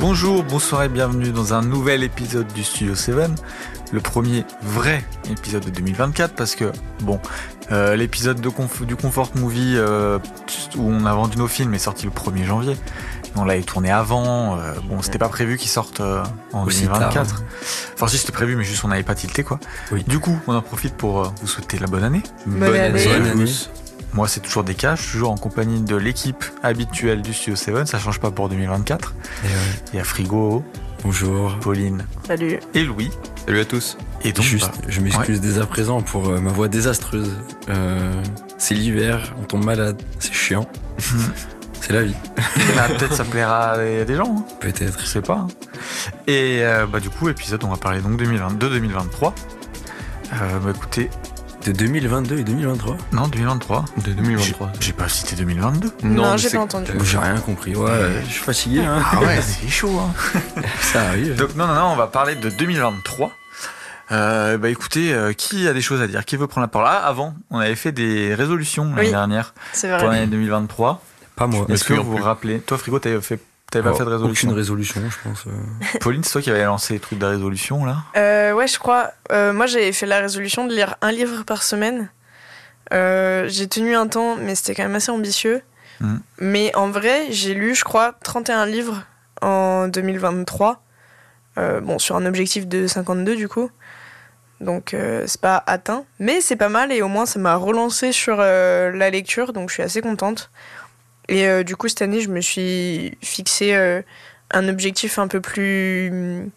Bonjour, bonsoir et bienvenue dans un nouvel épisode du Studio 7. Le premier vrai épisode de 2024 parce que, bon, euh, l'épisode du Comfort Movie euh, où on a vendu nos films est sorti le 1er janvier. On l'avait tourné avant. Euh, bon, c'était pas prévu qu'il sorte en 2024. Enfin, si c'était prévu, mais juste on n'avait pas tilté quoi. Du coup, on en profite pour vous souhaiter la bonne année. Bonne, année. Bonne année. Moi, c'est toujours des cas. Je suis toujours en compagnie de l'équipe habituelle du Studio 7. Ça change pas pour 2024. Il y a Frigo. Bonjour. Pauline. Salut. Et Louis. Salut à tous. Et donc, Juste, bah, je m'excuse dès à présent pour euh, ma voix désastreuse. Euh, c'est l'hiver, on tombe malade, c'est chiant. c'est la vie. Bah, peut-être ça plaira à des gens. Hein. Peut-être. Je sais pas. Hein. Et euh, bah, du coup, épisode, on va parler donc 2022-2023. bah, écoutez, de 2022 et 2023 Non, 2023. De 2023. J'ai pas cité 2022 Non, j'ai pas entendu. J'ai rien compris. Ouais, je suis fatigué. Hein. Ah ouais, c'est chaud. Hein. Ça arrive. Donc non, non, non, on va parler de 2023. Euh, bah écoutez, euh, qui a des choses à dire? Qui veut prendre la parole? Ah, avant, on avait fait des résolutions l'année dernière pour l'année 2023. Pas moi. Est-ce que vous vous rappelez? Toi, Frigo, t'avais fait T'avais pas fait de résolution Aucune résolution, je pense. Euh. Pauline, c'est toi qui avais lancé les trucs de résolution, là? Euh, Ouais, je crois. Euh, moi, j'avais fait la résolution de lire un livre par semaine. Euh, j'ai tenu un temps, mais c'était quand même assez ambitieux. Hmm. Mais en vrai, j'ai lu, je crois, 31 livres en 2023. bon, sur un objectif de 52, du coup. Donc, c'est pas atteint. Mais c'est pas mal, et au moins, ça m'a relancé sur la lecture, donc je suis assez contente. Et euh, du coup, cette année, je me suis fixé euh, un objectif un peu plus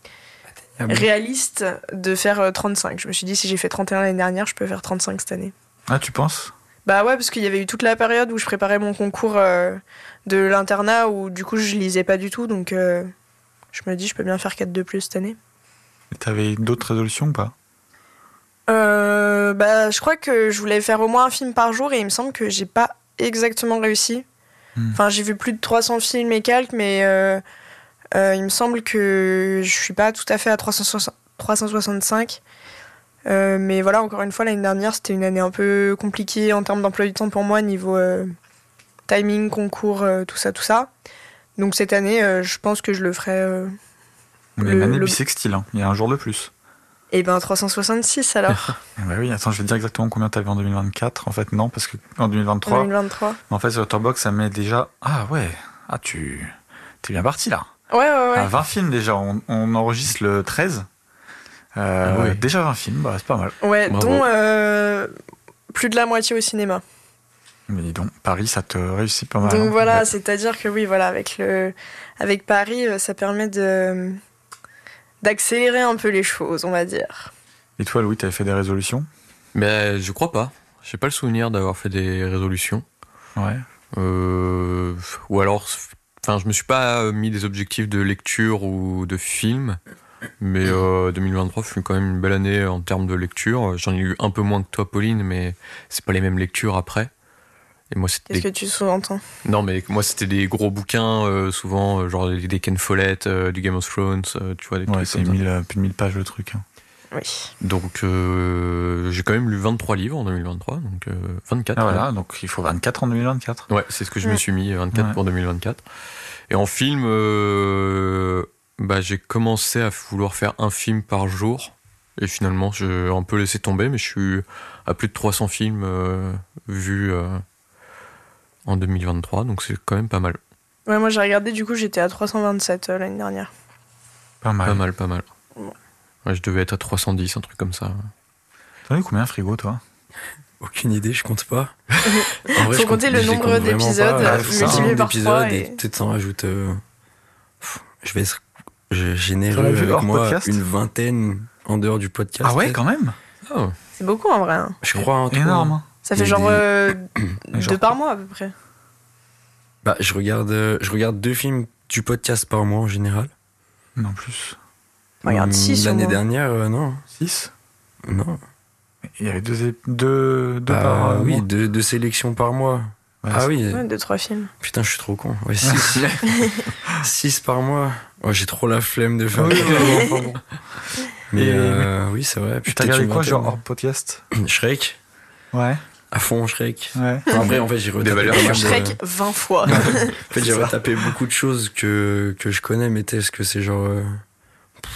réaliste de faire 35. Euh, je me suis dit, si j'ai fait 31 l'année dernière, je peux faire 35 cette année. Ah, tu penses? Bah ouais, parce qu'il y avait eu toute la période où je préparais mon concours de l'internat où du coup je lisais pas du tout. Donc je me dis, je peux bien faire 4 de plus cette année. T'avais d'autres résolutions ou pas? Bah, je crois que je voulais faire au moins un film par jour et il me semble que j'ai pas exactement réussi. Hmm. Enfin, j'ai vu plus de 300 films et quelques, mais euh, euh, il me semble que je suis pas tout à fait à 365. Euh, mais voilà, encore une fois, l'année dernière, c'était une année un peu compliquée en termes d'emploi du temps pour moi, niveau timing, concours, tout ça, tout ça. Donc cette année, je pense que je le ferai. On une année bisextile, hein. il y a un jour de plus. Et eh ben 366 alors. bah oui, attends, je vais te dire exactement combien tu avais en 2024. En fait, non, parce que en 2023. 2023. En fait, sur Letterboxd, ça met déjà. Ah ouais, ah tu. T'es bien parti là. Ouais, ouais, ouais. 20 films déjà, on, enregistre le 13. Euh, ah Déjà 20 films, bah, c'est pas mal. Ouais, dont euh, plus de la moitié au cinéma. Mais dis donc, Paris, ça te réussit pas mal. Donc hein. voilà, c'est-à-dire que oui, voilà, avec, le, avec Paris, euh, ça permet de d'accélérer un peu les choses, on va dire. Et toi, Louis, tu avais fait des résolutions? Mais je crois pas. J'ai pas le souvenir d'avoir fait des résolutions. Ouais. Euh, ou alors, enfin, je me suis pas mis des objectifs de lecture ou de film. Mais 2023 euh, fut quand même une belle année en termes de lecture. J'en ai eu un peu moins que toi, Pauline, mais c'est pas les mêmes lectures après. Qu'est-ce que tu sous-entends Non, mais moi, c'était des gros bouquins, euh, souvent, euh, genre des Ken Follett, euh, du Game of Thrones, tu vois, des ouais, c'est plus de 1000 pages le truc. Hein. Oui. Donc, j'ai quand même lu 23 livres en 2023, donc 24. Ah, voilà, donc il faut 24 en 2024. Ouais, c'est ce que je me suis mis, 24 pour 2024. Et en film, bah, j'ai commencé à vouloir faire un film par jour. Et finalement, j'ai un peu laissé tomber, mais je suis à plus de 300 films vus en 2023, donc c'est quand même pas mal. Ouais, moi j'ai regardé, du coup j'étais à 327 euh, l'année dernière. Pas mal. Pas mal, pas mal. Ouais, je devais être à 310, un truc comme ça. T'en as eu combien frigo toi? Aucune idée, je compte pas. en vrai, Faut compter le nombre d'épisodes multiplié par 3 et... Peut-être s'en rajoute. Euh, je vais être généreux avec moi une vingtaine en dehors du podcast. Ah ouais, quand même? Oh. C'est beaucoup en vrai. Hein. Je crois en tout Énorme. Ça fait genre, euh, deux par mois à peu près. Bah, je regarde, euh, je regarde deux films du podcast par mois en général. Non plus. Regarde 6 L'année dernière, euh, non. 6 Non. Il y avait deux, deux, deux bah, par oui, mois. Oui, deux, deux, sélections par mois. ah oui. Ouais, deux, trois films. Putain, je suis trop con. Ouais, 6 par mois. Oh, J'ai trop la flemme de faire. Mais oui, c'est vrai. Putain, t'as regardé quoi, genre hors podcast? Shrek Ouais. À fond Shrek. Ouais. Enfin, après, en fait, j'ai retapé mal de- Shrek 20 fois. En fait, j'ai retapé beaucoup de choses que, que je connais, mais est-ce que c'est genre. euh,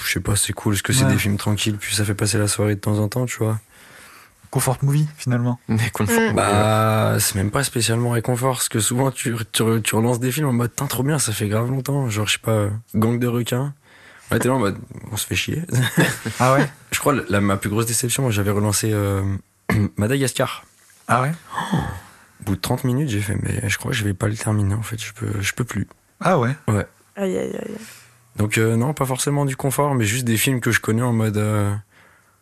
je sais pas, c'est cool, est-ce que c'est Ouais. des films tranquilles, puis ça fait passer la soirée de temps en temps, tu vois? Comfort movie, finalement. Des conforts. Mm. Bah, c'est même pas spécialement réconfort, parce que souvent tu, tu, tu relances des films en mode, trop bien, ça fait grave longtemps. Genre, je sais pas, euh, Gang de requins. Ouais, t'es là en mode, on se fait chier. Ah ouais? Je crois, la, ma plus grosse déception, moi, j'avais relancé euh, Madagascar. Ah ouais? Au bout de 30 minutes, j'ai fait, mais je crois que je vais pas le terminer, en fait, je peux, je peux plus. Ah ouais? Aïe, aïe, aïe. Donc euh, non, pas forcément du confort, mais juste des films que je connais en mode... euh,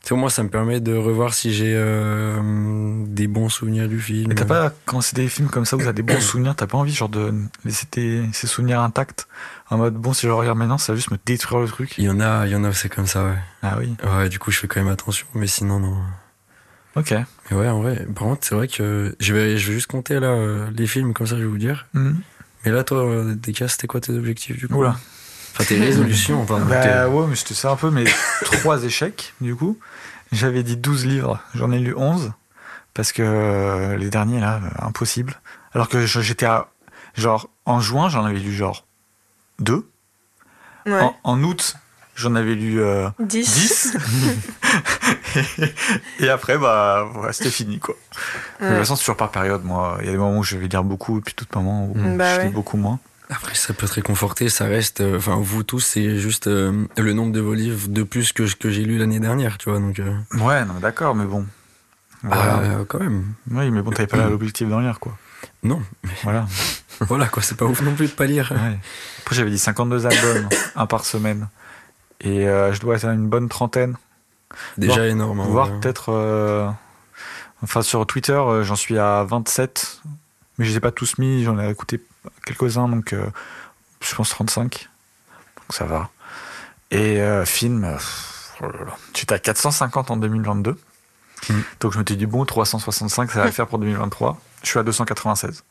tu sais, moi, ça me permet de revoir si j'ai euh, des bons souvenirs du film. Mais t'as pas, quand c'est des films comme ça où t'as des bons souvenirs, t'as pas envie genre de laisser tes, ces souvenirs intacts en mode bon, si je le regarde maintenant, ça va juste me détruire le truc. Il y en a, il y en a, c'est comme ça, ouais. Ah oui, Ouais, du coup, je fais quand même attention, mais sinon, non. Ok. Mais ouais, en vrai, par contre, c'est vrai que je vais, je vais juste compter là euh, les films, comme ça, je vais vous dire. Mhm. Mais là, toi, euh, Deka, c'était quoi tes objectifs du coup Oula. Enfin, tes résolutions, enfin. Bah ouais, mais je te sais un peu mes trois échecs, du coup. J'avais dit 12 livres, j'en ai lu 11, parce que euh, les derniers, là, impossible. Alors que j'étais à... Genre, en juin, j'en avais lu genre 2. Ouais. En, en août, j'en avais lu euh, 10. 10. et après, bah, voilà, c'était fini, quoi. De toute Ouais. façon, c'est toujours par période, moi. Il y a des moments où je vais lire beaucoup, et puis d'autres moments où Bah je lis ouais. beaucoup moins. Après, ça peut te réconforter, ça reste. euh, Enfin, vous tous, c'est juste euh, le nombre de vos livres de plus que, que j'ai lu l'année dernière, tu vois, donc. euh, Ouais, non, mais d'accord, mais bon. Voilà. bah, quand même. Oui, mais bon, t'avais pas l'objectif d'en lire, quoi. Non, Voilà. voilà, quoi, c'est pas ouf non plus de pas lire. Ouais. Après, j'avais dit 52 albums, un par semaine. Et euh, je dois être à une bonne trentaine. Déjà Voire- énorme. hein, Voire ouais. peut-être. euh, Enfin, sur Twitter, euh, j'en suis à 27. Mais je les ai pas tous mis, j'en ai écouté quelques-uns, donc euh, je pense 35. Donc ça va. Et euh, film, oh là là. j'étais à 450 en 2022. Mm. Donc je m'étais dit, bon, 365, ça va le faire pour 2023. Je suis à 296.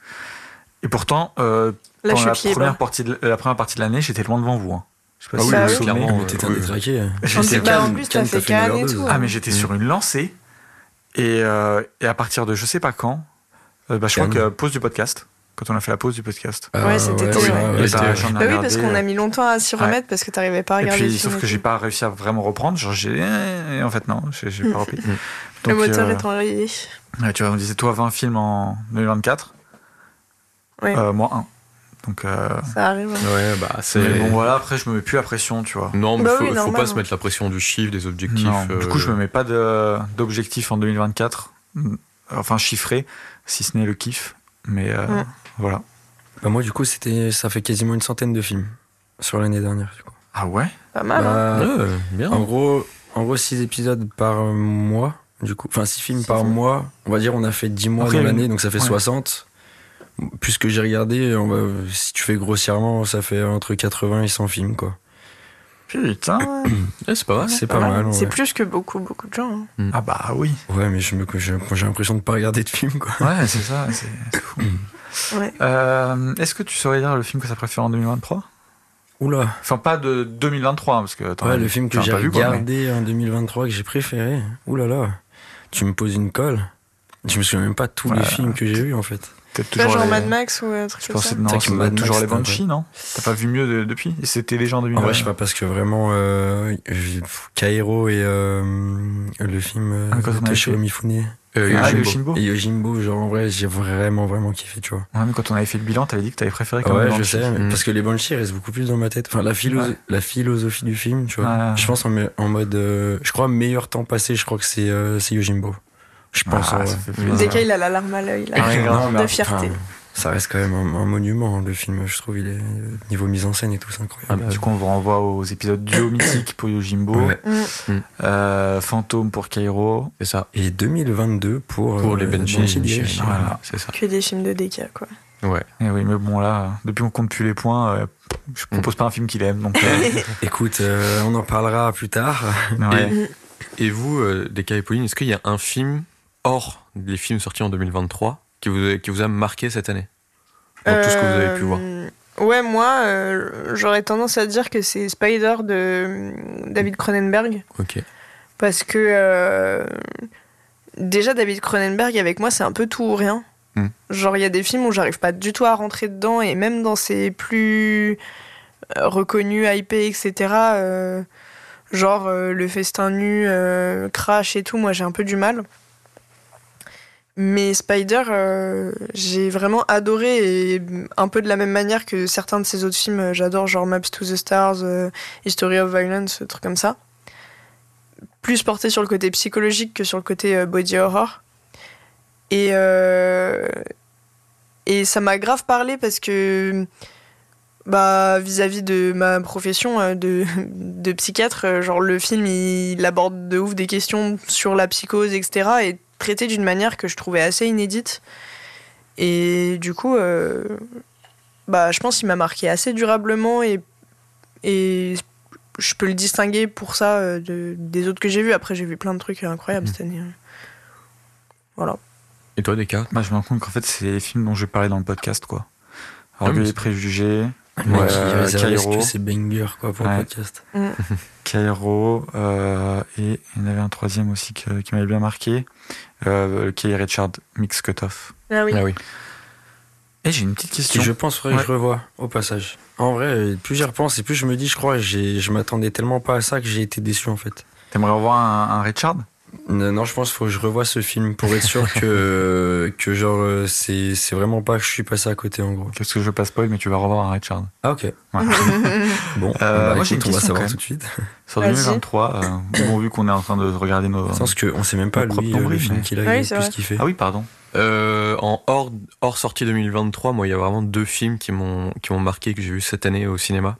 Et pourtant, euh, Là, pendant je la suis libre. première, partie de, la première partie de l'année, j'étais loin devant vous. hein. Je sais pas Ah si oui, clairement. Mais t'étais un détraqué. J'étais En plus, t'as fait Cannes et tout. Ah, mais j'étais sur une lancée. Et, euh, et à partir de je sais pas quand, euh, bah, je crois que pause du podcast, quand on a fait la pause du podcast. Ouais, c'était été, ouais. Ouais, bah, c'était- Bah oui, parce qu'on a mis longtemps à s'y Ouais. remettre parce que t'arrivais pas à Et regarder puis, le sauf que j'ai pas réussi à vraiment reprendre. Genre, j'ai. En fait, non, j'ai pas repris. Mm. Le Donc, moteur euh, est enrayé. ouais, tu vois, on disait, toi, 20 films en 2024. Ouais. Euh, moi, 1. Donc, euh, Ça arrive. hein. Ouais, bah c'est. mais bon, voilà, après, je me mets plus la pression, tu vois. Non, mais Bah faut, oui, faut pas se hein. mettre la pression du chiffre, des objectifs. Non, Du coup, euh, je me mets pas de- d'objectif en 2024. Mm, Enfin, chiffré, si ce n'est le kiff. Mais euh, voilà. Bah, moi, du coup, c'était, ça fait quasiment une centaine de films sur l'année dernière. Du coup. Ah ouais? Pas mal. hein. Bah, Ouais, bien. En gros, en gros, 6 épisodes par mois. Du coup, enfin, 6 films par mois. On va dire, on a fait 10 mois Après, dans l'année, donc ça fait ouais. 60. Puisque j'ai regardé, on va, si tu fais grossièrement, ça fait entre 80 et 100 films, quoi. Putain Ouais, c'est pas mal. C'est Pas pas, mal. mal. C'est plus que beaucoup, beaucoup de gens. hein. Ah bah oui. Ouais, mais je me, j'ai, l'impression de pas regarder de films, quoi. Ouais, c'est ça, c'est c'est fou. Ouais. Euh, Est-ce que tu saurais dire le film que ça préfère en 2023 Oula. Enfin, pas de 2023, parce que Ouais, le film que j'ai quoi, mais- regardé en 2023 que j'ai préféré. Ouh là là. Tu me poses une colle. Je me souviens même pas de tous les films que j'ai vus, en fait. Peut-être Pas toujours genre les... Mad Max ou un truc Je comme pensais ça. non, C'est Mad toujours Max, les Banshees, non T'as pas vu mieux de- depuis Et c'était les gens en En 2023. vrai, je sais pas, parce que vraiment, euh, Kairo et euh, le film euh, Ah, de Toshiro Mifune Euh, Ah, Yojimbo. Yojimbo. et Yojimbo, genre en vrai, j'ai vraiment, vraiment kiffé, tu vois. Ouais, mais quand on avait fait le bilan, t'avais dit que t'avais préféré quand ouais, même je sais, mais Mm. parce que les Banshees restent beaucoup plus dans ma tête. Enfin, la, philo- Ouais. la philosophie du film, tu vois. Je pense en, mode, euh, je crois, meilleur temps passé, je crois que c'est euh, c'est Yojimbo. Je pense. Ah, plaisir. Dès qu'il a la larme à l'œil, là. Ah ouais, grave, de fierté. enfin, ça reste quand même un, un monument, le film. Je trouve, il est niveau mise en scène et tout, c'est incroyable. Ah bah, Du coup, on vous renvoie aux épisodes duo mythiques pour Yojimbo, Ouais. Mm. euh, Fantôme pour Kairo. C'est ça. Et 2022 pour, Pour euh, les Banshees, d'Iresh. Voilà. C'est ça. Que des films de DK, quoi. Ouais. Et oui, mais bon, là, depuis qu'on compte plus les points, euh, je propose pas un film qu'il aime. Donc, euh, Écoute, euh, on en parlera plus tard. ouais. Et vous, euh, Deka et Pauline, est-ce qu'il y a un film hors des films sortis en 2023 qui vous a, qui vous a marqué cette année Dans tout ce que vous avez pu voir. Euh, Ouais, moi, euh, j'aurais tendance à dire que c'est Spider de euh, David Cronenberg. Ok. Parce que euh, déjà David Cronenberg avec moi, c'est un peu tout ou rien. Hmm. Genre, il y a des films où j'arrive pas du tout à rentrer dedans, et même dans ses plus reconnus, hypés, etc. euh, genre Le Festin Nu, Crash et tout, moi j'ai un peu du mal. Mais Spider, euh, j'ai vraiment adoré, et un peu de la même manière que certains de ses autres films, euh, j'adore, genre Maps to the Stars, euh, History of Violence, trucs comme ça. Plus porté sur le côté psychologique que sur le côté body horror. Et, et ça m'a grave parlé parce que bah vis-à-vis de ma profession de, de psychiatre, genre le film il aborde de ouf des questions sur la psychose, etc. et traité d'une manière que je trouvais assez inédite. Et du coup, euh, bah je pense qu'il m'a marqué assez durablement et, et je peux le distinguer pour ça euh, de, des autres que j'ai vus. Après, j'ai vu plein de trucs incroyables cette année. Voilà. Et toi, Deka? Moi, je me rends compte qu'en fait, c'est les films dont je parlais dans le podcast, quoi. Ah, Orgueil mais et préjugés, Le mec, il euh, Cairo. que c'est banger, quoi, pour Ouais. le podcast. Cairo, euh, et il y en avait un troisième aussi que- qui m'avait bien marqué, euh, qui est Richard Mix Cutoff. Ah oui. Ah oui. Et j'ai une petite question. je pense, faudrait que Ouais. je revoie, au passage. En vrai, plus j'y repense et plus je me dis, je crois, je m'attendais tellement pas à ça que j'ai été déçu, en fait. T'aimerais revoir un, un Richard? Non, je pense qu'il faut que je revoie ce film pour être sûr que, que genre, euh, c'est c'est vraiment pas que je suis passé à côté, en gros. Qu'est-ce que je veux pas spoil, mais tu vas revoir un Richard. Ah, ok. Bon, Euh, bah, moi, j'ai une on va savoir tout de suite. Sur Vas-y. 2023, euh, bon, vu qu'on est en train de regarder nos. Parce qu'on sait même pas, lui, euh, le nombril, film mais- qu'il a Oui, plus vrai. kiffé. Ah oui, pardon. Euh, en hors, hors sortie 2023, moi, il y a vraiment deux films qui m'ont qui m'ont marqué que j'ai vu cette année au cinéma.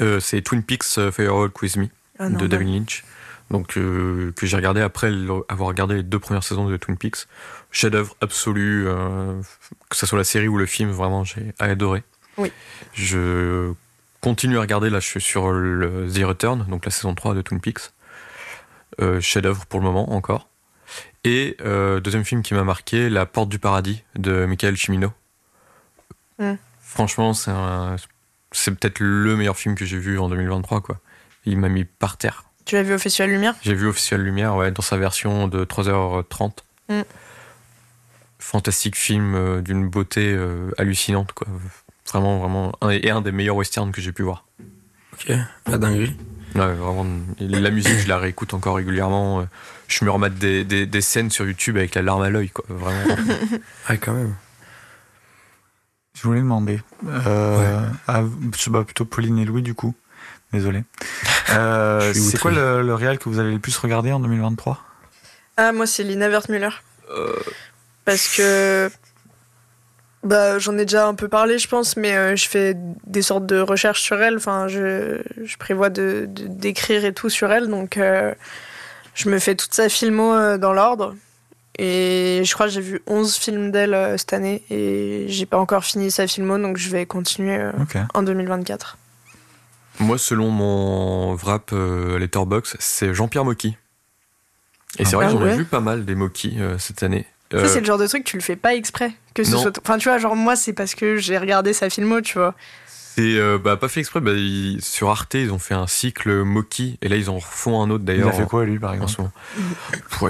Euh, c'est Twin Peaks euh, Firewalk with Me Ah, de. David Lynch, donc euh, que j'ai regardé après le- avoir regardé les deux premières saisons de Twin Peaks. Chef-d'œuvre absolu, euh, que ce soit la série ou le film, vraiment j'ai adoré. Oui. Je continue à regarder là, je suis sur le The Return, donc la saison 3 de Twin Peaks. Euh, Chef-d'œuvre pour le moment encore. Et deuxième film qui m'a marqué, La Porte du Paradis de Michael Cimino. Mm. Franchement, c'est peut-être le meilleur film que j'ai vu en 2023 quoi. Il m'a mis par terre. Tu l'as vu au Festival Lumière? J'ai vu Officiel Lumière ouais, dans sa version de 3h30. Mm. Fantastique film euh, d'une beauté euh, hallucinante quoi. Vraiment vraiment un, et un des meilleurs westerns que j'ai pu voir. Ok, la dinguerie. Ouais, vraiment, la musique, je la réécoute encore régulièrement. Je me remate des, des, des scènes sur YouTube avec la larme à l'œil, quoi. Vraiment. Ah, quand même. Je voulais demander. Euh, à- je sais pas, plutôt Pauline et Louis, du coup. Désolé. Euh, c'est quoi le, le réel que vous avez le plus regardé en 2023 Ah, moi, c'est Lina Wertmüller. Euh. Parce que. Bah, j'en ai déjà un peu parlé, je pense, mais euh, je fais des sortes de recherches sur elle. Enfin, je, je prévois de, de- d'écrire et tout sur elle. Donc, euh, je me fais toute sa filmo euh, dans l'ordre. Et je crois que j'ai vu 11 films d'elle euh, cette année. Et j'ai pas encore fini sa filmo, donc je vais continuer euh, en 2024. Moi, selon mon wrap euh, Letterboxd, c'est Jean-Pierre Mocky. Et c'est Ah vrai que ouais j'en ai vu pas mal des Mocky euh, cette année. Euh, c'est le genre de truc, tu le fais pas exprès. Que ce non. soit... Enfin, tu vois, genre, moi, c'est parce que j'ai regardé sa filmo, tu vois. C'est euh, bah, pas fait exprès. Bah, ils- sur Arte, ils ont fait un cycle Mocky. Et là, ils en refont un autre Il d'ailleurs. a fait quoi, lui, par exemple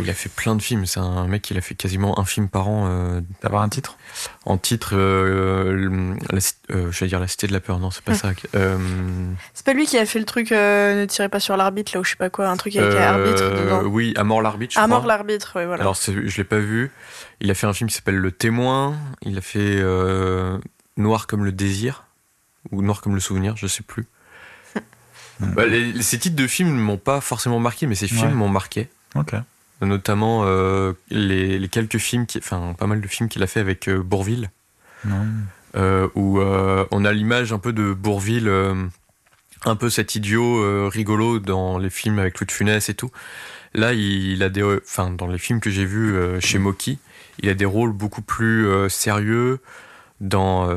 il a fait plein de films. C'est un mec, il a fait quasiment un film par an. euh, D'avoir un titre? en titre, euh, euh, je vais dire la cité de la peur. Non, c'est pas ça. Euh, C'est pas lui qui a fait le truc euh, Ne tirez pas sur l'arbitre, là, ou je sais pas quoi, un truc avec euh, arbitre dedans? oui, à mort l'arbitre. À mort l'arbitre, ouais, voilà. Alors, je l'ai pas vu. Il a fait un film qui s'appelle Le Témoin. Il a fait euh, Noir comme le désir ou Noir comme le souvenir, je sais plus. Bah, les- les- ces titres de films m'ont pas forcément marqué, mais ces films Ouais. m'ont marqué. Notamment euh, les, les quelques films, qui, enfin pas mal de films qu'il a fait avec euh, Bourville, euh, où euh, on a l'image un peu de Bourville, un peu cet idiot rigolo dans les films avec Louis de Funès et tout. Là, il, a des, enfin dans les films que j'ai vus chez Moki, il a des rôles beaucoup plus sérieux. Dans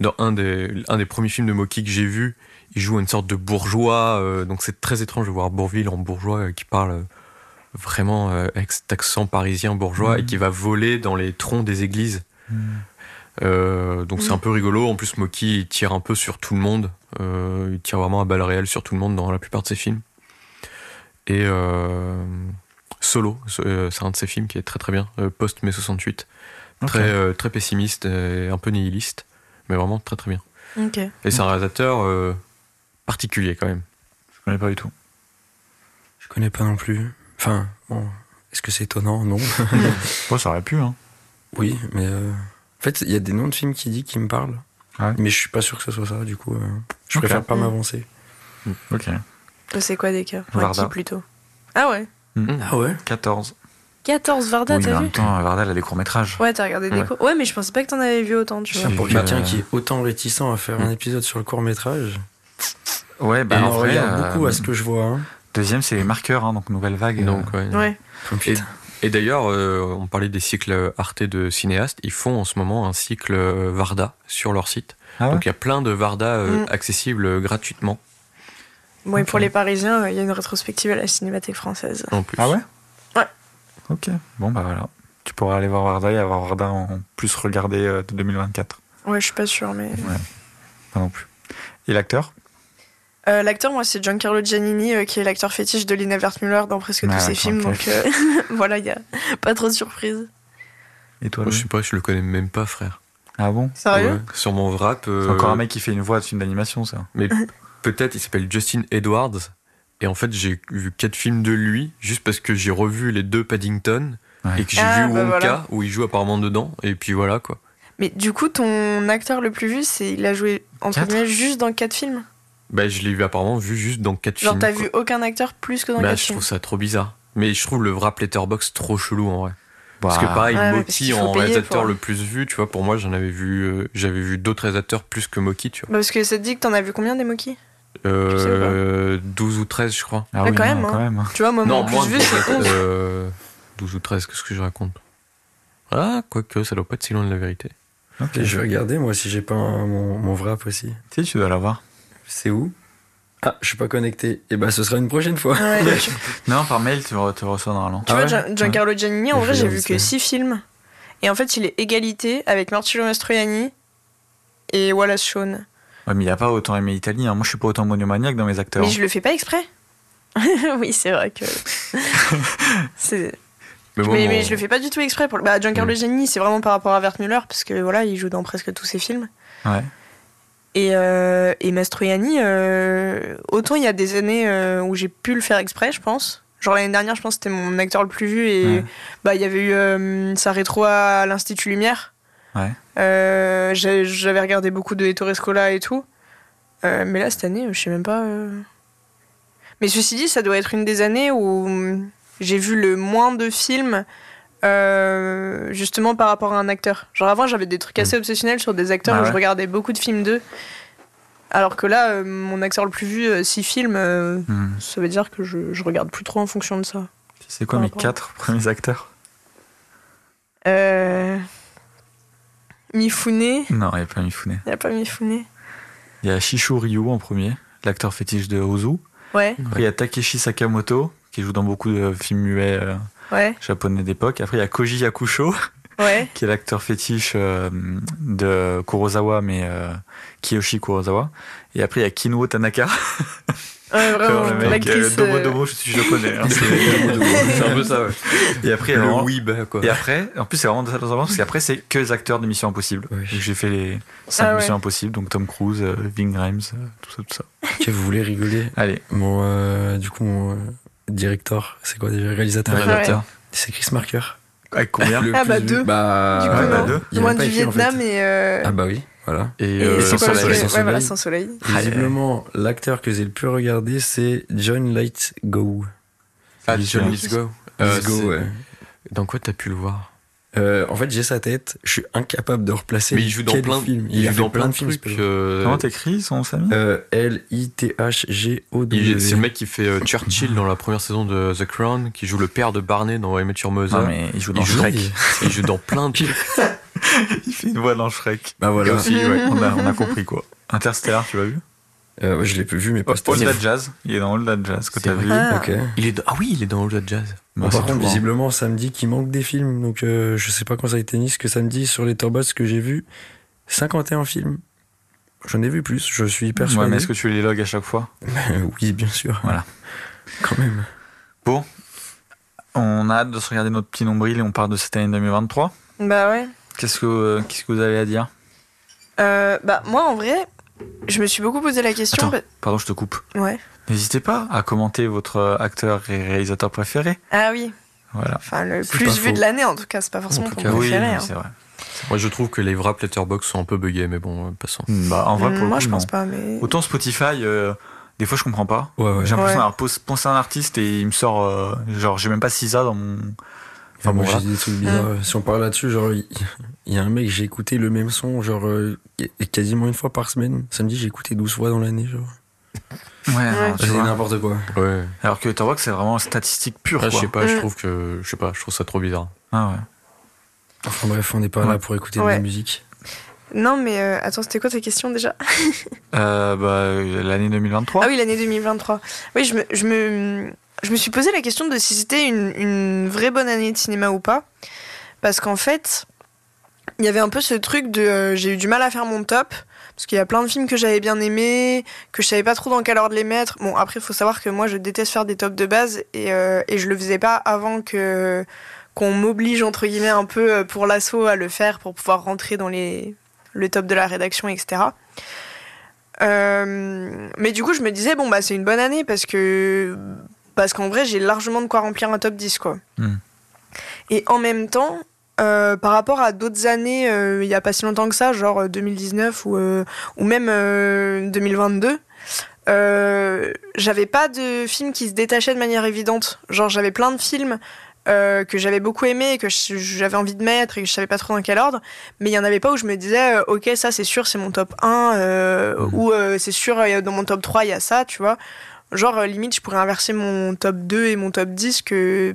dans un des un des premiers films de Moki que j'ai vu, il joue une sorte de bourgeois, euh, donc c'est très étrange de voir Bourville en bourgeois euh, qui parle euh, vraiment avec cet accent parisien bourgeois et qui va voler dans les troncs des églises. Euh, donc c'est Mhm. un peu rigolo. En plus, Moki il tire un peu sur tout le monde. Il tire vraiment à balles réelles sur tout le monde dans la plupart de ses films. Et, Solo, c'est un de ses films qui est très très bien, euh, post-mai 68. Ok. Très, très pessimiste et un peu nihiliste, mais vraiment très très bien. Ok. Et c'est un réalisateur euh, particulier quand même. Je connais pas du tout. Je connais pas non plus. Enfin, bon, est-ce que c'est étonnant? Non. Bon, ça aurait pu, hein. oui, mais euh, en fait, il y a des noms de films qui dit qui me parlent. Ouais. Mais je suis pas sûr que ce soit ça, du coup, euh, je Ok. préfère pas Mm. m'avancer. Ok. C'est quoi des cas Enfin, Varda. Qui plutôt? Ah ouais. Ah ouais 14. 14 Varda, oui, mais t'as en vu même temps, Varda, elle a des courts-métrages. Ouais, t'as regardé des Ouais. cours. Ouais, mais je pensais pas que t'en avais vu autant, tu vois. Pour quelqu'un euh, qui est autant réticent à faire un épisode sur le court métrage, Ouais, bah il en en vrai. regarde euh, beaucoup à ce que je vois. Hein. Deuxième, c'est les marqueurs, hein, donc nouvelle vague. Donc, ouais. Ouais. Oh, Et, et d'ailleurs, euh, on parlait des cycles Arte de cinéastes. Ils font en ce moment un cycle euh, Varda sur leur site. Ah ouais Donc il y a plein de Varda euh, Mm. accessibles euh, gratuitement Bon, et pour les Parisiens, euh, il y a une rétrospective à la Cinémathèque française. en plus. Ah ouais Ouais. Ok. Bon, bah voilà. Tu pourras aller voir Varda et avoir Varda en plus regardé euh, de 2024. Ouais, je suis pas sûre, mais. Pas non plus. Et l'acteur? Euh, l'acteur, moi, c'est Giancarlo Giannini, euh, qui est l'acteur fétiche de Lina Wertmüller dans presque Ah, tous ses films. Donc euh, voilà, il y a pas trop de surprises. Et toi, Moi, je sais pas, je le connais même pas, frère. Ah bon? Sérieux? Ouais. Sur mon wrap. euh, C'est encore un mec qui fait une voix de film d'animation, ça. Mais peut-être il s'appelle Justin Edwards. Et en fait, j'ai vu quatre films de lui juste parce que j'ai revu les deux Paddington Ouais. et que j'ai Ah, vu bah Wonka voilà. où il joue apparemment dedans. Et puis voilà quoi. Mais du coup, ton acteur le plus vu, c'est il a joué entre Quatre guillemets juste dans quatre films? Bah, je l'ai vu apparemment vu juste dans quatre Genre, films. t'as quoi. vu aucun acteur plus que dans Bah, quatre je films? trouve ça trop bizarre. Mais je trouve le wrap letterbox trop chelou en vrai. Parce Bah, que pareil, Ouais, Moki en réalisateur pour- le plus vu, tu vois, pour moi j'en avais vu, euh, j'avais vu d'autres réalisateurs plus que Moki, tu vois. Bah, parce que ça te dit que t'en as vu combien des Moki? Euh, 12 ou 13 je crois. Ah Ouais, oui, quand non, même, hein. quand même. Tu vois, moi, non, de vu, c'est 11. euh, 12 ou 13, qu'est-ce que je raconte Ah, quoique, ça doit pas être si loin de la vérité. Ok. Et je vais regarder, moi, si j'ai pas un- mon, mon wrap aussi. Si, tu dois l'avoir. C'est où? Ah, je suis pas connecté. Et bah, ce sera une prochaine fois. Ouais, tu Non, par mail, tu, re- tu reçois normalement. Ah vois, ouais Gian- Giancarlo Giannini, en vrai, j'ai vu que ça. 6 films. Et en fait, il est égalité avec Marcello Mastroianni et Wallace Shawn. Ouais, mais il n'y a pas autant aimé Italie. hein. Moi, je suis pas autant monomaniaque dans mes acteurs. Mais je le fais pas exprès. oui, c'est vrai que. c'est- Mais, moi, mais, je le fais pas du tout exprès. Pour... Bah, Giancarlo Mm. Giannini, c'est vraiment par rapport à Wertmüller, parce que voilà, il joue dans presque tous ses films. Ouais. Et, euh, et Mastroianni, euh, autant il y a des années euh, où j'ai pu le faire exprès, je pense. Genre l'année dernière, je pense que c'était mon acteur le plus vu et Ouais. bah il y avait eu euh, sa rétro à l'Institut Lumière. Ouais. Euh, J'avais regardé beaucoup de Ettore Scola et tout. Euh, mais là, cette année, je sais même pas. euh. Mais ceci dit, ça doit être une des années où hum, j'ai vu le moins de films euh, justement par rapport à un acteur. Genre avant, j'avais des trucs assez obsessionnels sur des acteurs Ah où ouais. je regardais beaucoup de films d'eux. Alors que là, euh, mon acteur le plus vu, 6 films, euh, Hmm. ça veut dire que je, je regarde plus trop en fonction de ça. C'est quoi Par mes rapport- quatre premiers acteurs? Euh... Mifune, Non, il n'y a pas Mifune. il a pas Mifune. Il y a Shishu Ryu en premier, l'acteur fétiche de Ozu. Ouais, Après, il y a Takeshi Sakamoto, qui joue dans beaucoup de films muets euh, ouais, japonais d'époque. Après, il y a Koji Yakusho, ouais. qui est l'acteur fétiche euh, de Kurosawa, mais euh, Kiyoshi Kurosawa. Et après, il y a Kinuo Tanaka, Ouais, vraiment, le mec euh. Domo euh, Domo, je suis japonais. hein, c'est- un peu ça, ouais. Et après, Le vraiment- weeb, quoi. Et après, en plus, c'est vraiment de ça dans un sens, parce qu'après, c'est que les acteurs de Mission Impossible. Oui. Donc, J'ai fait les 5 Ah ouais. Missions Impossibles, donc Tom Cruise, euh, Ving Rhames, euh, tout ça, tout ça. Ok, vous voulez rigoler? Allez, Mon, euh, du coup, mon euh, directeur, c'est quoi déjà Réalisateur? Réalisateur. C'est Chris Marker. Avec combien? Le Ah plus bah deux. Bah, Du coup, ouais, non. bah, deux. il Loin du en fait. Vietnam et. euh, Ah bah oui, voilà. Et, et euh, c'est quoi le Soleil, soleil Sans Ouais, voilà, Soleil. sans soleil. Visiblement, l'acteur que j'ai le plus regardé, c'est John Light Go. Ah, Let's John Go. Let's Go. Let's Euh, Go, c'est- ouais. Dans quoi t'as pu le voir? Euh, en fait, j'ai sa tête, je suis incapable de replacer. Mais il joue dans quel plein de film. Il a joue dans plein de films, euh, Comment t'écris son famille Euh, L-I-T-H-G-O-W. il- C'est le mec qui fait euh, Churchill dans la première saison de The Crown, qui joue le père de Barney dans I Met Your Mother. Non, mais il joue dans il joue-. Il joue dans plein de trucs. Il fait une voix dans Shrek. Bah voilà. Aussi, ouais, on, a, on a compris quoi. Interstellar, tu l'as vu? Euh, ouais, je l'ai plus vu, mais pas cette All. That Jazz. Il est dans All That Jazz que t'as vu. Ah. Ok. Il est dans- Ah oui, il est dans All That Jazz. Bah, Bon, c'est par contre, tout, hein. visiblement, samedi, qu'il manque des films. Donc, euh, je sais pas quand ça a été mis, ce que samedi, sur les Turbots que j'ai vu, 51 films. J'en ai vu plus, je suis Ouais, persuadé. mais est-ce que tu les logs à chaque fois? Oui, bien sûr. Voilà. Quand même. Bon. On a hâte de se regarder notre petit nombril et on part de cette année 2023. Bah ouais. Qu'est-ce que, qu'est-ce que vous avez à dire Euh, bah moi en vrai, je me suis beaucoup posé la question. Attends. bah- Pardon, je te coupe. Ouais. N'hésitez pas à commenter votre acteur et réalisateur préféré. Ah oui. Voilà. Enfin le C'est plus vu faux. de l'année en tout cas, c'est pas forcément oui, préféré. non, hein. c'est vrai. Moi, je trouve que les wraps letterbox sont un peu buggés, mais bon, euh, passons. Bah, en vrai, pour le Moi coup, je non. pense pas, mais. Autant Spotify, euh, des fois je comprends pas. Ouais, ouais. J'ai l'impression Ouais. d'avoir pensé à un artiste et il me sort. euh, genre, j'ai même pas CISA dans mon. Enfin, bon, moi, voilà. j'ai des trucs bizarres. Si on parle là-dessus, genre, il y, a un mec, j'ai écouté le même son, genre, euh, quasiment une fois par semaine. Samedi, j'ai écouté 12 fois dans l'année, genre. Ouais, tu C'est vois. n'importe quoi. Ouais. Alors que Letterboxd, c'est vraiment statistique pure. Ouais, je quoi. sais pas, je Mm. trouve que, je sais pas, je trouve ça trop bizarre. Ah ouais. Enfin bref, on n'est pas Ouais. là pour écouter de Ouais. la musique. Non mais euh, attends, c'était quoi ta question déjà? Euh, bah, l'année 2023. Ah oui, l'année 2023. Oui, je me, je me, je me suis posé la question de si c'était une, vraie bonne année de cinéma ou pas. Parce qu'en fait, il y avait un peu ce truc de. euh, j'ai eu du mal à faire mon top. Parce qu'il y a plein de films que j'avais bien aimés, que je savais pas trop dans quel ordre les mettre. Bon, après, il faut savoir que moi, je déteste faire des tops de base et, euh, et je le faisais pas avant que qu'on m'oblige, entre guillemets, un peu euh, pour l'assaut à le faire pour pouvoir rentrer dans les, le top de la rédaction, etc. Euh, mais du coup, je me disais, bon, bah, c'est une bonne année parce que. Parce qu'en vrai, j'ai largement de quoi remplir un top 10, quoi. Hmm. Et en même temps, euh, par rapport à d'autres années, euh, il n'y a pas si longtemps que ça, genre euh, 2019 ou, euh, ou même euh, 2022, euh, j'avais pas de films qui se détachaient de manière évidente. Genre, j'avais plein de films euh, que j'avais beaucoup aimés et que j'avais envie de mettre et que je savais pas trop dans quel ordre, mais il y en avait pas où je me disais, euh, ok, ça c'est sûr, c'est mon top 1, euh, Mhm. ou euh, c'est sûr, euh, dans mon top 3, il y a ça, tu vois. Genre, euh, limite, je pourrais inverser mon top 2 et mon top 10 que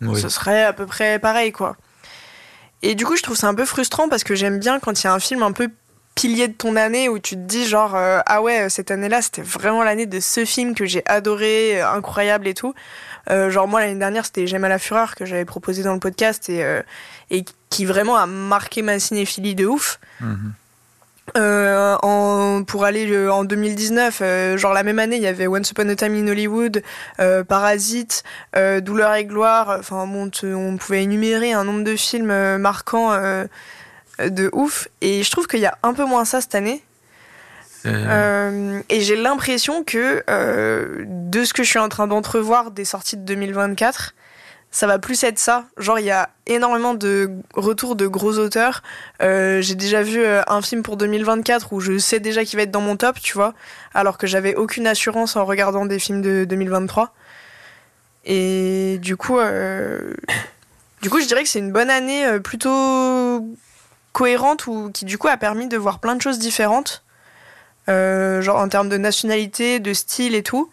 Oui. ce serait à peu près pareil, quoi. Et du coup, je trouve ça un peu frustrant parce que j'aime bien quand il y a un film un peu pilier de ton année où tu te dis genre euh, ah ouais cette année-là c'était vraiment l'année de ce film que j'ai adoré euh, incroyable et tout Euh, genre moi l'année dernière c'était J'aime à la fureur que j'avais proposé dans le podcast et et qui vraiment a marqué ma cinéphilie de ouf Mhm. Euh, en, pour aller euh, en 2019, euh, genre la même année, il y avait Once Upon a Time in Hollywood, Parasite, Douleur et gloire. Enfin, bon, on pouvait énumérer un nombre de films marquants de ouf. Et je trouve qu'il y a un peu moins ça cette année. Et j'ai l'impression que de ce que je suis en train d'entrevoir des sorties de 2024, ça va plus être ça. Genre, il y a énormément de retours de gros auteurs. Euh, j'ai déjà vu euh, un film pour 2024 où je sais déjà qu'il va être dans mon top, tu vois, alors que j'avais aucune assurance en regardant des films de 2023. Et du coup, euh, du coup, je dirais que c'est une bonne année plutôt cohérente ou qui du coup a permis de voir plein de choses différentes. Genre en termes de nationalité, de style et tout.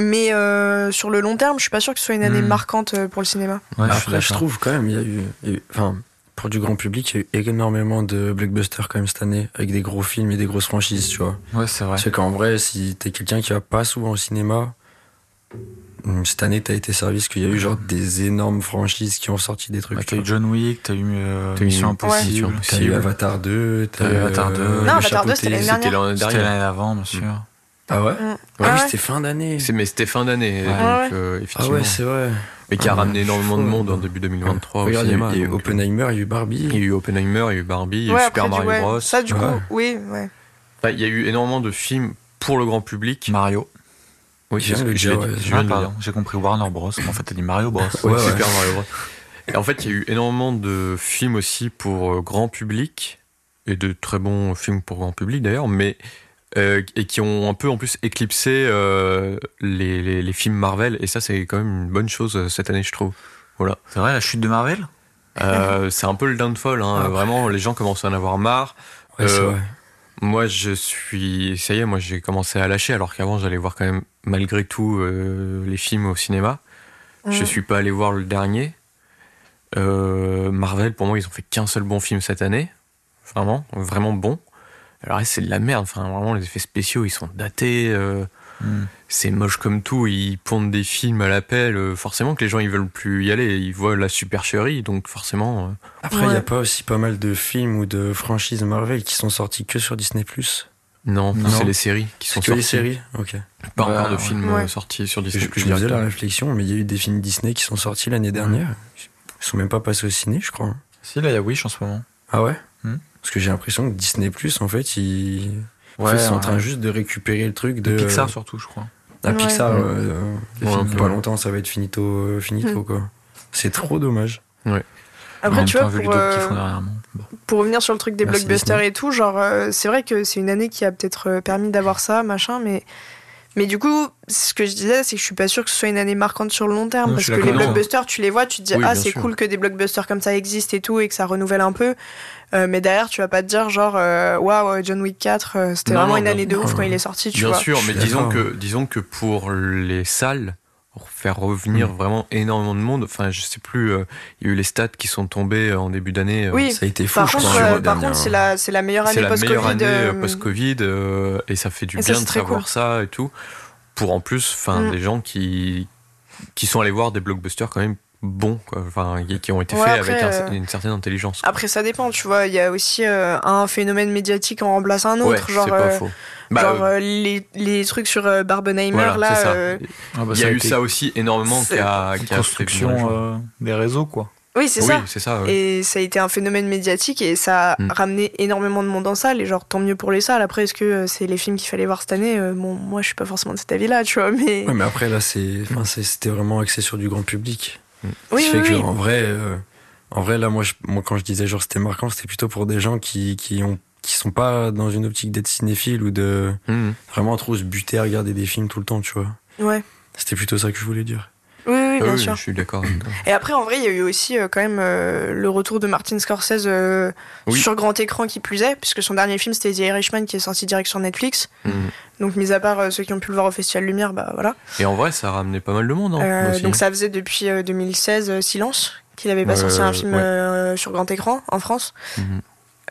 Mais euh, sur le long terme, je suis pas sûr que ce soit une année Hmm. marquante euh, pour le cinéma. ouais, suis Après, je, trouve quand même, il y a eu, il y a eu- enfin, pour du grand public, il y a eu énormément de blockbusters quand même cette année, avec des gros films et des grosses franchises, tu vois. Ouais, c'est vrai. C'est qu'en vrai, si t'es quelqu'un qui va pas souvent au cinéma, hum, cette année t'as été servi parce qu'il y a eu genre des énormes franchises qui ont sorti des trucs. Ouais, tu t'as eu. John Wick, t'as eu euh, Mission. Impossible. Ouais. T'as eu Avatar 2, T'as eu Avatar 2. euh, Non, Le Avatar 2, c'était l'année dernière. C'était l'année d'avant, bien sûr. Ah ouais. Ah Ah oui, ouais. c'était fin d'année. C'est- Mais c'était fin d'année, Ouais. donc euh, Ah effectivement. ouais, c'est vrai. mais qui a Ah, ramené énormément de monde en début 2023 Regarde, au il y a eu- cinéma. il y a eu euh, Oppenheimer, il y a eu Barbie. Il y a eu Oppenheimer, il y a eu Barbie, il y a eu Super Mario ouais. Bros. Ça, du coup, oui, ouais. Enfin, il y a eu énormément de films pour le grand public. Mario. Oui, c'est ce que dit. ouais. Ah, j'ai compris Warner Bros. En fait, t'as dit Mario Bros. Ouais, Ouais, ouais. Super Mario Bros. Et en fait, il y a eu énormément de films aussi pour euh, grand public et de très bons films pour grand public d'ailleurs, mais euh, et qui ont un peu en plus éclipsé euh, les, les, les films Marvel. Et ça, c'est quand même une bonne chose euh, cette année, je trouve. Voilà. C'est vrai, la chute de Marvel? Euh, c'est un peu le downfall. Hein. Ah, Vraiment, les gens commencent à en avoir marre. Ouais, c'est vrai. Moi, je suis. Ça y est, moi, j'ai commencé à lâcher, alors qu'avant, j'allais voir quand même, malgré tout, euh, les films au cinéma. Je Mm. suis pas allé voir le dernier. Euh, Marvel, pour moi, ils ont fait qu'un seul bon film cette année. Vraiment, vraiment bon. Alors, c'est de la merde. Enfin, vraiment, les effets spéciaux, ils sont datés. euh, Hmm. c'est moche comme tout. Ils pondent des films à l'appel. euh, forcément que les gens, ils veulent plus y aller. Ils voient la supercherie, donc forcément. euh, Après, il y Ouais. a pas aussi pas mal de films ou de franchises Marvel qui sont sortis que sur Disney+. Non, Non. c'est les séries qui sont que les sorties. séries Ok. Pas encore de ouais. films Ouais. sortis sur Disney+. Je, je me faisais la réflexion, mais il y a eu des films Disney qui sont sortis l'année dernière. Ils sont même pas passés au ciné, je crois. Si, là, il y a Wish en ce moment. Ah ouais? Hmm. Parce que j'ai l'impression que Disney Plus, en fait, ils, en Ouais, fait, ils sont en ouais. train juste de récupérer le truc de. De Pixar surtout, je crois. Ah, Ouais. Pixar, Ouais. euh, euh, pas ouais. longtemps, ça va être finito, euh, finito Hmm. quoi. C'est trop dommage. En Après, tu vois, pour, euh. Bon. pour revenir sur le truc des Merci, blockbusters Disney. et tout, genre, euh, c'est vrai que c'est une année qui a peut-être permis d'avoir ça, machin, mais. Mais du coup, ce que je disais, c'est que je suis pas sûr que ce soit une année marquante sur le long terme, Non, parce que les blockbusters, tu les vois, tu te dis, Oui, ah, bien c'est sûr. cool que des blockbusters comme ça existent et tout, et que ça renouvelle un peu. Euh, mais derrière, tu vas pas te dire, genre, euh, waouh, John Wick 4, euh, c'était vraiment non, une bien- année de ouf non. quand il est sorti, tu Bien vois. sûr, Je mais disons que, disons que pour les salles, faire revenir Mm. vraiment énormément de monde, enfin, je sais plus, euh, il y a eu les stats qui sont tombés euh, en début d'année. euh, Oui. Ça a été fou, Par je contre, euh, par contre, c'est la, c'est la meilleure C'est année la meilleure post-Covid. année euh, post-Covid euh, et ça fait du et bien de très savoir cool. ça et tout. Pour en plus, enfin, Mm. des gens qui qui sont allés voir des blockbusters quand même bons, quoi. enfin, qui- ont été Ouais, faits après, avec un- euh, une certaine intelligence. Après, ça dépend, tu vois. Il y a aussi euh, un phénomène médiatique en remplace un ouais, autre. genre, pas euh, faux. Bah, genre les, les trucs sur euh, Barbenheimer, voilà, là. euh, Ah, bah, Il y a eu été ça aussi énormément qui a, gens. construction euh, des réseaux, quoi. Oui, c'est oui, ça. c'est ça. ouais. Et ça a été un phénomène médiatique et ça a Mm. ramené énormément de monde en salle. Et genre, tant mieux pour les salles. Après, est-ce que euh, c'est les films qu'il fallait voir cette année Euh, Bon, moi, je suis pas forcément de cet avis-là, tu vois. Mais Ouais, mais après, là, c'était vraiment axé sur du grand public. Oui, Ce qui oui, fait oui. que, en vrai, euh, en vrai, là, moi, je- moi, quand je disais genre c'était marquant, c'était plutôt pour des gens qui, qui ont, qui sont pas dans une optique d'être cinéphile ou de Mhm. vraiment trop se buter à regarder des films tout le temps, tu vois. Ouais. C'était plutôt ça que je voulais dire. Oui, Ah bien oui, sûr. je suis d'accord. avec toi. Et après, en vrai, il y a eu aussi euh, quand même euh, le retour de Martin Scorsese euh, Oui. sur grand écran qui plus est, puisque son dernier film c'était The Irishman qui est sorti direct sur Netflix. Mhm. Donc, mis à part ceux qui ont pu le voir au Festival Lumière, bah voilà. Et en vrai, ça a ramené pas mal de monde. Hein, donc, ça faisait depuis euh, 2016 euh, Silence qu'il avait pas sorti un film ouais. sur grand écran en France. Mhm.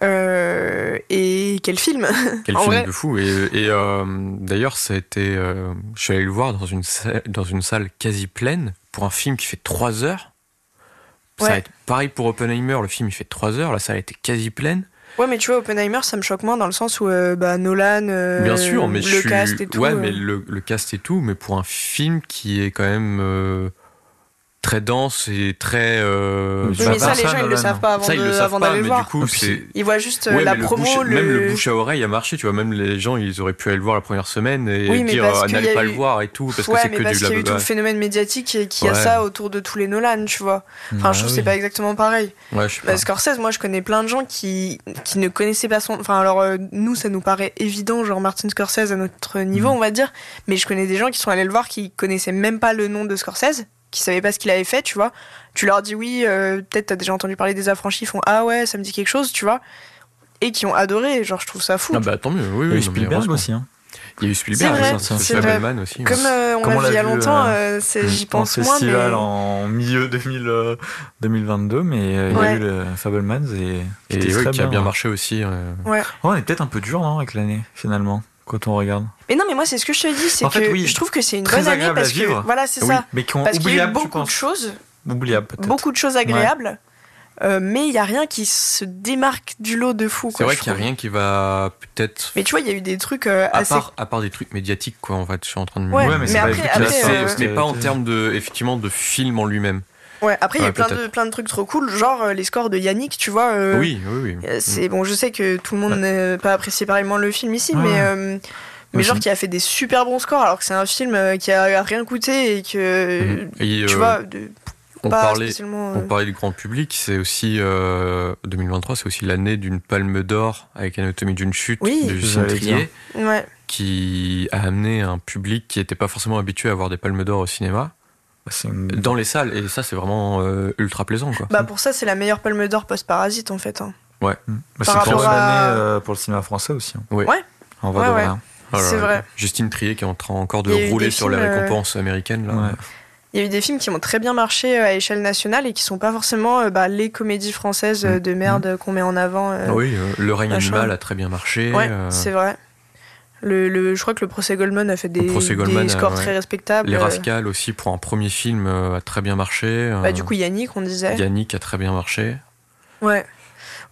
Euh, et quel film Quel film vrai. de fou. Et, et, euh, d'ailleurs, ça a été. euh, je suis allé le voir dans une, salle, dans une salle quasi pleine pour un film qui fait 3 heures. Ça va être pareil pour Oppenheimer, le film il fait 3 heures, la salle était quasi pleine. Ouais, mais tu vois, Oppenheimer, ça me choque moins dans le sens où euh, bah, Nolan, euh, Bien sûr, mais le je suis. cast et tout. ouais, euh, mais le, le cast et tout, mais pour un film qui est quand même très dense et très. euh, Oui, mais ça, Bah, les gens, ils le savent pas avant ça, ils de- le savent avant pas, d'aller mais le du voir. coup, c'est. Ils voient juste euh, Ouais, la le promo, bouche- le... Même le bouche à oreille a marché, tu vois. Même les gens, ils auraient pu aller le voir la première semaine et Oui, dire euh, n'allez pas eu- le voir et tout, parce ouais, que c'est mais que parce du qu'il y a eu tout le phénomène médiatique et qu'il y a Ouais. ça autour de tous les Nolan, tu vois. Enfin, je trouve que c'est pas exactement pareil. Parce Scorsese, moi, je connais plein de gens qui, qui ne connaissaient pas son. Enfin, alors, euh, nous, ça nous paraît évident, genre Martin Scorsese à notre niveau, Mm. on va dire. Mais je connais des gens qui sont allés le voir qui connaissaient même pas le nom de Scorsese, qui savaient pas ce qu'il avait fait, tu vois. Tu leur dis oui, euh, peut-être t'as déjà entendu parler des affranchis, ils font ah ouais, ça me dit quelque chose, tu vois. Et qui ont adoré, genre, je trouve ça fou. Ah bah tant mieux, oui, Il y a oui. mais Spielberg aussi. Hein. Il y a eu Spielberg, C'est vrai, aussi, c'est c'est vrai. Aussi. ouais. Comme euh, on l'a vu il y a longtemps, euh, c'est- j'y en pense moins, mais. festival en milieu 2000, euh, 2022, mais euh, il y a Ouais. eu le Fablemans et, Et ouais, très qui a bien hein. marché aussi. euh. Oh, on est peut-être un peu dur non, avec l'année, finalement, quand on regarde. Mais non, mais moi, c'est ce que je te dis, c'est En que fait, oui, je trouve que c'est une très bonne année agréable à parce que. vivre. Voilà, c'est Oui, ça. mais qui ont Parce qu'il y a eu beaucoup de choses, Oubliables, peut-être. beaucoup de choses agréables, euh, mais il y a rien qui se démarque du lot de fou. C'est vrai qu'il n'y a rien qui va peut-être. Mais tu vois, il y a eu des trucs euh, À assez. part, à part des trucs médiatiques, quoi, en fait, je suis en train de me Ouais, Ouais, mais c'est mais pas après- écrit après, euh, mais que- pas en termes de, effectivement, de film en lui-même. Ouais, après, il y a plein de, plein de trucs trop cool, genre euh, les scores de Yannick, tu vois. euh, oui, oui, oui. euh, C'est bon, je sais que tout le monde n'a pas apprécié pareillement le film ici, Ouais. mais. euh, mais genre qui a fait des super bons scores alors que c'est un film qui a rien coûté et que Mhm. Et, tu euh, vois de, on pas parlait, spécialement on parlait du grand public, c'est aussi euh, 2023, c'est aussi l'année d'une palme d'or avec Anatomie d'une chute Oui. de Trier, ouais qui a amené un public qui n'était pas forcément habitué à voir des palmes d'or au cinéma une- dans les salles, et ça c'est vraiment euh, ultra plaisant, quoi. bah pour ça c'est la meilleure palme d'or post parasite en fait hein. Bah, c'est Par une très rapport bonne à- année euh, pour le cinéma français aussi. hein. Ouais. Ouais. En vrai Ouais, ouais. c'est vrai. Justine Trier qui est en train encore de rouler sur les films, euh, récompenses américaines, là. Ouais. Il y a eu des films qui ont très bien marché euh, à échelle nationale et qui sont pas forcément euh, bah, les comédies françaises Mm. de merde euh, qu'on met en avant. euh. Oui, euh, Le règne machin. animal a très bien marché. Ouais, euh, c'est vrai. Le, le- je crois que le procès Goldman a fait des, scores euh, très respectables. les. Rascals aussi, pour un premier film, euh, a très bien marché. Bah, euh, du coup, Yannick, on disait. Yannick a très bien marché. Ouais.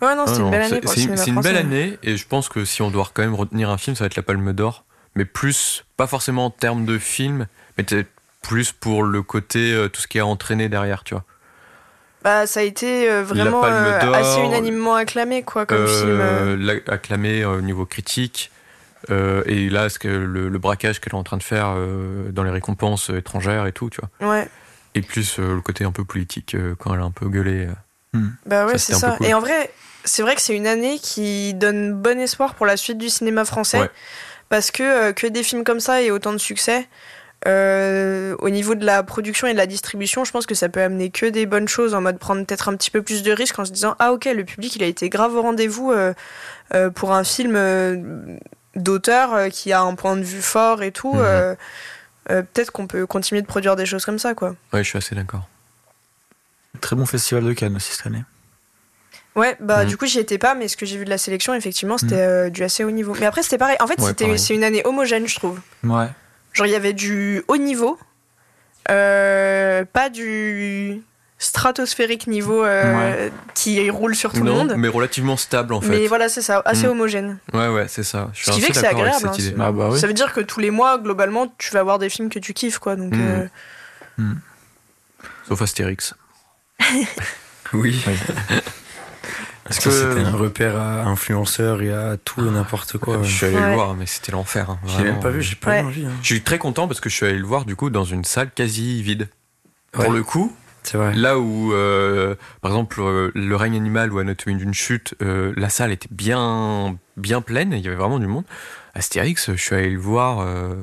Ouais, non, Ah c'était une belle c'est- année C'est une, c'est belle année et je pense que si on doit quand même retenir un film, ça va être la Palme d'Or, mais plus, pas forcément en termes de film, mais peut-être plus pour le côté, euh, tout ce qui a entraîné derrière, tu vois. Bah, ça a été euh, vraiment euh, assez unanimement acclamé, quoi, comme film. l'a- acclamé au niveau critique. Euh, et là, ce que le, le braquage qu'elle est en train de faire euh, dans les récompenses étrangères et tout, tu vois. Ouais, Et plus euh, le côté un peu politique euh, quand elle a un peu gueulé. euh. bah ouais, c'est ça. cool. Et en vrai, c'est vrai que c'est une année qui donne bon espoir pour la suite du cinéma français. Ouais. Parce que, euh, que des films comme ça et autant de succès, euh, au niveau de la production et de la distribution, je pense que ça peut amener que des bonnes choses en mode prendre peut-être un petit peu plus de risques en se disant Ah, ok, le public il a été grave au rendez-vous euh, euh, pour un film euh, d'auteur euh, qui a un point de vue fort et tout. Mhm. euh, euh, peut-être qu'on peut continuer de produire des choses comme ça, quoi. Ouais, je suis assez d'accord. Très bon festival de Cannes aussi cette année. Ouais, bah Mhm. du coup j'y étais pas, mais ce que j'ai vu de la sélection, effectivement, c'était euh, du assez haut niveau. Mais après c'était pareil. En fait, Ouais, c'est une année homogène, je trouve. Ouais. Genre il y avait du haut niveau, euh, pas du stratosphérique niveau euh, qui roule sur tout le monde. mais relativement stable en fait. Mais voilà, c'est ça, assez Mhm. homogène. Ouais, ouais, c'est ça. Je suis Ce qui assez fait que c'est agréable, cette hein, Ah bah oui. Ça veut dire que tous les mois, globalement, tu vas avoir des films que tu kiffes, quoi. Donc, Mhm. euh, Sauf Astérix. Oui. Oui. Parce que c'était un repère à influenceurs et à tout et n'importe quoi. ouais. Je suis allé Ouais. le voir, mais c'était l'enfer. hein, J'ai même pas vu, j'ai pas Ouais. eu envie. hein. Je suis très content parce que je suis allé le voir du coup dans une salle quasi vide. Ouais. Pour le coup, vrai. là où, euh, par exemple, euh, Le règne animal ou Anatomie d'une chute, euh, la salle était bien, bien pleine, et il y avait vraiment du monde. Astérix, je suis allé le voir, euh,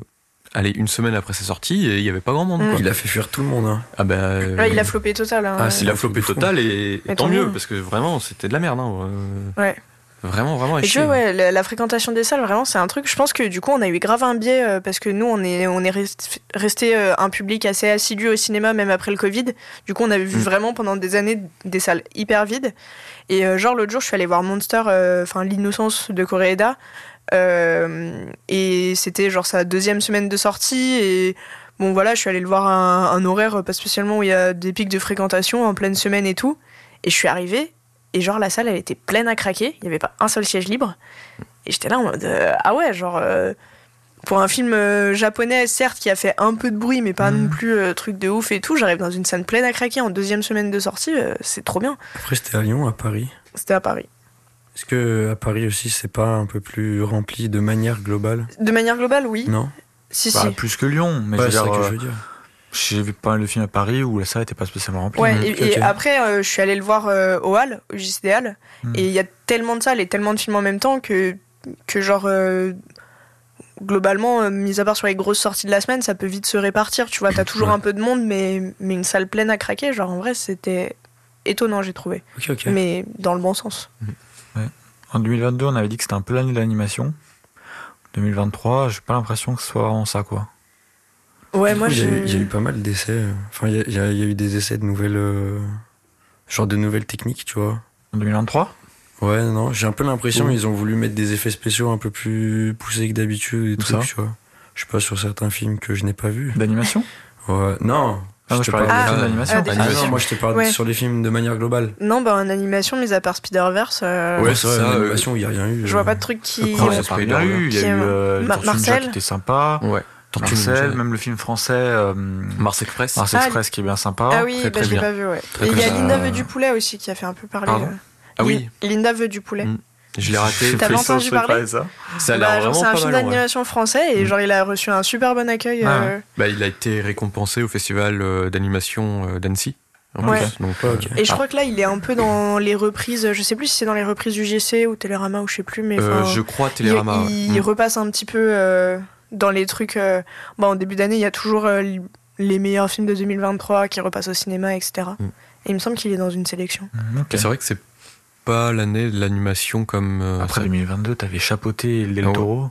allez, une semaine après sa sortie, et il y avait pas grand monde. Mm. quoi. Il a fait fuir tout le monde. hein. Ah bah, euh, ouais, il a flopé total. hein. Ah, c'est il a flopé total, et, et tant mieux, parce que vraiment, c'était de la merde. hein, Ouais. Vraiment, vraiment Et chier. vois, ouais, la, la fréquentation des salles, vraiment, c'est un truc. Je pense que du coup, on a eu grave un biais euh, parce que nous, on est, on est rest- resté euh, un public assez assidu au cinéma, même après le Covid. Du coup, on avait vu Mm. vraiment pendant des années des salles hyper vides. Et euh, genre, l'autre jour, je suis allée voir Monster, enfin, L'innocence de Koreeda. Euh, et c'était genre sa deuxième semaine de sortie. Et bon, voilà, je suis allée le voir à un, un horaire, pas spécialement où il y a des pics de fréquentation, en pleine semaine et tout. Et je suis arrivée. Et genre, la salle, elle était pleine à craquer. Il n'y avait pas un seul siège libre. Et j'étais là en mode euh, ah ouais, genre euh, pour un film euh, japonais, certes, qui a fait un peu de bruit, mais pas non plus euh, truc de ouf et tout, j'arrive dans une salle pleine à craquer en deuxième semaine de sortie, euh, c'est trop bien. Après, c'était à Lyon, à Paris. C'était à Paris. Est-ce que à Paris aussi, c'est pas un peu plus rempli de manière globale? De manière globale, oui. Non? Si, Bah, si. plus que Lyon, mais c'est ça que je veux dire. J'ai vu pas mal de films à Paris où la salle était pas spécialement remplie. Ouais, Mhm, et, après, euh, je suis allée le voir euh, au Hall, au JCD Hall, Mhm. et il y a tellement de salles et tellement de films en même temps que, que genre, euh, globalement, mis à part sur les grosses sorties de la semaine, ça peut vite se répartir. Tu vois, t'as toujours Ouais. un peu de monde, mais, mais une salle pleine à craquer, genre, en vrai, c'était étonnant, j'ai trouvé. Ok, ok. Mais dans le bon sens. En 2022, on avait dit que c'était un peu l'année de l'animation. 2023, j'ai pas l'impression que ce soit vraiment ça, quoi. Ouais, Du moi, coup, il y, a je. eu- il y a eu pas mal d'essais. Enfin, il y a, y y eu des essais de nouvelles. euh, genre de nouvelles techniques, tu vois. En 2023 Ouais, non, j'ai un peu l'impression qu'ils ont voulu mettre des effets spéciaux un peu plus poussés que d'habitude et trucs, ça? tu vois. Je sais pas, sur certains films que je n'ai pas vus. D'animation? Ouais, non. Ah, je parle- Ah, d'animation. ah, Ah non, moi je te parle Ouais. sur les films de manière globale. Non, bah en animation, mis à part Spider-Verse, euh, Ouais, c'est vrai, en euh, animation, il y a rien eu. je vois euh. pas de truc qui. Non, il y a pas Spider-Man. rien eu. Il y Qui a eu euh, Marcel. qui était sympa. Ouais. Tortue Marcel, même le film français euh, Mars Express. Mars Ah, Express qui est bien sympa. Ah oui, très, bah, très je l'ai pas vu, ouais. Et il y a. Linda veut du poulet aussi qui a fait un peu parler. Pardon euh. Ah oui, Lin- Linda veut du poulet. Mm. je l'ai raté. T'as entendu parler ça Ça a Bah, l'air genre, vraiment c'est un film d'animation français et Mm. genre il a reçu un super bon accueil. Ah euh, Bah, il a été récompensé au festival euh, d'animation euh, d'Annecy. Ouais. plus. Donc, Ouais, euh, ok. Et je ah. crois que là il est un peu dans les reprises, je sais plus si c'est dans les reprises du GC ou Télérama ou je sais plus, mais Euh, je crois il, Télérama. ouais. il Mm. repasse un petit peu euh, dans les trucs. euh, bah, en début d'année il y a toujours euh, les meilleurs films de 2023 qui repassent au cinéma, etc. Mm. Et il me semble qu'il est dans une sélection. Mm, C'est vrai que c'est pas l'année de l'animation comme. euh, Après ça- 2022, t'avais chapeauté Del ouais. Toro.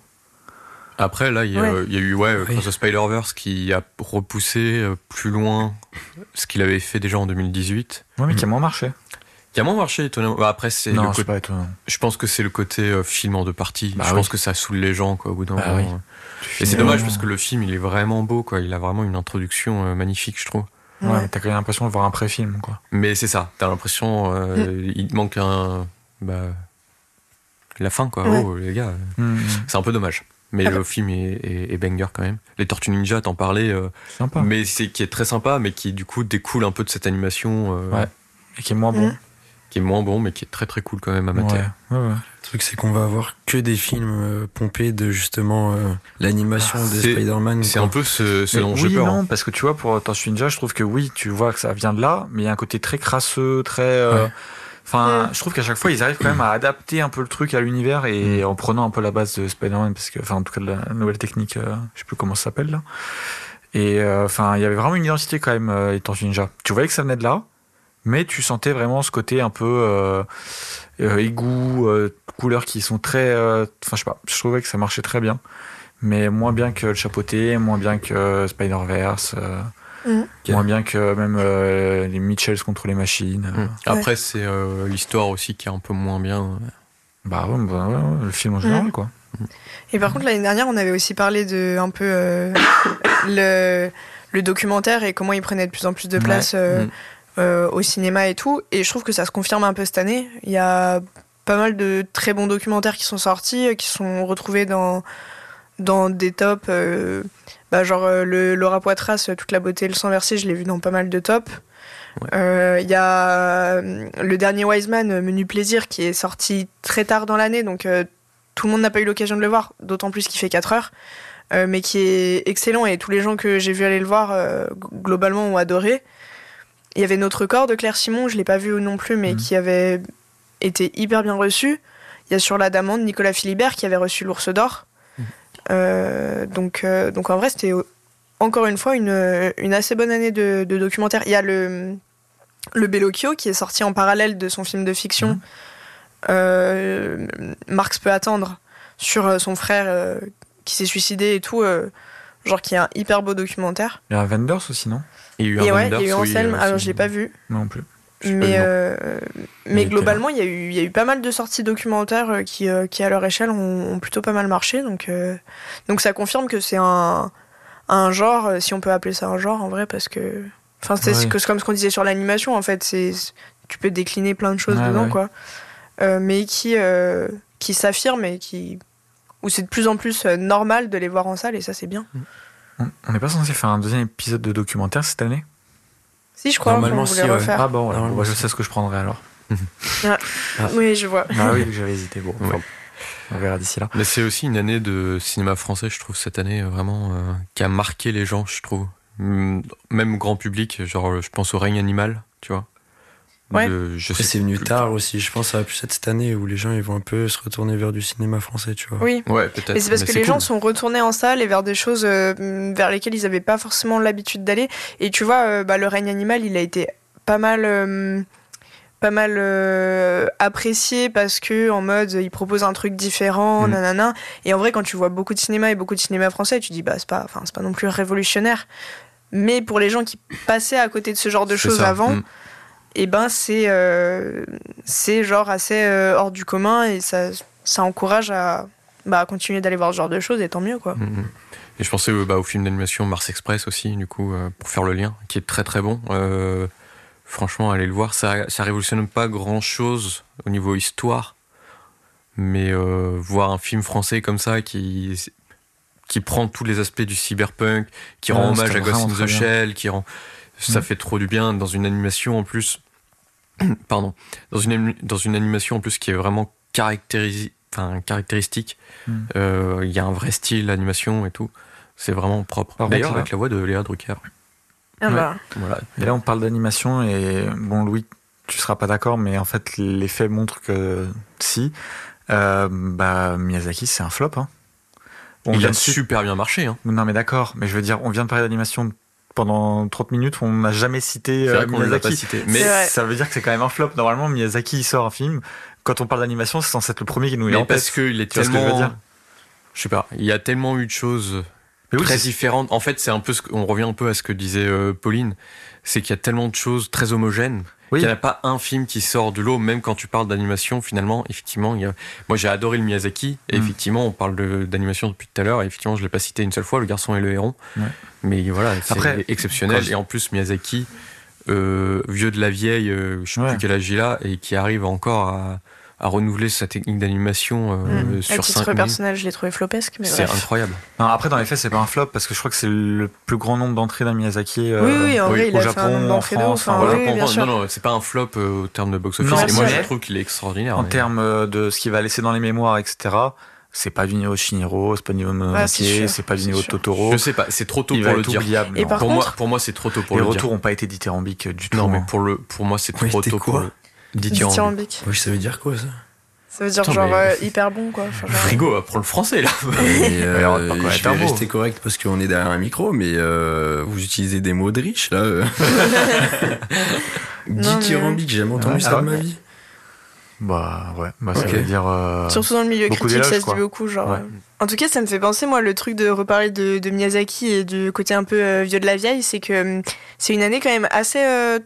Après, là, il y, a- Ouais. il y a eu ouais, Oui. The Spider-Verse qui a repoussé euh, plus loin ce qu'il avait fait déjà en 2018. Ouais, mais qui a moins marché. Qui a moins marché, étonnamment. Bah, après, c'est Non, le c'est côté- pas étonnant. je pense que c'est le côté euh, film en deux parties. Bah je oui. pense que ça saoule les gens, quoi, au bout d'un Bah moment. Et c'est dommage parce que le film, il est vraiment beau, quoi. Il a vraiment une introduction euh, magnifique, je trouve. Ouais, Ouais. t'as quand même l'impression de voir un pré-film, quoi. Mais c'est ça. T'as l'impression, euh, il te manque un, bah, la fin, quoi. Oh, les gars, mm. c'est un peu dommage. Mais ah le bah. film est, banger quand même. Les Tortues Ninja, t'en parlais. Euh, sympa. Mais c'est qui est très sympa, mais qui du coup découle un peu de cette animation. Euh, ouais. Et qui est moins bon. Qui est moins bon, mais qui est très très cool quand même amateur. Ouais. Ouais, le truc, c'est qu'on va avoir que des films euh, pompés de justement l'animation ah, de Spider-Man. C'est un peu ce, ce dont oui, peur. non, parce que tu vois, pour Tortues Ninja, je trouve que oui, tu vois que ça vient de là, mais il y a un côté très crasseux, très. Enfin, je trouve qu'à chaque fois, ils arrivent quand même à adapter un peu le truc à l'univers et mm. en prenant un peu la base de Spider-Man, parce que, enfin, en tout cas, de la nouvelle technique, euh, je sais plus comment ça s'appelle là. Et euh, enfin, il y avait vraiment une identité quand même, euh, étant Ninja. Tu voyais que ça venait de là, mais tu sentais vraiment ce côté un peu euh, égout, couleurs qui sont très. Enfin, je sais pas, je trouvais que ça marchait très bien, mais moins bien que le chapeauté, moins bien que Spider-Verse. Mm. Moins bien que même euh, les Mitchells contre les machines. Mm. Après, c'est euh, l'histoire aussi qui est un peu moins bien. Bah, bah ouais, le film en général, quoi. Et par contre, l'année dernière, on avait aussi parlé de un peu euh, le, le, documentaire et comment il prenait de plus en plus de place au cinéma et tout. Et je trouve que ça se confirme un peu cette année. Il y a pas mal de très bons documentaires qui sont sortis, qui sont retrouvés dans, dans des tops bah, genre euh, le Laura Poitras, toute la beauté et le sang versé, je l'ai vu dans pas mal de tops. Il euh, y a euh, le dernier Wiseman, Menu Plaisir, qui est sorti très tard dans l'année, donc tout le monde n'a pas eu l'occasion de le voir, d'autant plus qu'il fait 4 heures, mais qui est excellent et tous les gens que j'ai vu aller le voir, globalement, ont adoré. Il y avait Notre corps de Claire Simon, je l'ai pas vu non plus, mais mhm. qui avait été hyper bien reçu. Il y a sur la d'amande Nicolas Philibert qui avait reçu l'ours d'or. Euh, donc, euh, donc en vrai, c'était encore une fois une, une assez bonne année de, de documentaires. Il y a le, le Bellocchio qui est sorti en parallèle de son film de fiction. Mhm. Euh, Marx peut attendre sur son frère qui s'est suicidé et tout. genre qui est un hyper beau documentaire. Il y a un Wenders aussi, non? Il y a eu un ouais, il y a eu Anselme. Alors je l'ai pas vu. Non plus. Mais, euh, mais globalement, il y, a eu, y a eu pas mal de sorties documentaires euh, qui, euh, qui à leur échelle, ont, plutôt pas mal marché. Donc, donc ça confirme que c'est un, un genre, si on peut appeler ça un genre en vrai, parce que. Enfin, c'est comme ce qu'on disait sur l'animation, en fait. Tu peux décliner plein de choses dedans, quoi. mais qui, qui s'affirme et qui. où c'est de plus en plus normal de les voir en salle, et ça, c'est bien. On n'est pas censé faire un deuxième épisode de documentaire cette année? Si, je crois. Normalement, si, refaire. Ah bon, je sais ce que je prendrai alors. Ah, ah. Oui, je vois. Ah oui, j'avais hésité. Bon, on verra d'ici là. Mais c'est aussi une année de cinéma français, je trouve, cette année vraiment, euh, qui a marqué les gens, je trouve. Même grand public, genre, je pense au règne animal, tu vois. Ouais. je sais c'est venu tard aussi. Je pense que ça va plus être cette année où les gens ils vont un peu se retourner vers du cinéma français, tu vois. Oui. Ouais, peut-être. Mais c'est parce que les gens sont retournés en salle et vers des choses euh, vers lesquelles ils n'avaient pas forcément l'habitude d'aller. Et tu vois, euh, bah, le règne animal, il a été pas mal. Euh, pas mal apprécié parce que en mode il propose un truc différent mm. nanana et en vrai quand tu vois beaucoup de cinéma et beaucoup de cinéma français tu dis bah c'est pas enfin c'est pas non plus révolutionnaire mais pour les gens qui passaient à côté de ce genre de choses avant mm et ben c'est euh, c'est genre assez euh, hors du commun et ça, ça encourage à bah, continuer d'aller voir ce genre de choses et tant mieux quoi. Mm-hmm. Et je pensais bah, au film d'animation Mars Express aussi, du coup, euh, pour faire le lien, qui est très très bon. franchement, allez le voir. Ça, ça révolutionne pas grand chose au niveau histoire, mais voir un film français comme ça qui, qui prend tous les aspects du cyberpunk, qui rend hommage à Ghost in the Shell, qui rend. Ça mm. fait trop du bien dans une animation en plus. pardon, dans une, dans une animation en plus qui est vraiment enfin, caractéristique. Hmm. Euh, il y a un vrai style d'animation et tout. C'est vraiment propre. D'ailleurs, avec la voix de Léa Drucker. Ah bah. voilà. Et là, on parle d'animation et bon, Louis, tu seras pas d'accord, mais en fait, les faits montrent que si. Euh, bah, Miyazaki, c'est un flop. Hein. On il a super bien marché. Hein. Non, mais d'accord. Mais je veux dire, on vient de parler d'animation pendant 30 minutes, on n'a jamais cité euh, Miyazaki. Mais ça veut dire que c'est quand même un flop. Normalement, Miyazaki il sort un film. Quand on parle d'animation, c'est censé être le premier qui nous est en parce qu'il est tellement. je, veux dire je sais pas. Il y a tellement eu de choses très différentes. En fait, c'est un peu ce on revient un peu à ce que disait euh, Pauline. C'est qu'il y a tellement de choses très homogènes il n'y a pas un film qui sort de l'eau, même quand tu parles d'animation, finalement, effectivement, il y a... moi j'ai adoré le Miyazaki, et mm. effectivement, on parle d'animation depuis tout à l'heure, et effectivement, je ne l'ai pas cité une seule fois, Le garçon et le héron. Mais voilà, c'est exceptionnel, et en plus, Miyazaki, euh, vieux de la vieille, euh, je ne sais plus quel âge il a, et qui arrive encore à, à renouveler sa technique d'animation euh, Mm. sur À 5 titre personnel, je l'ai trouvé flopesque, mais C'est bref. incroyable. Non, après, dans les faits, c'est pas un flop parce que je crois que c'est le plus grand nombre d'entrées d'un Miyazaki. euh, Oui, oui, en oui, il au a fait un Japon, en France, enfin, hein. voilà, Oui, pour bien moi, sûr. non, non, c'est pas un flop euh, au terme de box-office. Non, Et moi, je trouve qu'il est extraordinaire. En mais- termes de ce qu'il va laisser dans les mémoires, etc., c'est pas du niveau de Shinhiro, c'est pas du niveau de Ah, c'est Mononoke, sûr, c'est pas du niveau. Totoro. Je sais pas, c'est trop tôt Il pour le dire. oubliable. Et par Pour moi, contre- pour moi, c'est trop tôt pour les le dire. retours ont pas été dithyrambiques du tout. Non, mais pour le, pour moi, c'est Oui, trop tôt quoi pour le. Dithyrambique. Oui, ça veut dire quoi ça? Ça veut dire Attends, genre mais- euh, hyper bon, quoi. Enfin, genre- Frigo, apprends le français là. Mais, euh, Alors, par contre, je vais rester correct parce qu'on est derrière un micro, mais euh, vous utilisez des mots de riche là. euh. Dithyrambique, j'ai jamais entendu ça ah de ma vie. Bah ouais, bah, ça Ok. veut dire. euh, Surtout dans le milieu critique, ça se dit beaucoup. Genre, Ouais. euh. En tout cas, ça me fait penser, moi, le truc de reparler de, de Miyazaki et du côté un peu euh, vieux de la vieille, c'est que hum, c'est une année quand même assez euh,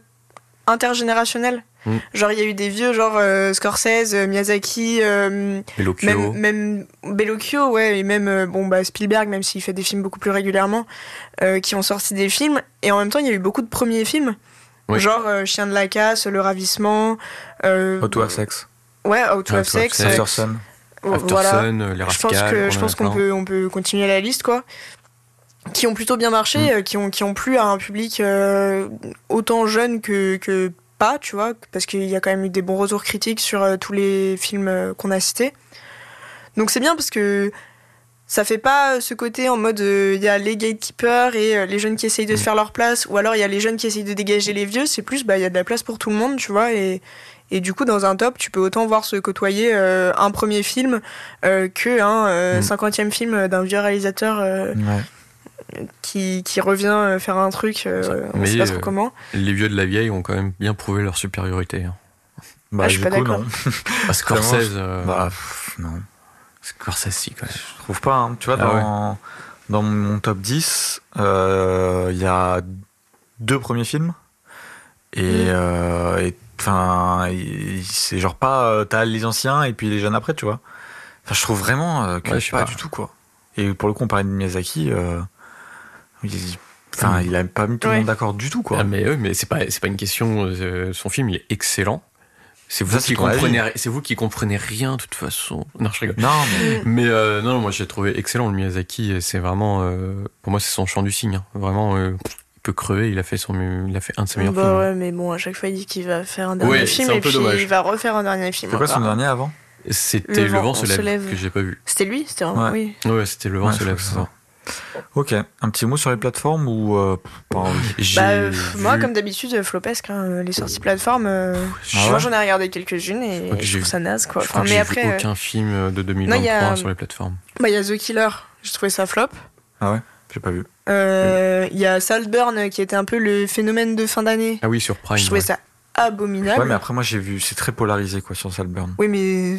intergénérationnelle. Mm. Genre, il y a eu des vieux, genre euh, Scorsese, euh, Miyazaki, euh, Bellocchio. même, même Bellocchio, ouais, et même euh, bon, bah, Spielberg, même s'il fait des films beaucoup plus régulièrement, euh, qui ont sorti des films. Et en même temps, il y a eu beaucoup de premiers films. Oui. Genre euh, Chien de la casse, Le ravissement. Euh, to have sex. Ouais, Out to have Sex. sex. After Voilà. Sun, les Je pense Rascals. que je en pense a qu'on peut on peut continuer la liste quoi. Qui ont plutôt bien marché, Mm. qui ont qui ont plu à un public euh, autant jeune que que pas, tu vois, parce qu'il y a quand même eu des bons retours critiques sur euh, tous les films euh, qu'on a cités. Donc c'est bien parce que ça fait pas ce côté en mode euh, il y a les gatekeepers et euh, les jeunes qui essayent de se Mm. faire leur place ou alors il y a les jeunes qui essayent de dégager les vieux, c'est plus bah il y a de la place pour tout le monde, tu vois et et du coup, dans un top, tu peux autant voir se côtoyer euh, un premier film euh, que un euh, Mm. cinquantième film d'un vieux réalisateur euh, Ouais. Qui, qui revient euh, faire un truc, euh, on Mais, sait pas trop euh, comment. Les vieux de la vieille ont quand même bien prouvé leur supériorité. hein. Bah, Ah, je suis du pas coup, d'accord. non. Ah, Scorsese, euh, Bah, pff, non. Scorsese, si, quand même. Je trouve pas. hein. Tu vois, Ah dans, dans mon top 10, euh, il y a deux premiers films. Et. Mm. euh, et, Enfin, c'est genre pas. euh, T'as les anciens et puis les jeunes après, tu vois. Enfin, je trouve vraiment euh, que Ouais, je sais pas, pas. du tout, quoi. Et pour le coup, on parlait de Miyazaki. Euh, il, enfin, il a pas mis tout le Ouais. monde d'accord du tout, quoi. Ah, mais, oui, mais c'est pas, c'est pas une question. euh, son film, il est excellent. C'est vous, qui comprenez, c'est vous qui comprenez rien, de toute façon. Non, je rigole. Non, mais. Mm. Mais euh, non, moi j'ai trouvé excellent le Miyazaki. C'est vraiment, euh, pour moi, c'est son chant du cygne. hein. Vraiment, euh, il peut crever. Il a fait son, il a fait un de ses meilleurs Bah films. ouais, mais bon, à chaque fois, il dit qu'il va faire un dernier Ouais, film un et puis dommage. il va refaire un dernier film. C'est quoi son dernier avant? C'était Le Le vent se se lève, que j'ai pas vu. C'était lui C'était vraiment. Ouais. Oui. Ouais, c'était Le vent Ouais, se lève. Ok, un petit mot sur les plateformes ou euh, Bah, euh, moi, comme d'habitude, euh, flopesque, hein, les sorties plateformes. euh, Ah ouais moi, j'en ai regardé quelques-unes et je j'ai trouve ça naze, quoi. je crois Enfin, que mais après, vu euh, aucun film euh, de 2023 il y a- sur les plateformes. bah, il y a The Killer, j'ai trouvé ça flop. J'ai pas vu. Euh, Il y a Saltburn euh, qui était un peu le phénomène de fin d'année. Ah oui, sur Prime. Je trouvais ouais. ça abominable. Ouais, mais après, moi, j'ai vu, c'est très polarisé, quoi, sur Salburn. Oui, mais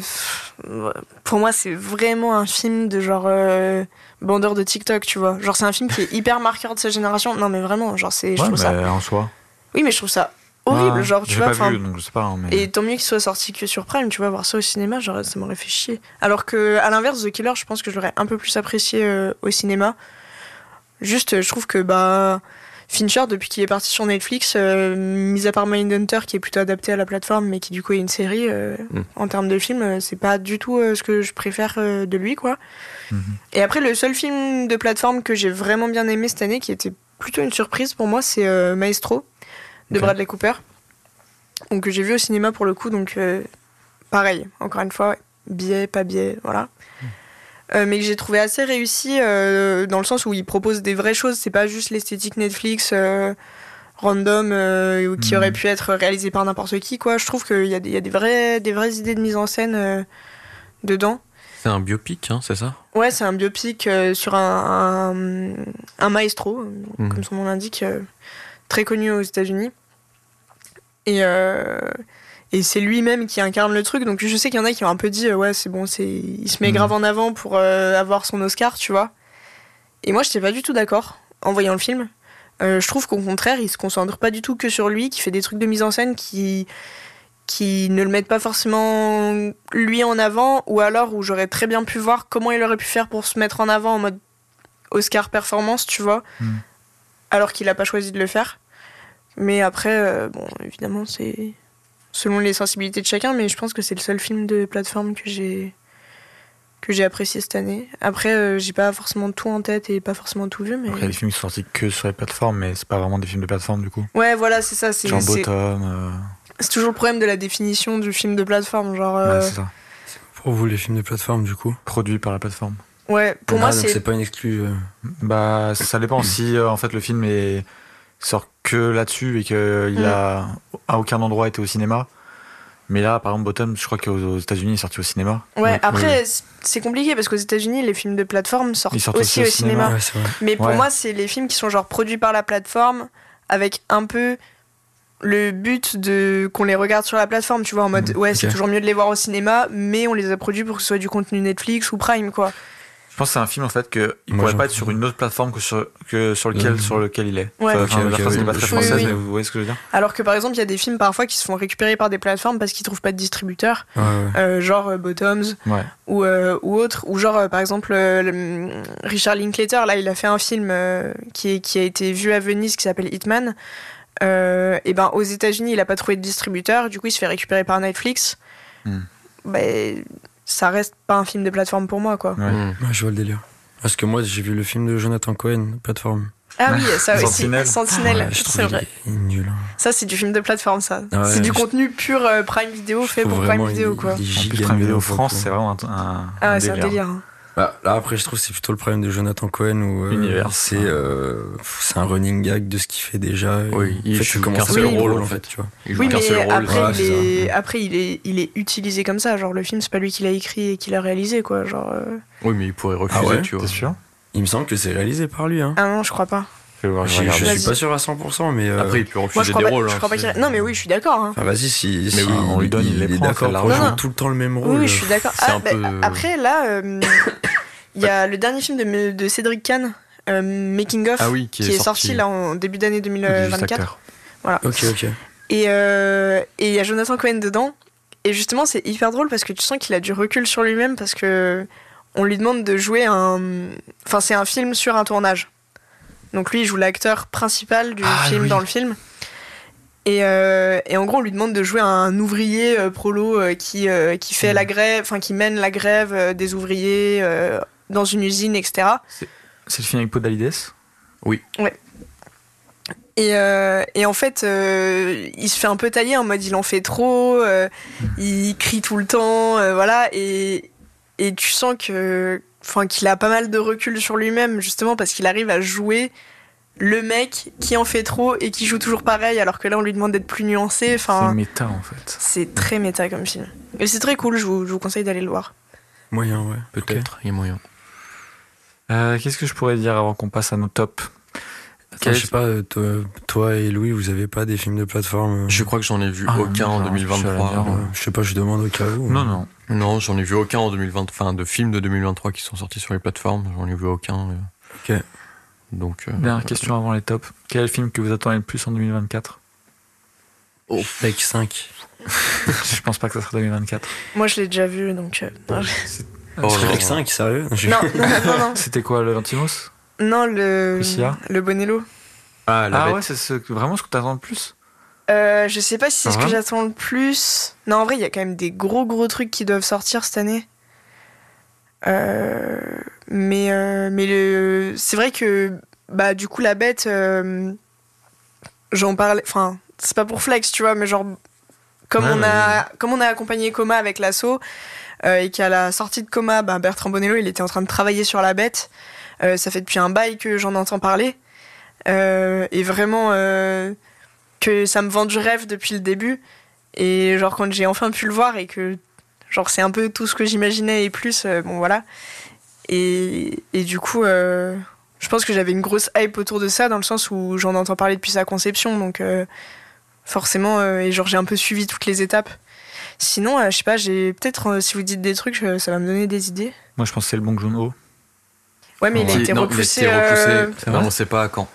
ouais, pour moi, c'est vraiment un film de genre euh, bandeur de TikTok, tu vois. Genre, c'est un film qui est hyper marqueur de sa génération. Non, mais vraiment, genre, c'est, je Ouais, trouve mais ça. en soi. Oui, mais je trouve ça horrible, Ouais, genre, tu vois. pas enfin, vu, donc je sais pas. hein, mais... Et tant mieux qu'il soit sorti que sur Prime, tu vois, voir ça au cinéma, genre, ça m'aurait fait chier. Alors que, à l'inverse, The Killer, je pense que je l'aurais un peu plus apprécié euh, au cinéma. Juste, je trouve que, bah. Fincher, depuis qu'il est parti sur Netflix, euh, mis à part Mindhunter, qui est plutôt adapté à la plateforme, mais qui du coup est une série, euh, Mm. en termes de film, euh, c'est pas du tout euh, ce que je préfère euh, de lui, quoi. Et après, le seul film de plateforme que j'ai vraiment bien aimé cette année, qui était plutôt une surprise pour moi, c'est euh, Maestro, de. Bradley Cooper. Donc, que j'ai vu au cinéma pour le coup, donc euh, pareil, encore une fois, billet, pas billet, voilà. Euh, mais que j'ai trouvé assez réussi euh, dans le sens où il propose des vraies choses, c'est pas juste l'esthétique Netflix euh, random qui Mhm. aurait pu être réalisé par n'importe qui, quoi. Je trouve qu'il y a, des, y a des, vraies, des vraies idées de mise en scène dedans. C'est un biopic, hein, c'est ça? Ouais, c'est un biopic euh, sur un, un, un maestro, euh, Mhm. comme son nom l'indique, euh, très connu aux États-Unis. Et, euh, et c'est lui-même qui incarne le truc. Donc je sais qu'il y en a qui ont un peu dit, ouais, c'est bon, c'est, il se met Mhm. grave en avant pour euh, avoir son Oscar, tu vois. Et moi, je n'étais pas du tout d'accord en voyant le film. Euh, je trouve qu'au contraire, il se concentre pas du tout que sur lui, qui fait des trucs de mise en scène qui qui ne le mettent pas forcément lui en avant, ou alors où j'aurais très bien pu voir comment il aurait pu faire pour se mettre en avant en mode Oscar performance, tu vois, Mm. alors qu'il a pas choisi de le faire. Mais après, euh, bon, évidemment, c'est selon les sensibilités de chacun, mais je pense que c'est le seul film de plateforme que j'ai que j'ai apprécié cette année. Après, euh, j'ai pas forcément tout en tête et pas forcément tout vu, mais. Après, les films qui sont sortis que sur les plateformes, mais c'est pas vraiment des films de plateforme du coup. Ouais, voilà, c'est ça. C'est c'est- Bottom. C'est toujours le problème de la définition du film de plateforme. Genre, euh, ouais, c'est ça. Pour vous, les films de plateforme, du coup Produit par la plateforme. ouais, pour Ah, moi, donc c'est. c'est pas une exclue. euh, Bah, ça dépend si euh, en fait le film est sort que là-dessus et qu'il Mm. a à aucun endroit été au cinéma. Mais là, par exemple, Bottom, je crois qu'aux aux États-Unis, il est sorti au cinéma. Ouais, Ouais, après, c'est- c'est compliqué parce qu'aux États-Unis, les films de plateforme sortent, aussi, au cinéma. Ouais. Mais pour Ouais. moi, c'est les films qui sont genre produits par la plateforme avec un peu le but de qu'on les regarde sur la plateforme, tu vois, en mode Mhm, ouais, c'est toujours mieux de les voir au cinéma, mais on les a produits pour que ce soit du contenu Netflix ou Prime, quoi. Je pense que c'est un film en fait que il Moi, pourrait pas être sur une autre plateforme que sur, que sur lequel Mhm. sur lequel il est. Ouais. Enfin, la phrase oui. n'est pas très française, oui. mais vous voyez ce que je veux dire Alors que par exemple, il y a des films parfois qui se font récupérer par des plateformes parce qu'ils trouvent pas de distributeur, Ouais, ouais. euh, genre euh, Bottoms Ouais. ou, euh, ou autre, ou genre euh, par exemple euh, le- Richard Linklater, là il a fait un film euh, qui, est- qui a été vu à Venise qui s'appelle Hitman. Euh, et ben aux États-Unis il a pas trouvé de distributeur, du coup il se fait récupérer par Netflix. Hmm. Ben, ça reste pas un film de plateforme pour moi quoi. Ouais. Mm. Ouais, je vois le délire. Parce que moi, j'ai vu le film de Jonathan Cohen, plateforme. Ah oui, ça aussi, Sentinelle. Sentinelle, Ouais, c'est trouve vrai. il est nul. hein. Ça c'est du film de plateforme ça. Ouais, c'est du je- contenu pur euh, Prime Vidéo fait pour Prime Vidéo quoi. En plus, Prime Vidéo France, c'est vraiment un, un, Ah c'est un délire. délire. hein. Bah, là, après, je trouve que c'est plutôt le problème de Jonathan Cohen où euh, Univers, c'est euh, c'est un running gag de ce qu'il fait déjà. Oui, il en fait, joue qu'un seul le rôle, rôle, en fait, fait. tu vois. Il joue Oui, mais seul rôle. après, ouais, il est... après il, est... il est utilisé comme ça. Genre, le film, c'est pas lui qui l'a écrit et qui l'a réalisé, quoi. Genre, euh, Oui, mais il pourrait refuser, Ah ouais tu vois. T'es sûr Il me semble que c'est réalisé par lui. Hein. Ah non, je crois pas. Je je suis pas sûr à 100%, mais. euh, Après, il peut Moi, je refuser crois des pas, rôles. je hein, pas. Non, mais oui, je suis d'accord. hein. Enfin, vas-y, si, si oui, on lui donne, il les est d'accord pour jouer tout le temps le même rôle. Oui, je suis d'accord. Ah, bah, peu- Après, là, euh, il y a le dernier film de, de Cédric Kahn, euh, Making of, Ah oui, qui, est, sorti, là en début d'année Il est juste 2024. acteur. Ok, ok. Et euh, et il y a Jonathan Cohen dedans. Et justement, c'est hyper drôle parce que tu sens qu'il a du recul sur lui-même parce que on lui demande de jouer un. Enfin, c'est un film sur un tournage. Donc lui, il joue l'acteur principal du Ah, film oui. dans le film. Et, euh, et en gros, on lui demande de jouer un ouvrier euh, prolo euh, qui, qui fait Mhm. la grève, enfin qui mène la grève des ouvriers dans une usine, etc. C'est le film avec Podalides Et, euh, et en fait, il se fait un peu tailler en mode il en fait trop, euh, il crie tout le temps, voilà. Et, et tu sens que, enfin, qu'il a pas mal de recul sur lui-même justement parce qu'il arrive à jouer le mec qui en fait trop et qui joue toujours pareil alors que là on lui demande d'être plus nuancé. C'est Enfin, méta en fait. c'est très méta comme film. Et c'est très cool. Je vous, je vous conseille d'aller le voir. Moyen, ouais. Peut-être, il y a moyen. Euh, Qu'est-ce que je pourrais dire avant qu'on passe à nos tops? Attends, je sais pas, euh, toi, toi et Louis, vous avez pas des films de plateforme euh, Je crois que j'en ai vu Ah, aucun en non, je suis allé 2023. dire, euh, Je sais pas, je demande au cas où. Non, non. Non, j'en ai vu aucun en 2020, enfin de films de 2023 qui sont sortis sur les plateformes, j'en ai vu aucun. euh. Ok. Donc, euh, Dernière question avant les tops. Quel est le film que vous attendez le plus en 2024 Shrek 5. Je pense pas que ça sera 2024. Moi, je l'ai déjà vu, donc. euh, non, je- Oh, non. 5, sérieux? non, non, non, non. C'était quoi le Lantimos Non, le. Lucia? Le Bonello. Ah, la Ah bête. ouais, c'est ce, vraiment ce que t'attends le plus? Euh, je sais pas si c'est ce que j'attends le plus. Non, en vrai, il y a quand même des gros gros trucs qui doivent sortir cette année. Euh, mais euh, mais le, c'est vrai que bah du coup la bête, j'en parlais. Enfin, c'est pas pour flex, tu vois, mais genre comme Ouais, on a comme on a accompagné Coma avec l'assaut et qu'à la sortie de Coma, bah, Bertrand Bonello, il était en train de travailler sur la bête. Ça fait depuis un bail que j'en entends parler. Et vraiment que ça me vend du rêve depuis le début. Et genre quand j'ai enfin pu le voir et que genre c'est un peu tout ce que j'imaginais et plus, euh, bon voilà. Et, et du coup, euh, je pense que j'avais une grosse hype autour de ça dans le sens où j'en entends parler depuis sa conception. Donc euh, forcément, euh, et genre j'ai un peu suivi toutes les étapes. Sinon, euh, je sais pas, j'ai peut-être, euh, si vous dites des trucs, ça va me donner des idées. Moi, je pense que c'est le Bong Joon-ho. Ouais, mais il a été non, repoussé. Il a été repoussé, euh, C'est mais vrai on sait pas à quand.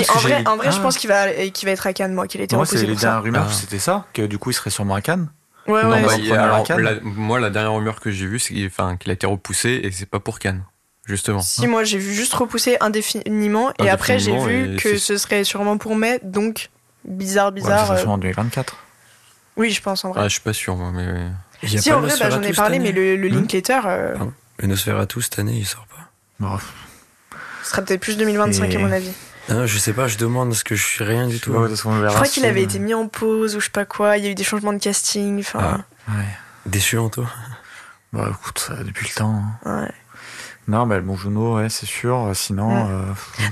Si, parce en vrai, lu- en vrai je Ah. pense qu'il va, qu'il va être à Cannes, moi, qu'il a été Moi, c'est repoussé les dernières rumeurs, Ah. c'était ça, que du coup, il serait sûrement à Cannes. Ouais, Non, ouais. bah, Bah, il- alors, Cannes. la- moi, la dernière rumeur que j'ai vue, c'est qu'il enfin, qu'il a été repoussé et c'est pas pour Cannes, justement. Si, moi j'ai vu juste repousser indéfiniment et après j'ai vu que ce serait sûrement pour mai, donc bizarre, Ouais, bizarre. sera euh, sûrement en 2024. Oui, je pense en vrai. Ah, je suis pas sûr, moi, mais. Y a si, pas en vrai, bah, j'en ai parlé, mais le, le Hmm Linklater, euh. Le Nosferatu cette année, il sort pas. Bon, ce sera peut-être plus 2025 Et- à mon avis. Ah Non, je sais pas, je demande parce que je suis rien du tout. Je crois qu'il avait été mis en pause ou je sais pas quoi. Il y a eu des changements de casting. Enfin, Ouais. Déçu en toi. Bah écoute, ça, depuis le temps. hein. ouais. Non, bah le bon Juno, ouais, c'est sûr. Sinon, Mm. euh,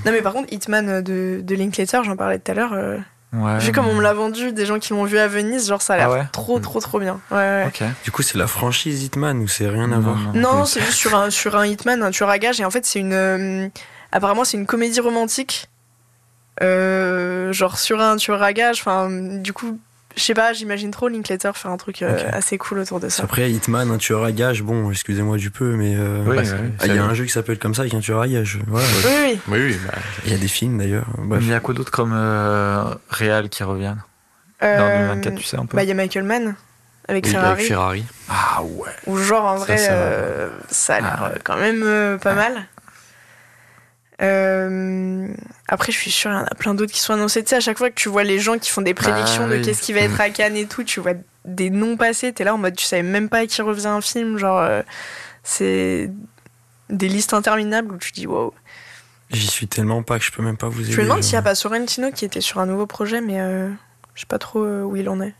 Non, mais par contre, Hitman de, de Linklater, j'en parlais tout à l'heure. euh, ouais. vu comme on me l'a vendu, des gens qui l'ont vu à Venise, genre ça a l'air Ah ouais trop, trop, trop bien. Ouais. Du coup, c'est la franchise Hitman ou c'est rien à voir Non, c'est juste sur un, sur un Hitman, un tueur à gage. Et en fait, c'est une. euh, apparemment, c'est une comédie romantique. Euh, genre sur un tueur à gage. Enfin, du coup, je sais pas, j'imagine trop Linklater faire un truc euh, assez cool autour de ça. Après, Hitman, un tueur à gage, bon, excusez-moi du peu, mais. euh, Oui, Bah, ah, Il y a un jeu qui s'appelle comme ça avec un tueur à gage. Oui, oui. Oui, oui, bah, Il y a des films d'ailleurs. Il y a quoi d'autre comme euh, réal qui reviennent Euh, dans 2024, tu sais un peu Bah, il y a Michael Mann avec oui, Ferrari. avec Ferrari. Ah ouais. Ou genre, en vrai, ça euh, a l'air Ah ouais. quand même euh, pas mal. Euh, après, je suis sûre, il y en a plein d'autres qui sont annoncés. Tu sais, à chaque fois que tu vois les gens qui font des prédictions Ah de oui. qu'est-ce qui va être à Cannes et tout, tu vois des noms passer, t'es là en mode, tu savais même pas qui refaisait un film. Genre, euh, c'est des listes interminables où tu dis wow. J'y suis tellement pas que je peux même pas vous aider. Je me demande s'il n'y a pas Sorrentino qui était sur un nouveau projet, mais euh, je sais pas trop euh, où il en est.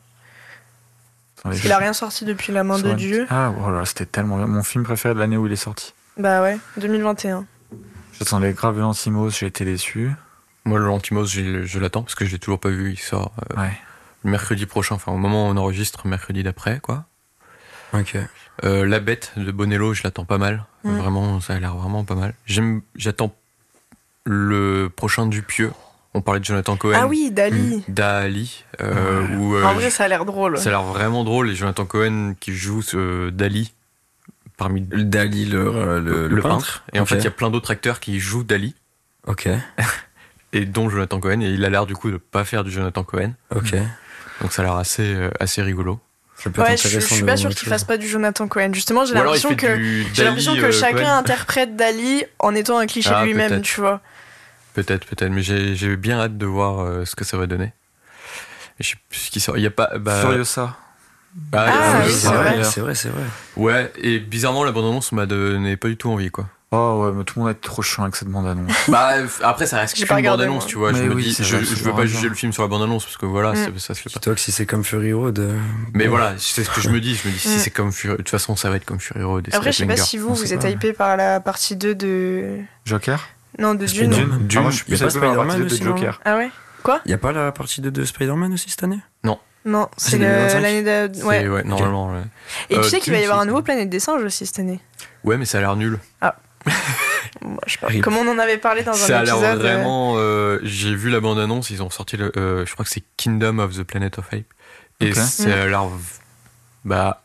Attendez, Il a rien sorti depuis La main de Sur- Dieu. Ah voilà, c'était tellement bien. Mon film préféré de l'année où il est sorti. Bah ouais, 2021. J'attendais grave Lantimos, j'ai été déçu. Moi, le Lantimos, je, l'attends parce que je l'ai toujours pas vu. Il sort euh, Ouais. le mercredi prochain, enfin au moment où on enregistre, mercredi d'après, quoi. Ok. Euh, La Bête de Bonello, je l'attends pas mal. Mm. Vraiment, ça a l'air vraiment pas mal. J'aime, j'attends le prochain Dupieux. On parlait de Jonathan Cohen. Ah oui, Dali. Dali. euh, Ouais. où, euh, En vrai, ça a l'air drôle. ça a l'air vraiment drôle. Et Jonathan Cohen qui joue ce Dali parmi Dali, le, euh, le, le, le peintre. Et en fait, il y a plein d'autres acteurs qui jouent Dali. Ok. Et dont Jonathan Cohen. Et il a l'air du coup de pas faire du Jonathan Cohen. Ok. Donc ça a l'air assez, euh, assez rigolo. Ouais, je, je suis de pas sûr qu'il fasse pas du Jonathan Cohen. Justement, j'ai l'impression que j'ai l'impression que euh, chacun Cohen. interprète Dali en étant un cliché Ah, de lui-même, tu vois. Peut-être, peut-être, mais j'ai j'ai bien hâte de voir euh, ce que ça va donner. Je sais plus ce qui sort. Il y a pas. Bah, Furiosa. Ah, euh, oui, c'est c'est vrai, c'est vrai, c'est vrai. Ouais, et bizarrement, la bande-annonce m'a donné pas du tout envie, quoi. Oh ouais, mais tout le monde est trop chiant avec cette bande-annonce. bah, après, ça reste qu'une bande-annonce, moi. tu vois. je Mais me oui, dis, c'est je, vrai, je veux pas juger le film sur la bande-annonce, parce que voilà, Mm. c'est- ça se fait pas. Dis-toi que si c'est comme Fury Road. euh, Mais bon. voilà, c'est ce que je me dis. Je me dis, si Mm. c'est comme Fury. De toute façon, ça va être comme Fury Road. et Après, je sais pas si vous, On vous êtes hypé par la partie 2 de. Joker Non, de Dune. Spider-Man. Dune, Ah, moi, je suis y a plus pas hypé par la Spider-Man partie de Joker. Ah ouais? Y a pas la partie 2 de Spider-Man aussi cette année? Non, c'est c'est le- 2025? l'année de. C'est- Ouais. Ouais, normalement. ouais. Et Euh, tu sais qu'il va y avoir un c'est- nouveau Planète des Singes aussi cette année. Ouais, mais ça a l'air nul. Bon, je sais pas. Comme on en avait parlé dans Ça un a l'air épisode. euh, vraiment. euh, J'ai vu la bande-annonce, ils ont sorti le. euh, je crois que c'est Kingdom of the Planet of Ape. Et Ok. ça Mm. a l'air. Bah.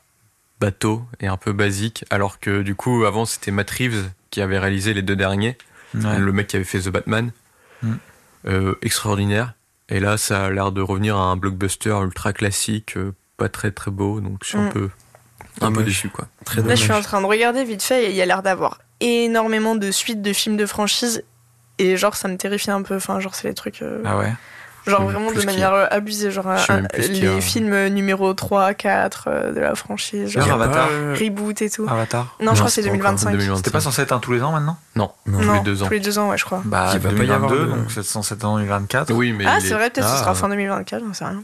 bateau et un peu basique. Alors que du coup, avant, c'était Matt Reeves qui avait réalisé les deux derniers. Ouais. Le mec qui avait fait The Batman. Mm. Euh, extraordinaire. Et là, ça a l'air de revenir à un blockbuster ultra classique, euh, pas très très beau. Donc je suis un Mm. peu. Un peu déçu, quoi. Très Là, je suis en train de regarder vite fait et il y a l'air d'avoir énormément de suites de films de franchise. Et genre, ça me terrifie un peu. Enfin, genre, c'est les trucs. euh, Ah ouais? Genre, vraiment de manière euh, abusée. Genre, euh, les films numéro 3, 4 euh, de la franchise. Genre, Avatar. euh, reboot et tout. Avatar. non, je crois que c'est c'est pas encore 2025. 2025. C'était pas censé être un tous les ans maintenant? Non, Non. tous non, les deux ans. Tous les deux ans, ouais, je crois. Bah, Il va pas y avoir 2022, de- donc c'est censé être en 2024. Oui, mais. ah, c'est vrai, peut-être que ce Ah. sera fin 2024, j'en sais rien.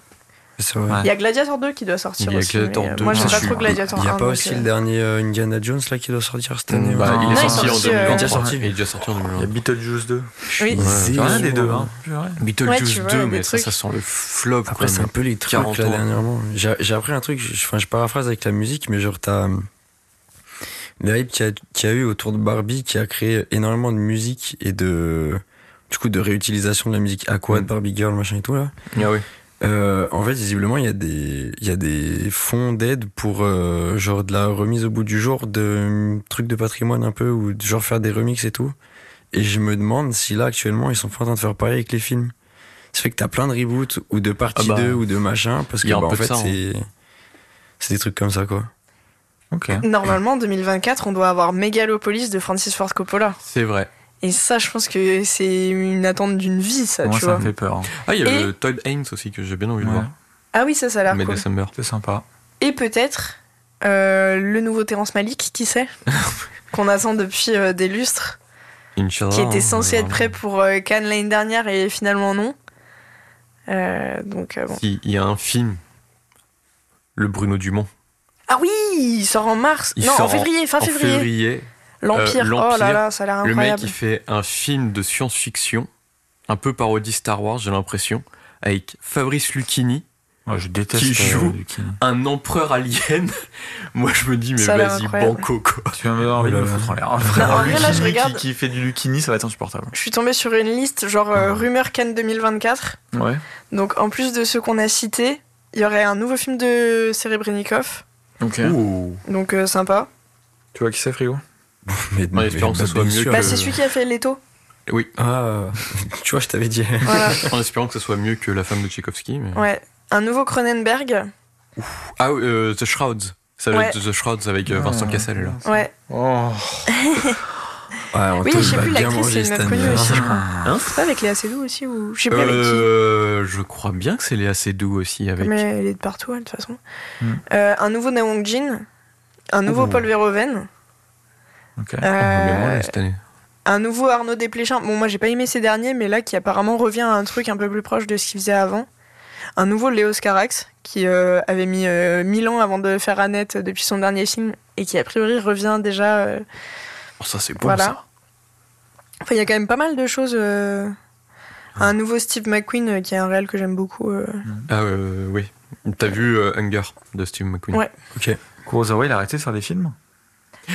Ouais. Il y a Gladiator 2 qui doit sortir Il y a aussi. Gladiator mais, euh, 2, moi, je pas suis- trop Gladiator Il y a 1, pas aussi euh, le dernier euh, Indiana Jones là qui doit sortir cette année Bah, il est sorti en sorti, euh, 2023. il est déjà sorti. Il est déjà sorti en Il y a 2023. Beetlejuice 2. Oui. Ouais. C'est rien des deux, hein. Beetlejuice Ouais, tu vois, 2, des mais ça, sent le flop. Après, c'est un peu les trucs 40 là dernièrement. J'ai appris un truc, je, enfin, je paraphrase avec la musique, mais genre, t'as. euh, Le hype qu'il y, a- qu'il y a eu autour de Barbie qui a créé énormément de musique et de. Du coup, de réutilisation de la musique Aqua, de Mm. Barbie Girl, machin et tout là. Ah oui. Euh, en fait, visiblement, il y a des, il y a des fonds d'aide pour euh, genre de la remise au bout du jour de euh, trucs de patrimoine un peu ou de genre faire des remixes et tout. Et je me demande si là actuellement ils sont pas en train de faire pareil avec les films. Ça fait que t'as plein de reboots ou de parties Ah bah, 2 ou de machin parce que bah, en fait hein. c'est des trucs comme ça quoi. Ok. Normalement, en 2024, on doit avoir Megalopolis de Francis Ford Coppola. C'est vrai. Et ça, je pense que c'est une attente d'une vie, ça, Moi, tu ça vois. me fait peur. hein. Ah, il y a Et- le Todd Haynes aussi que j'ai bien envie de Ouais. voir. Ah oui, ça, ça a l'air Mais cool. December. C'est sympa. Et peut-être euh, le nouveau Terrence Malick, qui sait Qu'on attend depuis euh, des lustres, Inch'Allah. qui était censé hein, être prêt pour euh, Cannes l'année dernière et finalement non. Euh, donc euh, bon. Il y a un film, le Bruno Dumont. Ah oui, il sort en mars. Il non, en février, fin en février. février. L'Empire. Euh, oh là là, ça a l'air Le incroyable. mec, il fait un film de science-fiction, un peu parodie Star Wars, j'ai l'impression, avec Fabrice Lucchini, Ouais, je déteste Qui joue euh, Lucchini. un empereur alien. Moi, je me dis, mais vas-y, banco, quoi. Tu vas me donner envie de me foutre en l'air. Vraiment, en vrai, là, je regarde- Qui, qui fait du Lucchini, ça va être insupportable. Je suis tombée sur une liste, genre euh, rumeur Cannes 2024. Ouais. Donc en plus de ceux qu'on a cités, il y aurait un nouveau film de Serebrennikov. Ok. Ouh. Donc euh, sympa. Tu vois qui c'est, Frigo Mais, En espérant que ce soit mieux sûr. que- Bah, c'est celui qui a fait Leto. Oui, Ah, tu vois, je t'avais dit. Voilà. en espérant que ce soit mieux que la femme de Tchaïkovski. Mais... ouais. Un nouveau Cronenberg. Ah, oui, euh, The Shrouds. Ça va Ouais. être The Shrouds avec euh, Vincent Cassel, là. Ouais. Oh. Ouais, Oui, je sais plus, l'actrice, c'est une meuf connue aussi, hein. je crois. Hein C'est pas avec Léa Seydoux aussi ou je sais plus avec Euh, je crois bien que c'est Léa Seydoux aussi qui. avec. Mais elle est de partout, elle, de toute façon. Hmm. Euh, un nouveau Na Wong Jin. Un nouveau Ouh. Paul Verhoeven. Euh, cette année. un nouveau Arnaud Desplechin. Bon, moi, j'ai pas aimé ces derniers, mais là, qui apparemment revient à un truc un peu plus proche de ce qu'il faisait avant. Un nouveau Léo Carax, qui euh, avait mis euh, 1000 ans avant de faire Annette depuis son dernier film, et qui, a priori, revient déjà. euh, Oh, ça, c'est bon, voilà. ça. Enfin, il y a quand même pas mal de choses. euh, Un nouveau Steve McQueen, euh, qui est un réel que j'aime beaucoup. euh. Ah, euh, oui. T'as vu euh, Hunger de Steve McQueen Ouais. Ok. Kurosawa, il a arrêté de faire des films?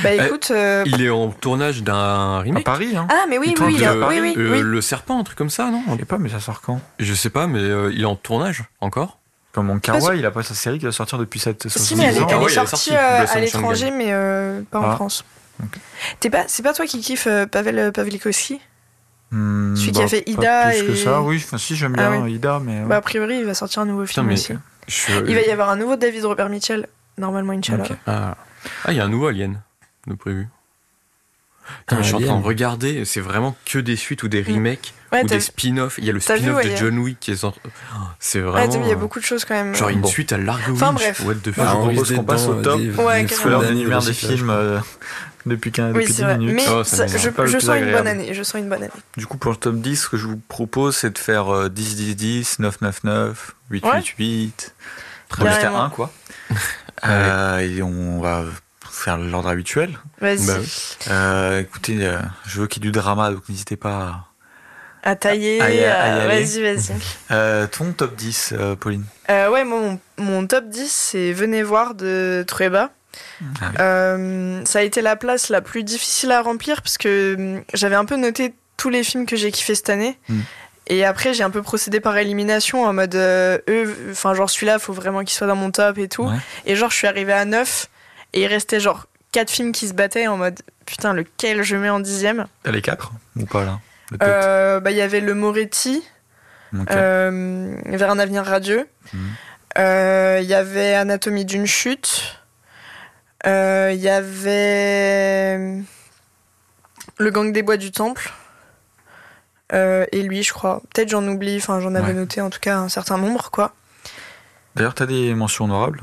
Bah écoute. euh, Il est en tournage d'un À remake. Paris, hein Ah, mais oui, Il oui, à Euh, oui. Le serpent, un truc comme ça, non? Je sais pas, mais ça sort quand? Je sais pas, mais euh, il est en tournage encore. Comme mon. Kawa, il a pas sa série qui va sortir depuis cette Si, mais elle, est- ans. Elle est sortie euh, à l'étranger, mais euh, pas en Ah. France. T'es pas, c'est pas toi qui kiffe euh, Pavel Pavlikovski Hmm, Celui qui a fait pas Ida plus que ça, oui. Enfin, si, j'aime Ah bien oui. Ida, mais. Bah, a priori, il va sortir un nouveau film mais aussi. je- Il va y avoir un nouveau David Robert Mitchell, normalement, Inch'Allah. Ah, Ah, il y a un nouveau Alien de prévu. Un je suis en train de regarder, c'est vraiment que des suites ou des remakes Ouais, ou des spin-offs. Il y a le spin-off ouais, de John Wick qui est sorti. Oh, C'est ouais, vraiment. vu, il y a euh, beaucoup de choses quand même. Genre une Bon. suite à Largo Enfin, bref. What the fuck. Bah, je on propose qu'on passe au d'être top. des- Ouais, d'énumère des films euh, depuis, 15, Oui, depuis c'est 10 vrai. minutes. Mais Oh, ça je, je sens une bonne année. Je sens une bonne année. Du coup, pour le top 10, ce que je vous propose, c'est de faire euh, 10, 10, 10, 9, 9, 9, 8, Ouais. 8, 8. Très Jusqu'à Carrément. 1, quoi. Euh, et on va faire l'ordre habituel. Vas-y. Bah. Euh, écoutez, euh, je veux qu'il y ait du drama, donc n'hésitez pas. À tailler. À y- à y à- aller. Vas-y, vas-y. Euh, ton top 10, euh, Pauline? Euh, ouais, moi, mon, mon top 10, c'est Venez voir de Trueba. Ah oui. Euh, ça a été la place la plus difficile à remplir parce que hum, j'avais un peu noté tous les films que j'ai kiffé cette année. Mm. Et après, j'ai un peu procédé par élimination en mode euh, eux, enfin, genre celui-là, faut vraiment qu'il soit dans mon top et tout. Ouais. Et genre, je suis arrivée à 9 et il restait genre 4 films qui se battaient en mode putain, lequel je mets en dixième? T'as les 4 ou pas là? Euh, Bah, il y avait Le Moretti, euh, Vers un avenir radieux. Mhm. Euh, Il y avait Anatomie d'une chute. Il y avait Le gang des bois du temple. Et lui, je crois. Peut-être j'en oublie, enfin j'en avais Ouais. noté en tout cas un certain nombre, quoi. D'ailleurs, t'as des mentions honorables?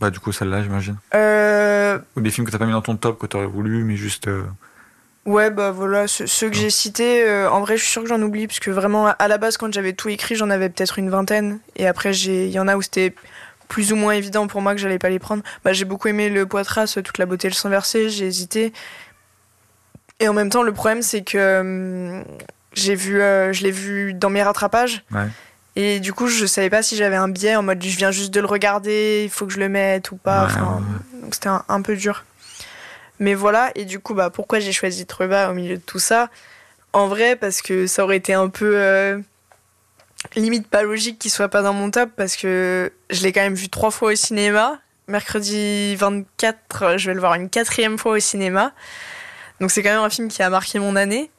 Bah, du coup, celle-là, j'imagine. Euh, Ou des films que t'as pas mis dans ton top, que t'aurais voulu, mais juste. euh, ouais, bah voilà, ceux, ceux que j'ai cités, euh, en vrai, je suis sûre que j'en oublie, parce que vraiment, à- la base, quand j'avais tout écrit, j'en avais peut-être une vingtaine. Et après, il y en a où c'était plus ou moins évident pour moi que j'allais pas les prendre. Bah, j'ai beaucoup aimé le Poitras, toute la beauté et le sang versé, j'ai hésité. Et en même temps, le problème, c'est que hum, j'ai vu, je l'ai vu dans mes rattrapages. Ouais. Et du coup, je savais pas si j'avais un biais en mode je viens juste de le regarder, il faut que je le mette ou pas. Ouais, Enfin, ouais, Donc c'était un, un peu dur. Mais voilà, et du coup, bah, pourquoi j'ai choisi Trueba au milieu de tout ça? En vrai, parce que ça aurait été un peu euh, limite pas logique qu'il soit pas dans mon top, parce que je l'ai quand même vu trois fois au cinéma. Mercredi 24, je vais le voir une quatrième fois au cinéma. Donc c'est quand même un film qui a marqué mon année.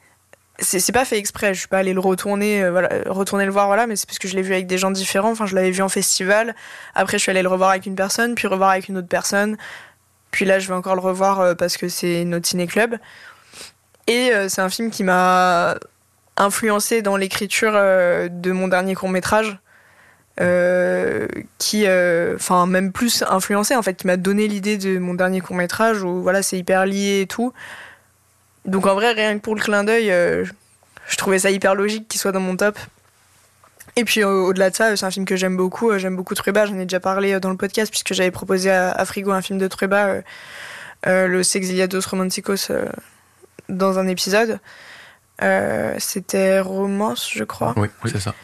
C'est pas fait exprès, je suis pas allée le retourner, euh, euh, retourner le voir, voilà, mais c'est parce que je l'ai vu avec des gens différents. Enfin, je l'avais vu en festival. Après, je suis allée le revoir avec une personne, puis revoir avec une autre personne. Puis là, je vais encore le revoir euh, parce que c'est notre ciné-club. Et c'est un film qui m'a influencé dans l'écriture de mon dernier court-métrage. qui, enfin, même plus influencé, en fait, qui m'a donné l'idée de mon dernier court métrage où voilà, c'est hyper lié et tout. Donc en vrai, rien que pour le clin d'œil, je trouvais ça hyper logique qu'il soit dans mon top. Et puis au-delà de ça, c'est un film que j'aime beaucoup. J'aime beaucoup Trueba, j'en ai déjà parlé dans le podcast puisque j'avais proposé à, Frigo un film de Trueba, le Sexiliados Romanticos, dans un épisode. Euh, c'était Romance, je crois. Oui, c'est ça.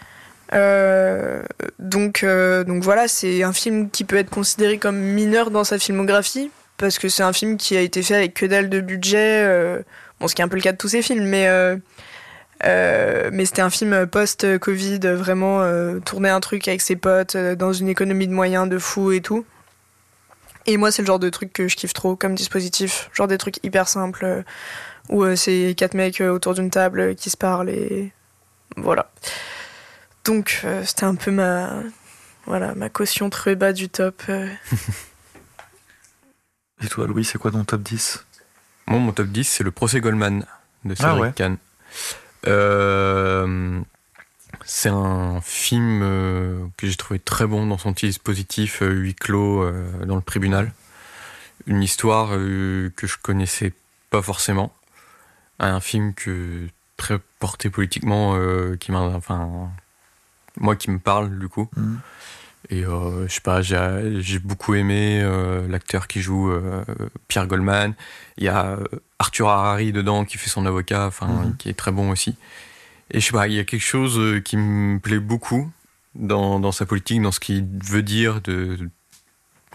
Euh, donc, euh, donc voilà, c'est un film qui peut être considéré comme mineur dans sa filmographie, parce que c'est un film qui a été fait avec que dalle de budget, bon, ce qui est un peu le cas de tous ces films, mais, mais c'était un film post-Covid, vraiment tourner un truc avec ses potes, dans une économie de moyens de fou et tout. Et moi, c'est le genre de truc que je kiffe trop comme dispositif, genre des trucs hyper simples où euh, c'est quatre mecs euh, autour d'une table qui se parlent et voilà. Donc euh, c'était un peu ma voilà ma caution très bas du top. et toi Louis, c'est quoi ton top 10 Moi mon top 10 c'est le procès Goldman de ah Cédric Kahn. c'est un film que j'ai trouvé très bon dans son dispositif huis clos dans le tribunal. Une histoire que je connaissais pas forcément un film que très porté politiquement, euh, qui m'a, enfin, moi qui me parle du coup. Mm. Et euh, je sais pas, j'ai beaucoup aimé euh, l'acteur qui joue Pierre Goldman. Il y a Arthur Harari dedans qui fait son avocat, enfin, mm. qui est très bon aussi. Et je sais pas, il y a quelque chose qui me plaît beaucoup dans, dans sa politique, dans ce qu'il veut dire, de,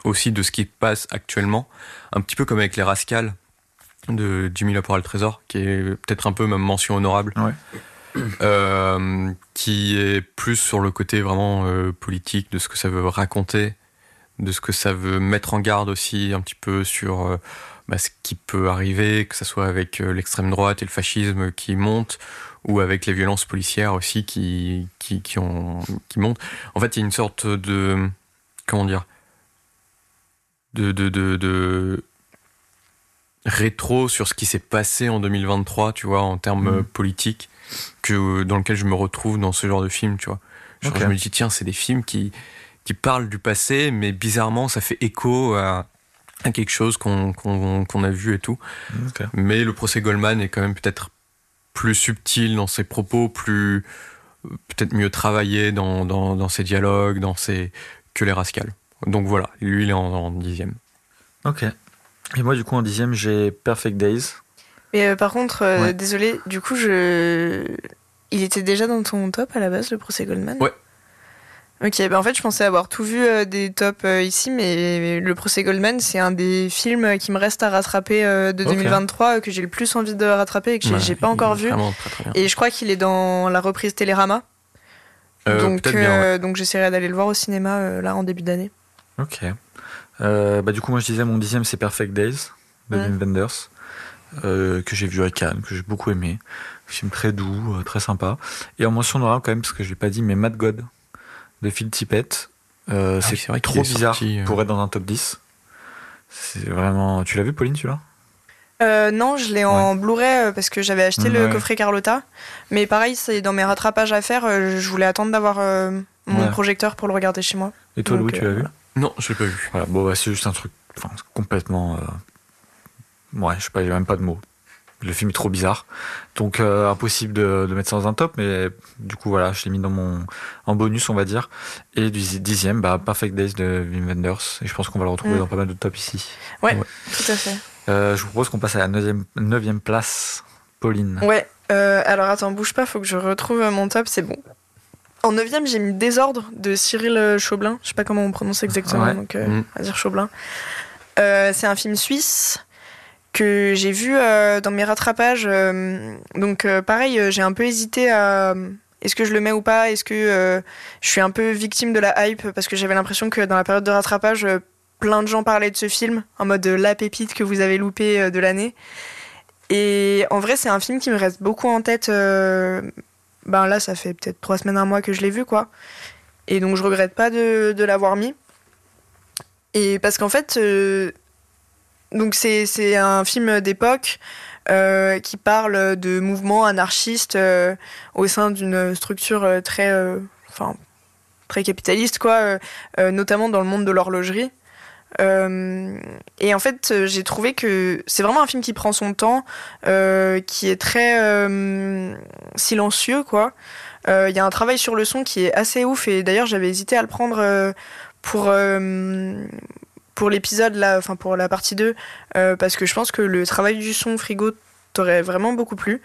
aussi de ce qui passe actuellement. Un petit peu comme avec les Rascals de Jimmy Laporal le Trésor, qui est peut-être un peu même mention honorable, euh, qui est plus sur le côté vraiment euh, politique de ce que ça veut raconter, de ce que ça veut mettre en garde aussi un petit peu sur euh, bah, ce qui peut arriver, que ce soit avec l'extrême droite et le fascisme qui monte, ou avec les violences policières aussi qui, qui, qui, ont, qui montent. En fait, il y a une sorte de... Comment dire de, de, de, de rétro sur ce qui s'est passé en 2023, tu vois, en termes mm. politiques, que, dans lequel je me retrouve dans ce genre de film, tu vois. Je me dis, tiens, c'est des films qui, qui parlent du passé, mais bizarrement, ça fait écho à, quelque chose qu'on a vu et tout. Mais le procès Goldman est quand même peut-être plus subtil dans ses propos, plus peut-être mieux travaillé dans, dans, ses dialogues, dans ses que les Rascals. Donc voilà, lui il est en, en dixième. Ok. Et moi, du coup, en dixième, j'ai Perfect Days. Mais euh, par contre, euh, désolé, du coup, je. Il était déjà dans ton top à la base, le procès Goldman? Ouais. Ok, ben en fait, je pensais avoir tout vu euh, des tops ici, mais le procès Goldman, c'est un des films qui me reste à rattraper de 2023, que j'ai le plus envie de rattraper et que j'ai pas encore vu. et je crois qu'il est dans la reprise Télérama. donc, donc j'essaierai d'aller le voir au cinéma là en début d'année. Ok. Bah, du coup, moi je disais mon dixième c'est Perfect Days de Wim Wenders, euh, que j'ai vu à Cannes, que j'ai beaucoup aimé. Un film très doux, euh, très sympa. Et en mention noire quand même, parce que je l'ai pas dit, mais Mad God de Phil Tippett. Ah c'est trop bizarre pour être dans un top 10. C'est vraiment. Tu l'as vu, Pauline, tu l'as non, je l'ai en Blu-ray parce que j'avais acheté le coffret Carlotta. Mais pareil, c'est dans mes rattrapages à faire. je voulais attendre d'avoir mon projecteur pour le regarder chez moi. Et toi, Louis, tu l'as vu? Non, je l'ai pas vu. Voilà, bon, bah, c'est juste un truc complètement. Ouais, je sais pas, il a même pas de mots. Le film est trop bizarre. Donc, euh, impossible de, de, mettre ça dans un top, mais du coup, voilà, je l'ai mis dans mon. en bonus, on va dire. Et du dixième, bah, Perfect Days de Wim Wenders. Et je pense qu'on va le retrouver mm. dans pas mal de tops ici. Ouais, tout à fait. Euh, je vous propose qu'on passe à la neuvième, neuvième place. Pauline. Ouais, euh, alors attends, bouge pas, faut que je retrouve mon top, c'est bon. En neuvième, j'ai mis Désordre de Cyril Chaublin. Je sais pas comment on prononce exactement, donc euh, mm. dire Chaublin. Euh, c'est un film suisse que j'ai vu euh, dans mes rattrapages. donc pareil, j'ai un peu hésité à est-ce que je le mets ou pas Est-ce que je suis un peu victime de la hype parce que j'avais l'impression que dans la période de rattrapage, plein de gens parlaient de ce film en mode la pépite que vous avez loupé de l'année. Et en vrai, c'est un film qui me reste beaucoup en tête ben là, ça fait peut-être trois semaines, un mois que je l'ai vu, quoi. Et donc, je regrette pas de, l'avoir mis. Et parce qu'en fait, euh, donc c'est un film d'époque euh, qui parle de mouvements anarchistes euh, au sein d'une structure très, enfin, très capitaliste, quoi, notamment dans le monde de l'horlogerie. et en fait, j'ai trouvé que c'est vraiment un film qui prend son temps, qui est très silencieux, quoi. Il y a un travail sur le son qui est assez ouf, et d'ailleurs, j'avais hésité à le prendre pour pour l'épisode là, enfin pour la partie 2, parce que je pense que le travail du son frigo t'aurait vraiment beaucoup plu.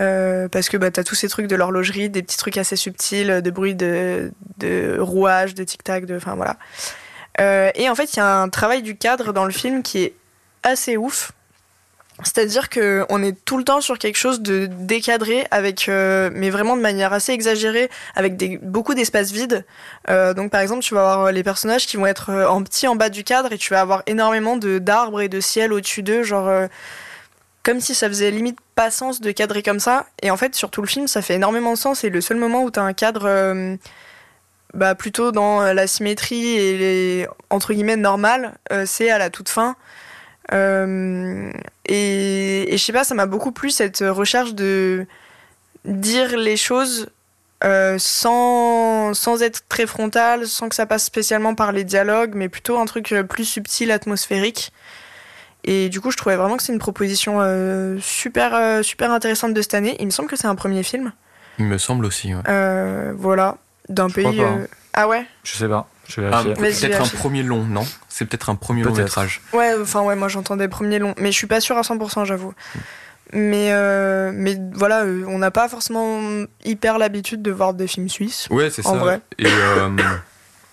Euh, parce que bah, t'as tous ces trucs de l'horlogerie, des petits trucs assez subtils, de bruit de, de rouage, de tic-tac, de. Enfin voilà. Euh, et en fait, il y a un travail du cadre dans le film qui est assez ouf. C'est-à-dire qu'on est tout le temps sur quelque chose de décadré, avec, euh, mais vraiment de manière assez exagérée, avec beaucoup d'espaces vides. donc par exemple, tu vas avoir les personnages qui vont être en petit en bas du cadre et tu vas avoir énormément d'arbres et de ciel au-dessus d'eux, genre comme si ça faisait limite pas sens de cadrer comme ça. Et en fait, sur tout le film, ça fait énormément de sens. Et le seul moment où tu as un cadre euh, bah, plutôt dans la symétrie et les, entre guillemets normal, euh, c'est à la toute fin. Euh, et, et je sais pas, ça m'a beaucoup plu cette recherche de dire les choses sans, sans être très frontal, sans que ça passe spécialement par les dialogues, mais plutôt un truc plus subtil, atmosphérique. Et du coup, je trouvais vraiment que c'est une proposition euh, super, euh, super intéressante de cette année. Il me semble que c'est un premier film. Il me semble aussi, ouais. Euh, voilà, d'un pays. Hein. Ah ouais? Je sais pas. Ah, peut-être un premier long, non? C'est peut-être un premier long métrage. Ouais, enfin ouais, moi j'entendais premier long, mais je suis pas sûr à 100%, j'avoue. Mais, mais voilà, on n'a pas forcément hyper l'habitude de voir des films suisses. Ouais, c'est ça. En vrai. Et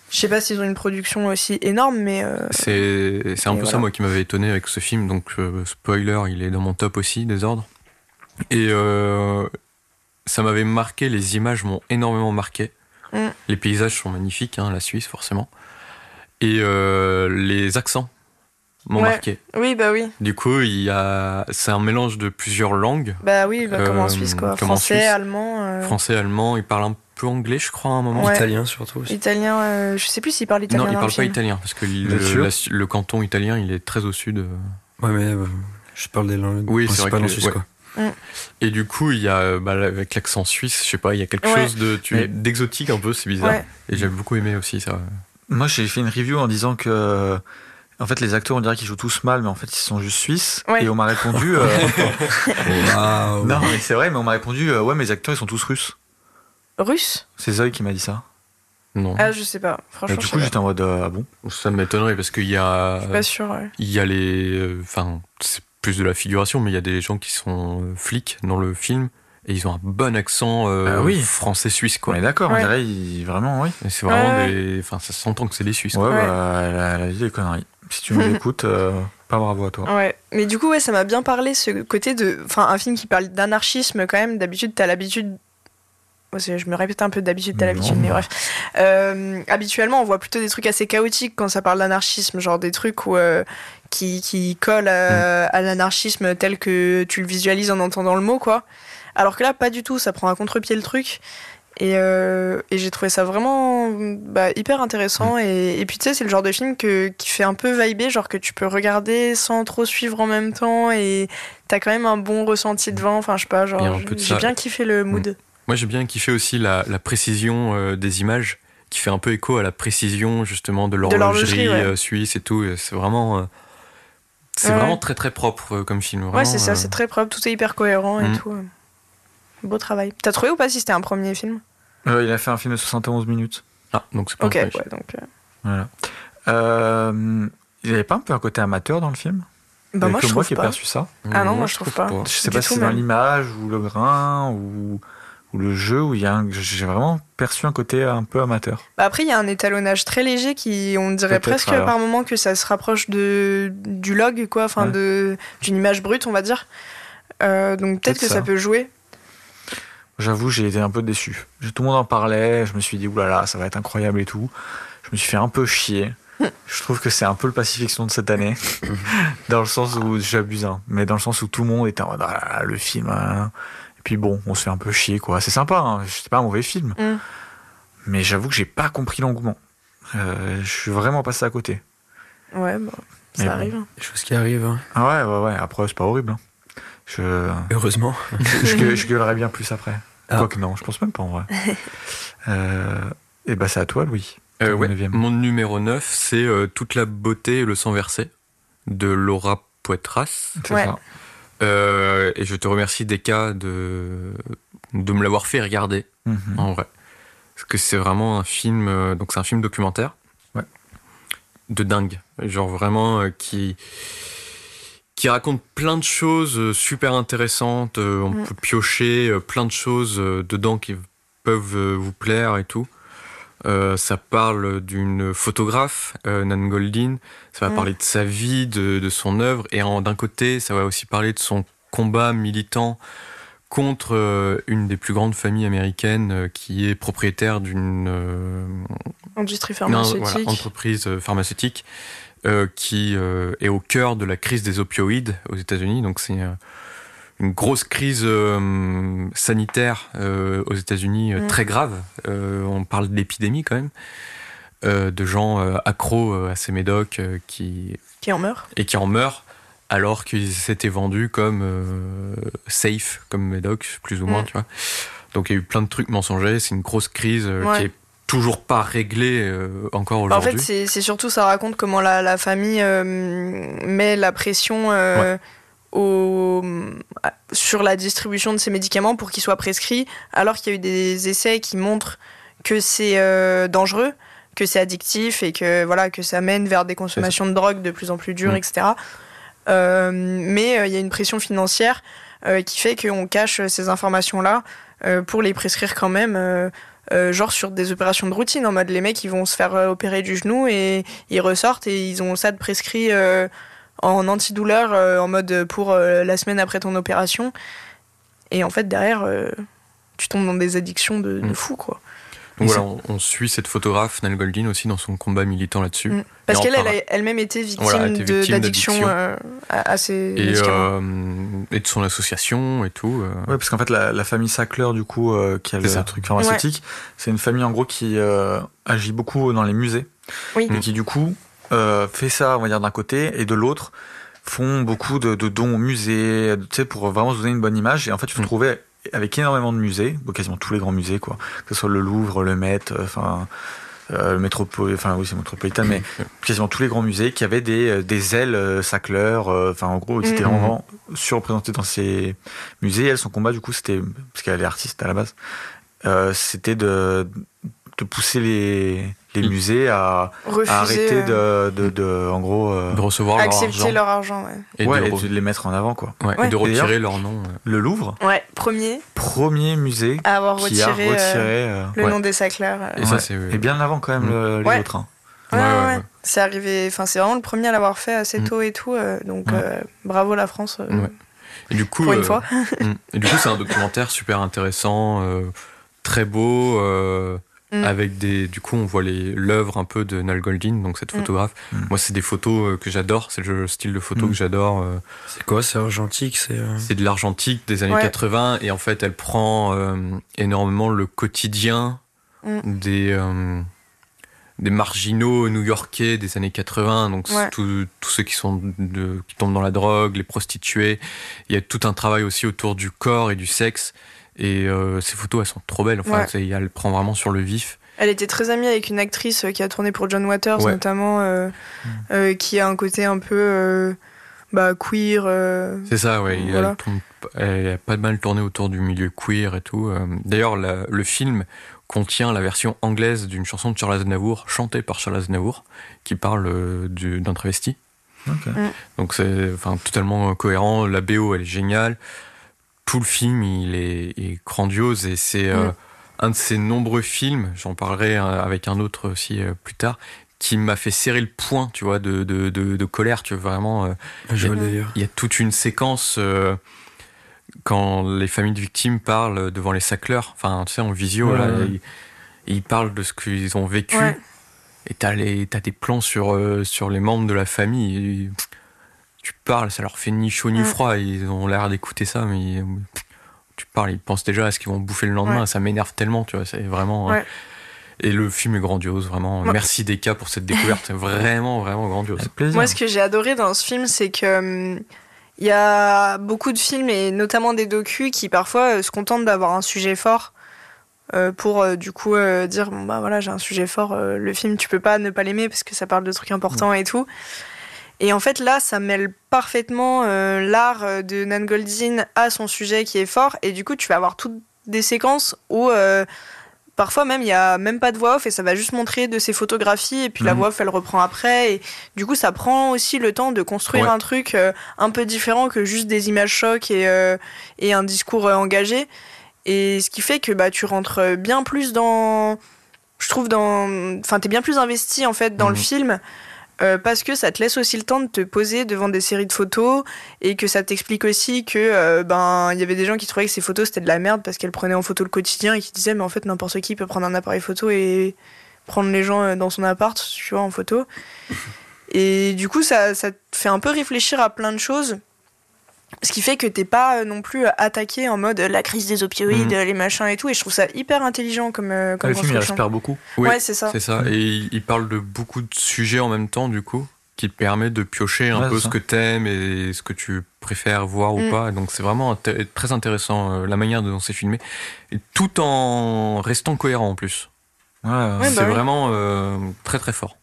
Je sais pas s'ils ont une production aussi énorme, mais. Euh, c'est un peu ça, moi, qui m'avait étonné avec ce film. Donc, euh, spoiler, il est dans mon top aussi, des ordres. Et euh, ça m'avait marqué, les images m'ont énormément marqué. Les paysages sont magnifiques, hein, la Suisse, forcément. Et les accents m'ont marqué. Oui, bah oui. Du coup, il y a, c'est un mélange de plusieurs langues. Bah oui, bah, comme en Suisse, quoi. Français, allemand. Français, allemand, ils parlent un peu anglais, je crois, à un moment. Italien surtout. Aussi. Italien, euh, je sais plus s'il parle italien. Non, il parle pas italien parce que le, canton italien, il est très au sud. Euh. Ouais, mais euh, je parle des langues oui, c'est vrai en Suisse, quoi. Mm. Et du coup, il y a bah, avec l'accent suisse, je sais pas, il y a quelque chose de d'exotique un peu, c'est bizarre. Et j'ai beaucoup aimé aussi ça. Moi, j'ai fait une review en disant que en fait, les acteurs, on dirait qu'ils jouent tous mal, mais en fait, ils sont juste suisses. Et on m'a répondu. Non, mais c'est vrai, mais on m'a répondu ouais, mes acteurs, ils sont tous russes. Russe C'est Zoé qui m'a dit ça. Non. Ah, je sais pas. Franchement. du coup, j'étais en mode euh, ah bon? Ça m'étonnerait parce qu'il y a. Je suis pas sûr. Ouais. Il y a les. Euh, enfin, c'est plus de la figuration, mais il y a des gens qui sont euh, flics dans le film et ils ont un bon accent ah oui. français suisse quoi. Mais d'accord, on dirait vraiment oui. C'est vraiment des. Enfin, ça s'entend que c'est des Suisses. Ouais, bah, elle a, dit des conneries. Si tu nous écoutes, pas bravo à toi. Ouais, mais du coup, ouais, ça m'a bien parlé ce côté de. Enfin, un film qui parle d'anarchisme quand même. D'habitude, t'as l'habitude je me répète un peu d'habitude, t'as l'habitude, mais bref. Euh, habituellement, on voit plutôt des trucs assez chaotiques quand ça parle d'anarchisme, genre des trucs où, euh, qui, qui collent à, mm. à l'anarchisme tel que tu le visualises en entendant le mot, quoi. Alors que là, pas du tout, ça prend à contre-pied le truc. Et, euh, et j'ai trouvé ça vraiment bah, hyper intéressant. Mm. Et, et, puis tu sais, c'est le genre de film que, qui fait un peu vibrer, genre que tu peux regarder sans trop suivre en même temps. Et t'as quand même un bon ressenti devant. Enfin, je sais pas, genre j'ai bien kiffé le mood. Mm. Moi, j'ai bien kiffé aussi la, précision euh, des images, qui fait un peu écho à la précision justement de l'horlogerie euh, suisse et tout. C'est vraiment, euh, c'est vraiment très très propre comme film. ouais, c'est ça, c'est très propre, tout est hyper cohérent et mm. tout. Beau travail. T'as trouvé ou pas si c'était un premier film? Il a fait un film de 71 minutes. Ah, donc c'est pas Ok, ouais, donc. Voilà. il n'y avait pas un peu un côté amateur dans le film? Bah moi, je trouve qui ai perçu ça. Ah non, moi, je trouve pas. Je sais pas si c'est dans l'image ou le grain ou ou le jeu où il y a j'ai vraiment perçu un côté un peu amateur. Bah, après, il y a un étalonnage très léger qui, on dirait presque par moment que ça se rapproche de du log, quoi, enfin de d'une image brute, on va dire. Euh, donc peut-être que ça. peut jouer. J'avoue, j'ai été un peu déçu. Tout le monde en parlait, je me suis dit oulala, ça va être incroyable et tout. Je me suis fait un peu chier. je trouve que c'est un peu le pacifiction de cette année, dans le sens où j'abuse, hein, mais dans le sens où tout le monde était en mode ah, le film. Hein. Puis bon, on se fait un peu chier, quoi. C'est sympa, hein. c'était pas un mauvais film. Mm. Mais j'avoue que j'ai pas compris l'engouement. Euh, je suis vraiment passé à côté. Ouais, bah, ça arrive. Hein. Des choses qui arrivent. Hein. Ah ouais, ouais, ouais. Après, c'est pas horrible. Je... Heureusement. je, je, gueulerais bien plus après. Ah. Quoique non, je pense même pas en vrai. Euh, Et bah c'est à toi, Louis. Euh, mon numéro 9, c'est Toute la beauté et le sang versé de Laura Poitras. C'est ça. Et je te remercie, Deka, de, de me l'avoir fait regarder, mhm. en vrai. Parce que c'est vraiment un film, donc c'est un film documentaire. Ouais. De dingue. Genre vraiment qui qui raconte plein de choses euh, super intéressantes. Euh, on mm. peut piocher euh, plein de choses dedans qui peuvent vous plaire et tout. Ça parle d'une photographe, Nan Goldin. Ça va mm. parler de sa vie, de, son œuvre. Et d'un côté, ça va aussi parler de son combat militant contre une des plus grandes familles américaines qui est propriétaire d'une industrie pharmaceutique. entreprise pharmaceutique euh, qui euh, est au cœur de la crise des opioïdes aux États-Unis. Donc c'est euh, une grosse crise sanitaire aux États-Unis mm. très grave. on parle d'épidémie quand même. de gens accros à ces médocs qui qui en meurent et qui en meurent alors qu'ils s'étaient vendus comme safe comme médocs plus ou moins mm. tu vois donc il y a eu plein de trucs mensongers c'est une grosse crise qui est toujours pas réglé euh, encore aujourd'hui. En fait, c'est surtout ça raconte comment la, la famille euh, met la pression euh, au, sur la distribution de ces médicaments pour qu'ils soient prescrits, alors qu'il y a eu des essais qui montrent que c'est dangereux, que c'est addictif et que voilà que ça mène vers des consommations de drogue de plus en plus dures, mm. etc. mais il y a une pression financière qui fait qu'on cache ces informations-là pour les prescrire quand même euh, genre sur des opérations de routine, en mode les mecs ils vont se faire euh, opérer du genou et ils ressortent et ils ont ça de prescrit euh, en antidouleur en mode pour la semaine après ton opération. Et en fait derrière tu tombes dans des addictions de, de mm. fou quoi. Donc voilà, on, suit cette photographe, Nell Goldin, aussi dans son combat militant là-dessus. Mm. Parce qu'elle, elle a elle-même été victime, d'addiction euh, à, ces et, euh, et de son association et tout. Euh. Ouais, parce qu'en fait, la, famille Sackler, du coup, qui a le truc pharmaceutique, c'est une famille en gros qui agit beaucoup dans les musées. Oui. Et qui, du coup, fait ça, on va dire, d'un côté, et de l'autre, font beaucoup de, dons au musée, tu sais, pour vraiment se donner une bonne image. Et en fait, tu te mm. trouvais avec énormément de musées, quasiment tous les grands musées, quoi. Que ce soit le Louvre, le Met, euh, enfin. Euh, le métropole, enfin oui c'est métropolitain, mais quasiment tous les grands musées qui avaient des, euh, des ailes euh, enfin en gros, ils étaient mm. vraiment surreprésentés dans ces musées. elle, son combat du coup, c'était parce qu'elle est artiste à la base, c'était de, de pousser les, les mm. musées à, arrêter de, de, de, en gros euh, de recevoir accepter leur argent, ouais. Et, de, les mettre en avant quoi. Ouais, et de retirer leur nom le Louvre ouais premier. premier musée à avoir retiré, a retiré euh, le nom des Saclers et ça c'est et bien avant quand même mm. les autres hein. ouais, ouais, c'est arrivé enfin c'est vraiment le premier à l'avoir fait assez mm. tôt et tout donc bravo la France et du coup pour une fois. Et du coup c'est un documentaire super intéressant très beau Mm. Avec des, du coup, on voit l'œuvre un peu de Nal Goldin, donc cette mm. photographe. Mm. Moi, c'est des photos euh, que j'adore, c'est le style de photo que j'adore. Euh. C'est quoi? C'est argentique C'est euh? C'est de l'argentique des années 80, et en fait, elle prend énormément le quotidien des des marginaux new-yorkais des années 80, donc tous ceux qui sont de, qui tombent dans la drogue, les prostituées. Il y a tout un travail aussi autour du corps et du sexe. Et euh, ces photos, elles sont trop belles. Enfin, elle prend vraiment sur le vif. Elle était très amie avec une actrice euh, qui a tourné pour John Waters, notamment, euh, mm. qui a un côté un peu bah, queer. C'est ça, ouais. Elle, a pas de mal tourné autour du milieu queer et tout. D'ailleurs, le film contient la version anglaise d'une chanson de Charles Aznavour, chantée par Charles Aznavour, qui parle d'un travesti. Mm. Donc c'est enfin, totalement cohérent. La BO, elle est géniale tout le film, il est, grandiose et c'est euh, mm. un de ces nombreux films, j'en parlerai euh, avec un autre aussi euh, plus tard, qui m'a fait serrer le poing, tu vois, de, de, de, colère, tu vois, vraiment. il, y a, toute une séquence quand les familles de victimes parlent devant les sacleurs, enfin, tu sais, en visio, là, ils, parlent de ce qu'ils ont vécu. Et t'as, les, t'as des plans sur, sur les membres de la famille tu parles, ça leur fait ni chaud ni froid. Ils ont l'air d'écouter ça, mais tu parles, ils pensent déjà à ce qu'ils vont bouffer le lendemain. Ça m'énerve tellement, tu vois. C'est vraiment. Hein. Et le film est grandiose, vraiment. Merci Deka pour cette découverte. vraiment, vraiment grandiose. Moi, ce que j'ai adoré dans ce film, c'est que. Hum, il y a beaucoup de films, et notamment des docus, qui parfois euh, se contentent d'avoir un sujet fort. pour du coup dire bon bah voilà j'ai un sujet fort le film tu peux pas ne pas l'aimer parce que ça parle de trucs importants et tout et en fait là ça mêle parfaitement l'art de Nan Goldin à son sujet qui est fort et du coup tu vas avoir toutes des séquences où Parfois même, il n'y a même pas de voix off et ça va juste montrer de ses photographies et puis la mhm. voix off, elle reprend après. Et du coup, ça prend aussi le temps de construire un truc euh, un peu différent que juste des images chocs et, euh, et un discours euh, engagé. Et ce qui fait que bah, tu rentres bien plus dans. Je trouve dans. Enfin, t'es bien plus investi en fait dans le mhm. film euh, parce que ça te laisse aussi le temps de te poser devant des séries de photos et que ça t'explique aussi que euh, ben il y avait des gens qui trouvaient que ces photos c'était de la merde parce qu'elles prenaient en photo le quotidien et qui disaient mais en fait n'importe qui peut prendre un appareil photo et prendre les gens euh, dans son appart tu vois en photo. Et du coup ça, ça te fait un peu réfléchir à plein de choses ce qui fait que t'es pas euh, non plus euh, attaqué en mode euh, la crise des opioïdes, mhm. les machins et tout. Et je trouve ça hyper intelligent comme, comme Le film, il respire beaucoup. ouais, c'est ça. C'est ça. Et il parle de beaucoup de sujets en même temps, du coup, qui te permet de piocher un peu ce que t'aimes et ce que tu préfères voir ou mm. pas. donc c'est vraiment très intéressant la manière dont c'est filmé. Et tout en restant cohérent en plus. Ouais, c'est bah vraiment très très fort.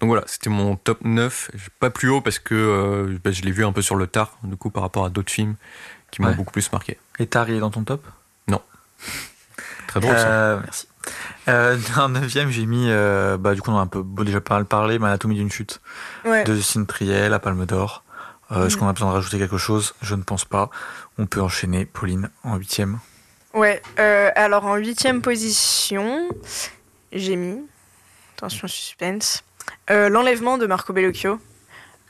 Donc voilà, c'était mon top 9. Pas plus haut parce que euh, bah, je l'ai vu un peu sur le tard, du coup, par rapport à d'autres films qui m'ont beaucoup plus marqué. Et Tari est dans ton top? Non. Très drôle ça. Euh, merci. Euh, un neuvième, j'ai mis, euh, bah, du coup, on a un peu déjà pas mal parlé, mais Anatomie d'une chute de Justine Triet, La Palme d'Or. Est-ce qu'on a besoin de rajouter quelque chose? Je ne pense pas. On peut enchaîner, Pauline, en huitième. Ouais, alors en huitième position, j'ai mis, attention suspense, euh, l'enlèvement de Marco Bellocchio.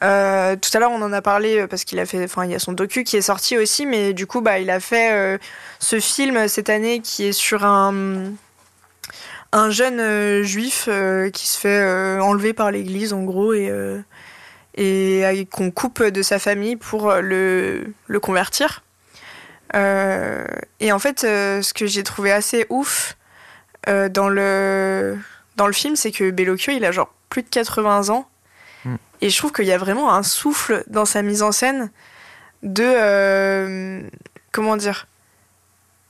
Euh, tout à l'heure, on en a parlé euh, parce qu'il a fait, enfin, il y a son docu qui est sorti aussi, mais du coup, bah, il a fait ce film cette année qui est sur un un jeune juif qui se fait enlever par l'Église, en gros, et et qu'on coupe de sa famille pour le le convertir. et en fait, ce que j'ai trouvé assez ouf dans le dans le film, c'est que Bellocchio, il a genre plus de 80 ans. Hmm. Et je trouve qu'il y a vraiment un souffle dans sa mise en scène de. Euh, comment dire?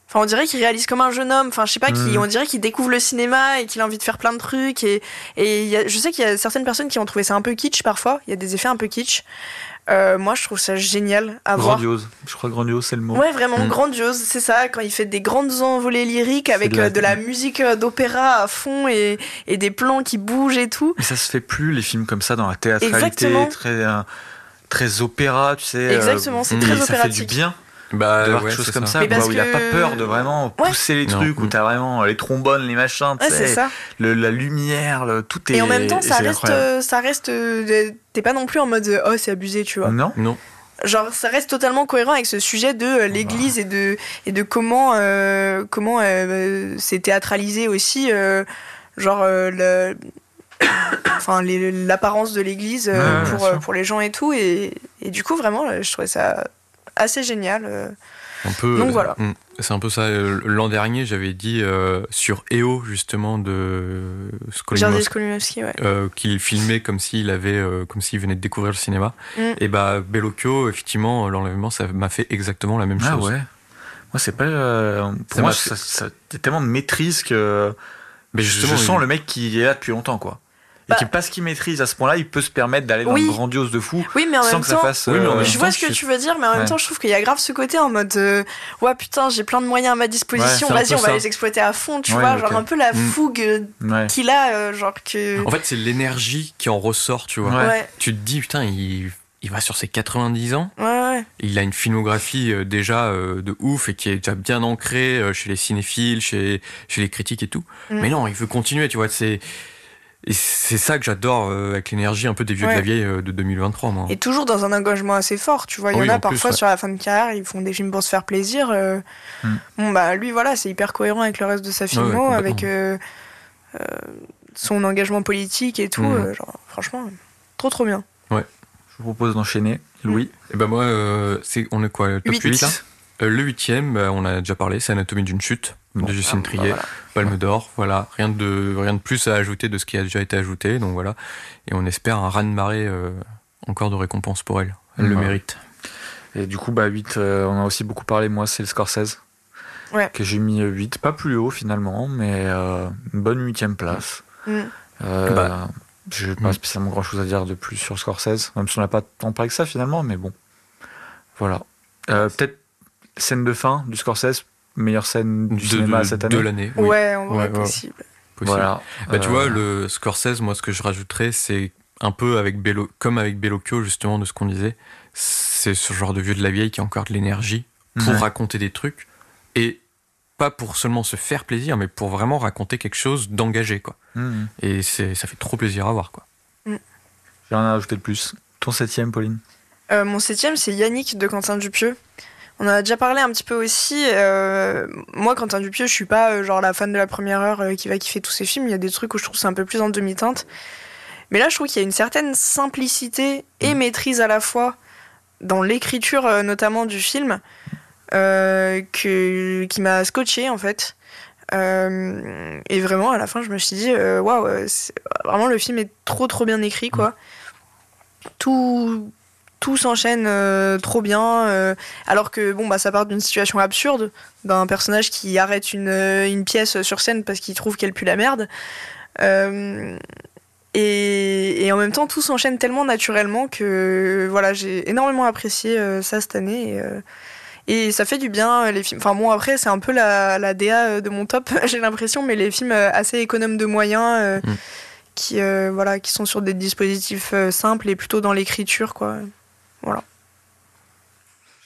Enfin, on dirait qu'il réalise comme un jeune homme. Enfin, je sais pas, qui, hmm. on dirait qu'il découvre le cinéma et qu'il a envie de faire plein de trucs. Et, et je sais qu'il y a certaines personnes qui ont trouvé ça un peu kitsch parfois. Il y a des effets un peu kitsch. Euh, moi, je trouve ça génial à voir. Grandiose. Je crois grandiose, c'est le mot. Ouais, vraiment mm. grandiose, c'est ça. Quand il fait des grandes envolées lyriques avec de la, euh, musique euh, d'opéra à fond et, et, des plans qui bougent et tout. Mais ça se fait plus les films comme ça dans la théâtralité, très très opéra, tu sais. Exactement, c'est très opératique. Ça fait du bien bah, de voir quelque chose comme ça, où il n'a pas peur de vraiment pousser les trucs, où où t'as vraiment les trombones, les machins, ça. Le, la lumière, le, tout est. Et en même temps, ça reste, euh, ça reste, euh, t'es pas non plus en mode oh c'est abusé, tu vois. Non, non. Genre ça reste totalement cohérent avec ce sujet de euh, l'Église et de et de comment comment c'est théâtralisé aussi, genre le enfin l'apparence de l'église pour, pour les gens et tout et, et, du coup vraiment je trouvais ça assez génial. Euh. Un peu, Donc voilà. Hmm, c'est un peu ça. Euh, l'an dernier, j'avais dit euh, sur EO, justement, de Skolimowski, ouais. qu'il filmait comme s'il avait, comme s'il venait de découvrir le cinéma. Mm. Et bah, Bellocchio, effectivement, l'enlèvement, ça m'a fait exactement la même ah, chose. ouais. Moi, c'est pas. pour moi, ça, ça, y a tellement de maîtrise que. Mais justement, je sens le mec qui est là depuis longtemps, quoi et qui, bah. parce qu'il maîtrise à ce point-là, il peut se permettre d'aller dans le grandiose de fou oui, mais en sans même que ça fasse. Oui, mais euh, je vois ce que tu veux dire, mais en même temps, je trouve qu'il y a grave ce côté en mode euh, ouais putain, j'ai plein de moyens à ma disposition, vas-y, on va les exploiter à fond, tu vois, genre un peu la mm. fougue qu'il a, euh, genre que. En fait, c'est l'énergie qui en ressort, tu vois. Tu te dis putain, il il va sur ses 90 ans. Ouais, Il a une filmographie déjà de ouf et qui est déjà bien ancrée chez les cinéphiles, chez, chez les critiques et tout. Mm. Mais non, il veut continuer, tu vois. C'est et c'est ça que j'adore euh, avec l'énergie un peu des vieux de la vieille euh, de 2023. Moi. Et toujours dans un engagement assez fort, tu vois. Il y en a parfois sur la fin de carrière, ils font des films pour se faire plaisir. Euh. Hmm. Bon, bah lui, voilà, c'est hyper cohérent avec le reste de sa filmo, avec son engagement politique et tout. Hmm. genre, franchement, trop trop bien. Ouais. Je vous propose d'enchaîner. Louis. Et eh ben moi, c'est on est quoi Top 8, Le huitième, bah, on a déjà parlé, c'est Anatomie d'une chute de Justine ah, Trier, Palme d'Or, voilà, rien de rien de plus à ajouter de ce qui a déjà été ajouté, donc voilà, et on espère un raz de marée euh, encore de récompense pour elle, elle le mérite. Et du coup, bah 8, euh, on a aussi beaucoup parlé, moi, c'est le Scorsese. que j'ai mis 8, pas plus haut finalement, mais une bonne huitième place. Mm. Bah, je n'ai pas mm. spécialement grand chose à dire de plus sur Scorsese, même si on n'a pas tant parlé que ça finalement, mais bon. Voilà. Peut-être scène de fin du Scorsese, meilleure scène du cinéma cette année. De l'année. Ouais, en vrai, possible. Voilà. Bah, tu vois, le Scorsese, moi, ce que je rajouterais, c'est un peu avec Bello, comme avec Bellocchio, justement, de ce qu'on disait. C'est ce genre de vieux de la vieille qui a encore de l'énergie pour raconter des trucs. Et pas pour seulement se faire plaisir, mais pour vraiment raconter quelque chose d'engagé, quoi. Mmh. Et c'est, ça fait trop plaisir à voir, quoi. Mmh. J'ai rien à rajouter de plus. Ton septième, Pauline? Euh, Mon septième, c'est Yannick de Quentin Dupieux. On en a déjà parlé un petit peu aussi. Euh, moi, Quentin Dupieux, je suis pas euh, genre la fan de la première heure qui va kiffer tous ses films. Il y a des trucs où je trouve c'est un peu plus en demi-teinte. Mais là, je trouve qu'il y a une certaine simplicité et mmh. maîtrise à la fois dans l'écriture, notamment du film, euh, que, qui m'a scotché en fait. Euh, et vraiment, à la fin, je me suis dit, euh, waouh, vraiment le film est trop trop bien écrit quoi. Tout, tout s'enchaîne trop bien. alors que bon, bah, ça part d'une situation absurde, d'un personnage qui arrête une, une, pièce sur scène parce qu'il trouve qu'elle pue la merde. Et, et, en même temps, tout s'enchaîne tellement naturellement que voilà, j'ai énormément apprécié ça cette année. Et, et ça fait du bien, euh, les films. Enfin, bon, après, c'est un peu la, la DA euh, de mon top, j'ai l'impression, mais les films euh, assez économes de moyens, mm. qui, voilà, qui sont sur des dispositifs simples et plutôt dans l'écriture, quoi. Voilà.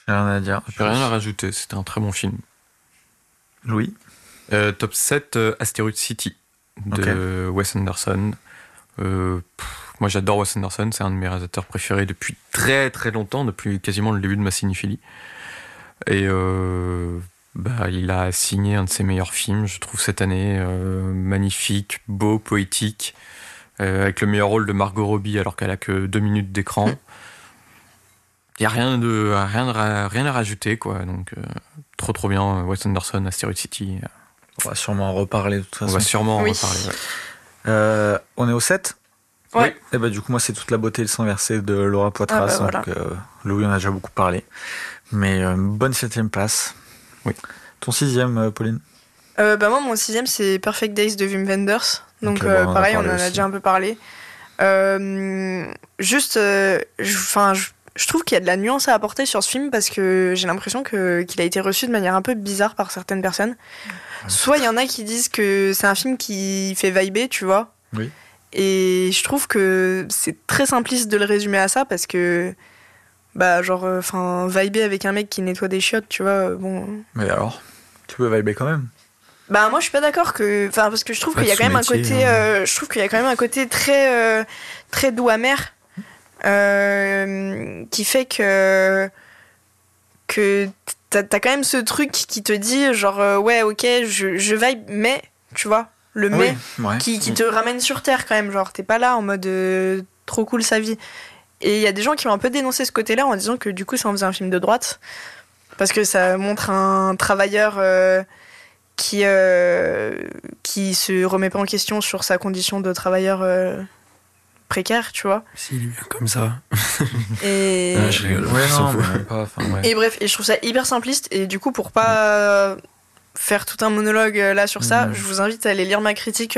J'ai rien à dire. J'ai rien à rajouter, c'était un très bon film. Louis Top 7, Asteroid City, de Wes Anderson. moi, j'adore Wes Anderson, c'est un de mes réalisateurs préférés depuis très très longtemps, depuis quasiment le début de ma cinéphilie. Et euh, bah, il a signé un de ses meilleurs films, je trouve, cette année. Euh, magnifique, beau, poétique, euh, avec le meilleur rôle de Margot Robbie alors qu'elle a que deux minutes d'écran. Il n'y a rien, de, rien, rien à rajouter, quoi. Donc, trop trop bien. Wes Anderson, Asteroid City. On va sûrement en reparler de toute façon. On va sûrement en reparler. on est au 7 Oui. Et eh bah, du coup, moi, c'est toute la beauté et le sang versé de Laura Poitras. Ah bah, donc, Louis en a déjà beaucoup parlé. Mais euh, bonne septième place. Oui. Ton sixième, euh, Pauline? Euh, bah Moi, mon sixième, c'est Perfect Days de Wim Wenders. Donc, pareil, on, en a déjà un peu parlé. juste, enfin, je, je, trouve qu'il y a de la nuance à apporter sur ce film parce que j'ai l'impression qu'il a été reçu de manière un peu bizarre par certaines personnes. Soit il y en a qui disent que c'est un film qui fait vibrer, tu vois. Oui. Et je trouve que c'est très simpliste de le résumer à ça parce que bah genre euh, enfin vibrer avec un mec qui nettoie des chiottes tu vois euh, bon mais alors tu peux vibrer quand même bah moi je suis pas d'accord que enfin parce que je trouve qu'il y a quand même un côté hein. euh, je trouve qu'il y a quand même un côté très très doux amer qui fait que que t'as as quand même ce truc qui te dit genre ouais ok je, je vibe mais tu vois le ah mais qui, qui, te ramène sur terre quand même genre t'es pas là en mode trop cool sa vie et il y a des gens qui ont un peu dénoncé ce côté-là en disant que du coup ça en faisait un film de droite. Parce que ça montre un travailleur euh, qui, euh, qui se remet pas en question sur sa condition de travailleur euh, précaire, tu vois. S'il est bien comme ça. Et... et bref, et je trouve ça hyper simpliste. Et du coup, pour pas faire tout un monologue là sur ça, mm. je vous invite à aller lire ma critique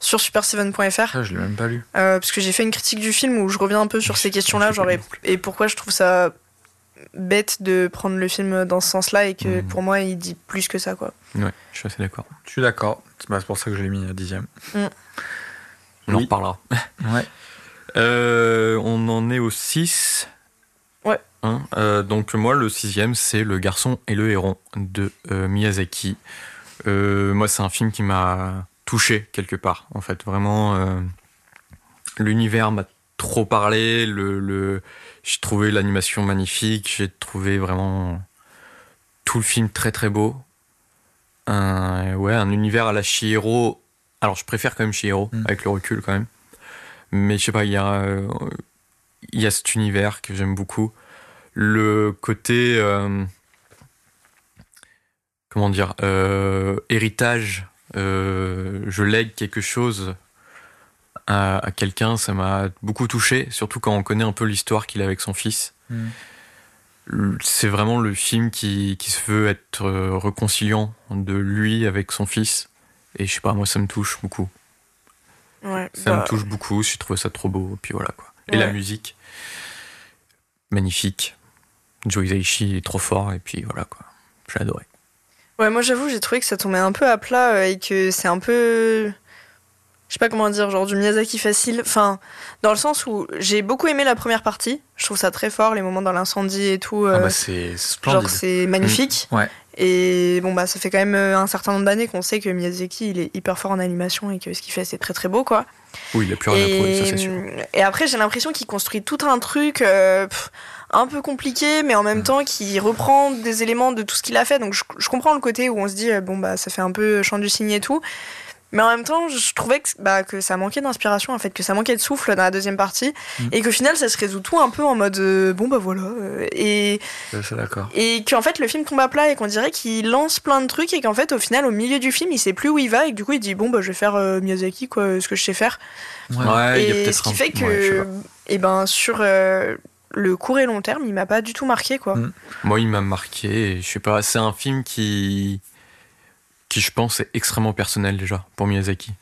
sur super7.fr. Ah, je l'ai même pas lu. Euh, parce que j'ai fait une critique du film où je reviens un peu sur ces questions-là, genre et, pourquoi je trouve ça bête de prendre le film dans ce sens-là et que hmm. pour moi il dit plus que ça quoi. Ouais, je suis assez d'accord. Je suis d'accord. C'est pour ça que je l'ai mis à dixième. Hmm. On en reparlera. ouais. Euh, on en est au 6. Ouais. Hein, euh, donc moi le sixième c'est Le garçon et le héron de Miyazaki. moi c'est un film qui m'a touché quelque part. En fait, vraiment, euh, l'univers m'a trop parlé. Le, le j'ai trouvé l'animation magnifique. J'ai trouvé vraiment tout le film très très beau. Un, ouais, un univers à la Chihiro. Alors, je préfère quand même Chihiro mm. avec le recul quand même. Mais je sais pas, il y a, euh, il y a cet univers que j'aime beaucoup. Le côté, euh, comment dire, héritage euh, je lègue quelque chose à, quelqu'un, ça m'a beaucoup touché, surtout quand on connaît un peu l'histoire qu'il a avec son fils. Hmm. c'est vraiment le film qui, qui, se veut être réconciliant de lui avec son fils. Et je sais pas, moi ça me touche beaucoup. Ouais, ça bah, me touche beaucoup, j'ai trouvé ça trop beau, et puis voilà quoi. Et la musique, magnifique. Joe Hisaishi est trop fort, et puis voilà quoi. J'ai adoré. Ouais, moi j'avoue, j'ai trouvé que ça tombait un peu à plat euh, et que c'est un peu. Je sais pas comment dire, genre du Miyazaki facile. Enfin, dans le sens où j'ai beaucoup aimé la première partie. Je trouve ça très fort, les moments dans l'incendie et tout. Ah euh, bah c'est splendide. genre c'est magnifique. Mm. Ouais. Et bon, bah ça fait quand même euh, un certain nombre d'années qu'on sait que Miyazaki il est hyper fort en animation et que ce qu'il fait c'est très très beau quoi. Oui, il a plus rien à prouver, ça c'est sûr. et après, j'ai l'impression qu'il construit tout un truc euh, pff, un peu compliqué, mais en Mm. même temps qui reprend des éléments de tout ce qu'il a fait. Donc je, je comprends le côté où on se dit, euh, bon, bah ça fait un peu chant du cygne et tout. Mais en même temps, je trouvais que, bah, que ça manquait d'inspiration, en fait, que ça manquait de souffle dans la deuxième partie. Mm. Et qu'au final, ça se résout tout un peu en mode, euh, bon, bah voilà. euh, et d'accord. et qu'en fait, le film tombe à plat et qu'on dirait qu'il lance plein de trucs et qu'en fait, au final, au milieu du film, il sait plus où il va et que du coup, il dit, bon, bah je vais faire euh, Miyazaki, quoi, ce que je sais faire. Ouais, il y a Et peut-être ce qui un- fait que, ouais, et ben, sur euh, le court et long terme, il m'a pas du tout marqué, quoi. Mm. Moi, il m'a marqué. Et je sais pas, c'est un film qui, qui je pense est extrêmement personnel déjà pour Miyazaki.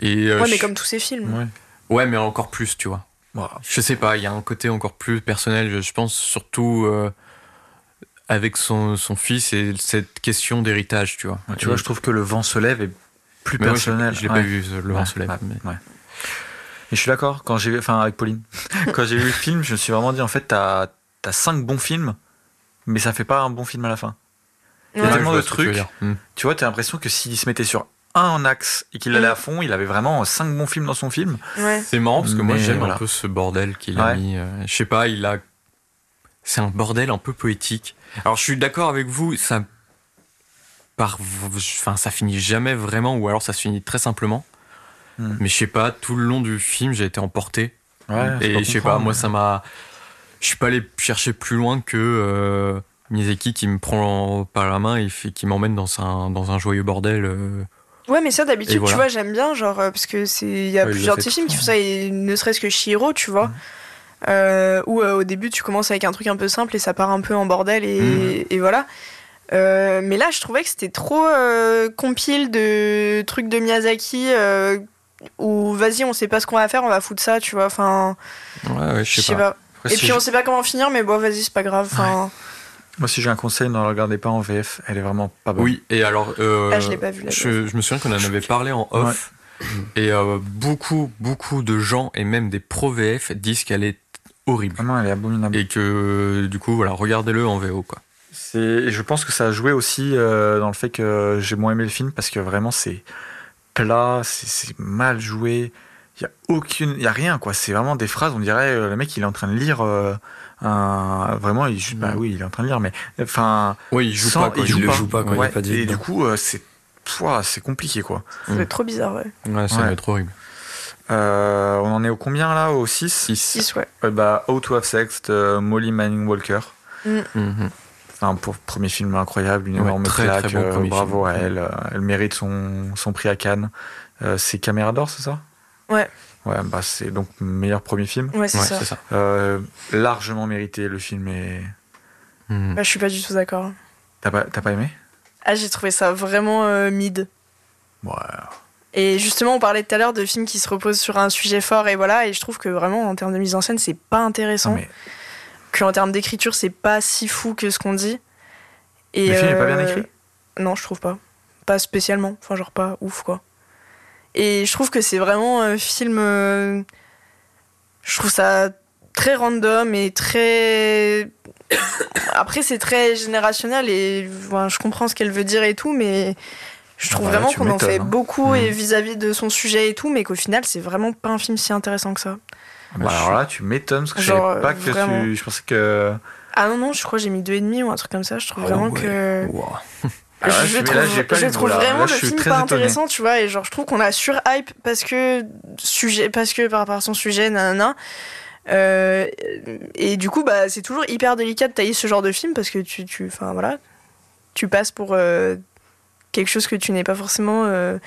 Et euh, ouais, mais je- comme tous ces films. Ouais. ouais, mais encore plus, tu vois. Voilà. Je sais pas, il y a un côté encore plus personnel. Je, je pense surtout euh, avec son, son fils et cette question d'héritage, tu vois. Ouais, tu vois, je trouve que le vent se lève est plus Mais moi, je- personnel. Je l'ai Ouais. pas vu, le vent se lève. ouais, mais- ouais. Et je suis d'accord, quand j'ai vu, enfin avec Pauline, quand j'ai vu le film, je me suis vraiment dit, en fait, t'as as cinq bons films, mais ça fait pas un bon film à la fin. Il y a Ouais. tellement de trucs. Hmm. Tu vois, t'as l'impression que s'il se mettait sur un axe et qu'il allait Mm. à fond, il avait vraiment cinq bons films dans son film. Ouais. C'est marrant parce que moi j'aime voilà. un peu ce bordel qu'il a Ouais. mis. euh, je sais pas, il a. C'est un bordel un peu poétique. Alors je suis d'accord avec vous, ça. Par... Enfin, ça finit jamais vraiment, ou alors ça se finit très simplement. Mm. Mais je sais pas, tout le long du film, j'ai été emporté. Ouais, Et je sais pas, moi ça m'a. Je suis pas allé chercher plus loin que euh, Miyazaki qui me prend par la main et qui m'emmène dans un, dans un joyeux bordel. euh. Ouais, mais ça, d'habitude, voilà. tu vois, j'aime bien, genre, euh, parce que c'est. Il y a Ouais, plusieurs l'a de ces fait films qui font ça, et ne serait-ce que Shiro, tu vois. Euh, où euh, au début, tu commences avec un truc un peu simple et ça part un peu en bordel, et, et voilà. Euh, mais là, je trouvais que c'était trop compile de trucs de Miyazaki. où vas-y, on sait pas ce qu'on va faire, on va foutre ça, tu vois. Enfin, Ouais, ouais, je sais pas. Après, Et puis on sait pas comment finir, mais bon, vas-y, c'est pas grave. Enfin, Moi, si j'ai un conseil, ne la regardez pas en VF, elle est vraiment pas bonne. Oui, et alors. euh, Ah, je l'ai pas vu, la Je, je me souviens qu'on en avait parlé en off. Et euh, beaucoup, beaucoup de gens, et même des pro VF, disent qu'elle est horrible. Vraiment, elle est abominable. Et que du coup, voilà, regardez-le en VO. Quoi. C'est, et je pense que ça a joué aussi euh, dans le fait que j'ai moins aimé le film parce que vraiment c'est plat, c'est, c'est mal joué. Il y a aucune, il y a rien quoi. C'est vraiment des phrases. On dirait le mec il est en train de lire euh, un, vraiment il juste, bah Mm. oui il est en train de lire, mais enfin Oui, il joue sans- pas. Quoi. il joue le pas. joue pas quand il y a Ouais, pas de vie Et dedans. du coup euh, c'est, c'est compliqué quoi. ça doit être trop bizarre, ouais. Ouais, ça Ouais. va être horrible. Euh, on en est au combien là Au 6 6. 6, ouais. bah How to Have Sex de Molly Manning Walker. Mhm. Enfin, pour premier film incroyable, une Ouais, énorme très, très claque. bon euh, bravo film. à elle. euh, Elle mérite son, son prix à Cannes. Euh, c'est Caméra d'or, c'est ça? Ouais. Ouais, bah c'est donc meilleur premier film. Ouais, c'est Ouais, ça. Euh, largement mérité, le film est. Mhm. Bah, je suis pas du tout d'accord. T'as pas, t'as pas aimé? Ah, j'ai trouvé ça vraiment euh, mid. Ouais. Et justement, on parlait tout à l'heure de films qui se reposent sur un sujet fort, et voilà, et je trouve que vraiment, en termes de mise en scène, c'est pas intéressant. Non, mais Que en termes d'écriture, c'est pas si fou que ce qu'on dit. Et Le film est pas euh, bien écrit? Non, je trouve pas. Pas spécialement. Enfin, genre pas ouf, quoi. Et je trouve que c'est vraiment un film. euh, Je trouve ça très random et très. Après, c'est très générationnel et je comprends ce qu'elle veut dire et tout, mais je trouve vraiment qu'on en fait hein. beaucoup et vis-à-vis de son sujet et tout, mais qu'au final, c'est vraiment pas un film si intéressant que ça. Bah, alors là, tu m'étonnes parce que je Genre, savais pas que vraiment. tu. Je pensais que. Ah non, non, je crois que j'ai mis deux et demi ou un truc comme ça. Je trouve Ah vraiment ouais. que. Wow. Ah ouais, je trouve, là, pas je vraiment Là, le film pas étonné. intéressant, tu vois, et genre je trouve qu'on a sur-hype parce que, sujet, parce que par rapport à son sujet, nanana. Euh, et du coup, bah, c'est toujours hyper délicat de tailler ce genre de film parce que tu, tu, enfin voilà, tu passes pour euh, quelque chose que tu n'es pas forcément euh,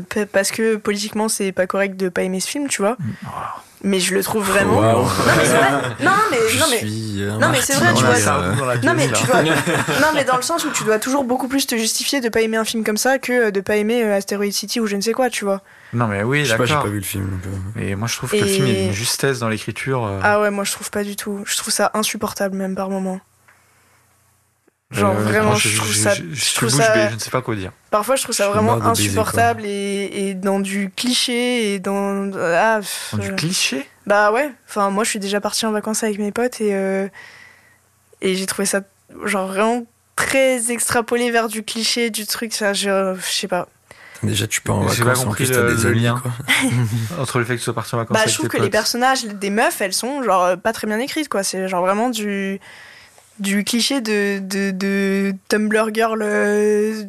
pa- parce que politiquement c'est pas correct de pas aimer ce film, tu vois. Ah. Mais je le trouve vraiment. Non mais c'est vrai. Non mais non mais non mais c'est vrai, tu vois. Non mais tu dois. non mais dans le sens où tu dois toujours beaucoup plus te justifier de pas aimer un film comme ça que de pas aimer euh, Asteroid City ou je ne sais quoi, tu vois. Non mais oui, d'accord. J'ai pas vu le film. Et moi je trouve que le film a une justesse dans l'écriture. Euh. Ah ouais, moi je trouve pas du tout. Je trouve ça insupportable même par moment. Genre euh, vraiment, je, trouve ça. Je, trouve ça... je ne sais pas quoi dire. Parfois, je trouve ça vraiment insupportable et, et, dans du cliché et dans. Ah, dans du cliché? Bah ouais. Enfin, moi, je suis déjà partie en vacances avec mes potes et euh, et j'ai trouvé ça genre vraiment très extrapolé vers du cliché, du truc. Ça, je, je sais pas. Déjà, tu peux en vacances, en plus, t'as des liens entre le fait que tu sois parti en vacances. Bah, je trouve que les personnages des meufs, elles sont genre pas très bien écrites, quoi. C'est genre vraiment du du cliché de, de, de Tumblr girl. Euh,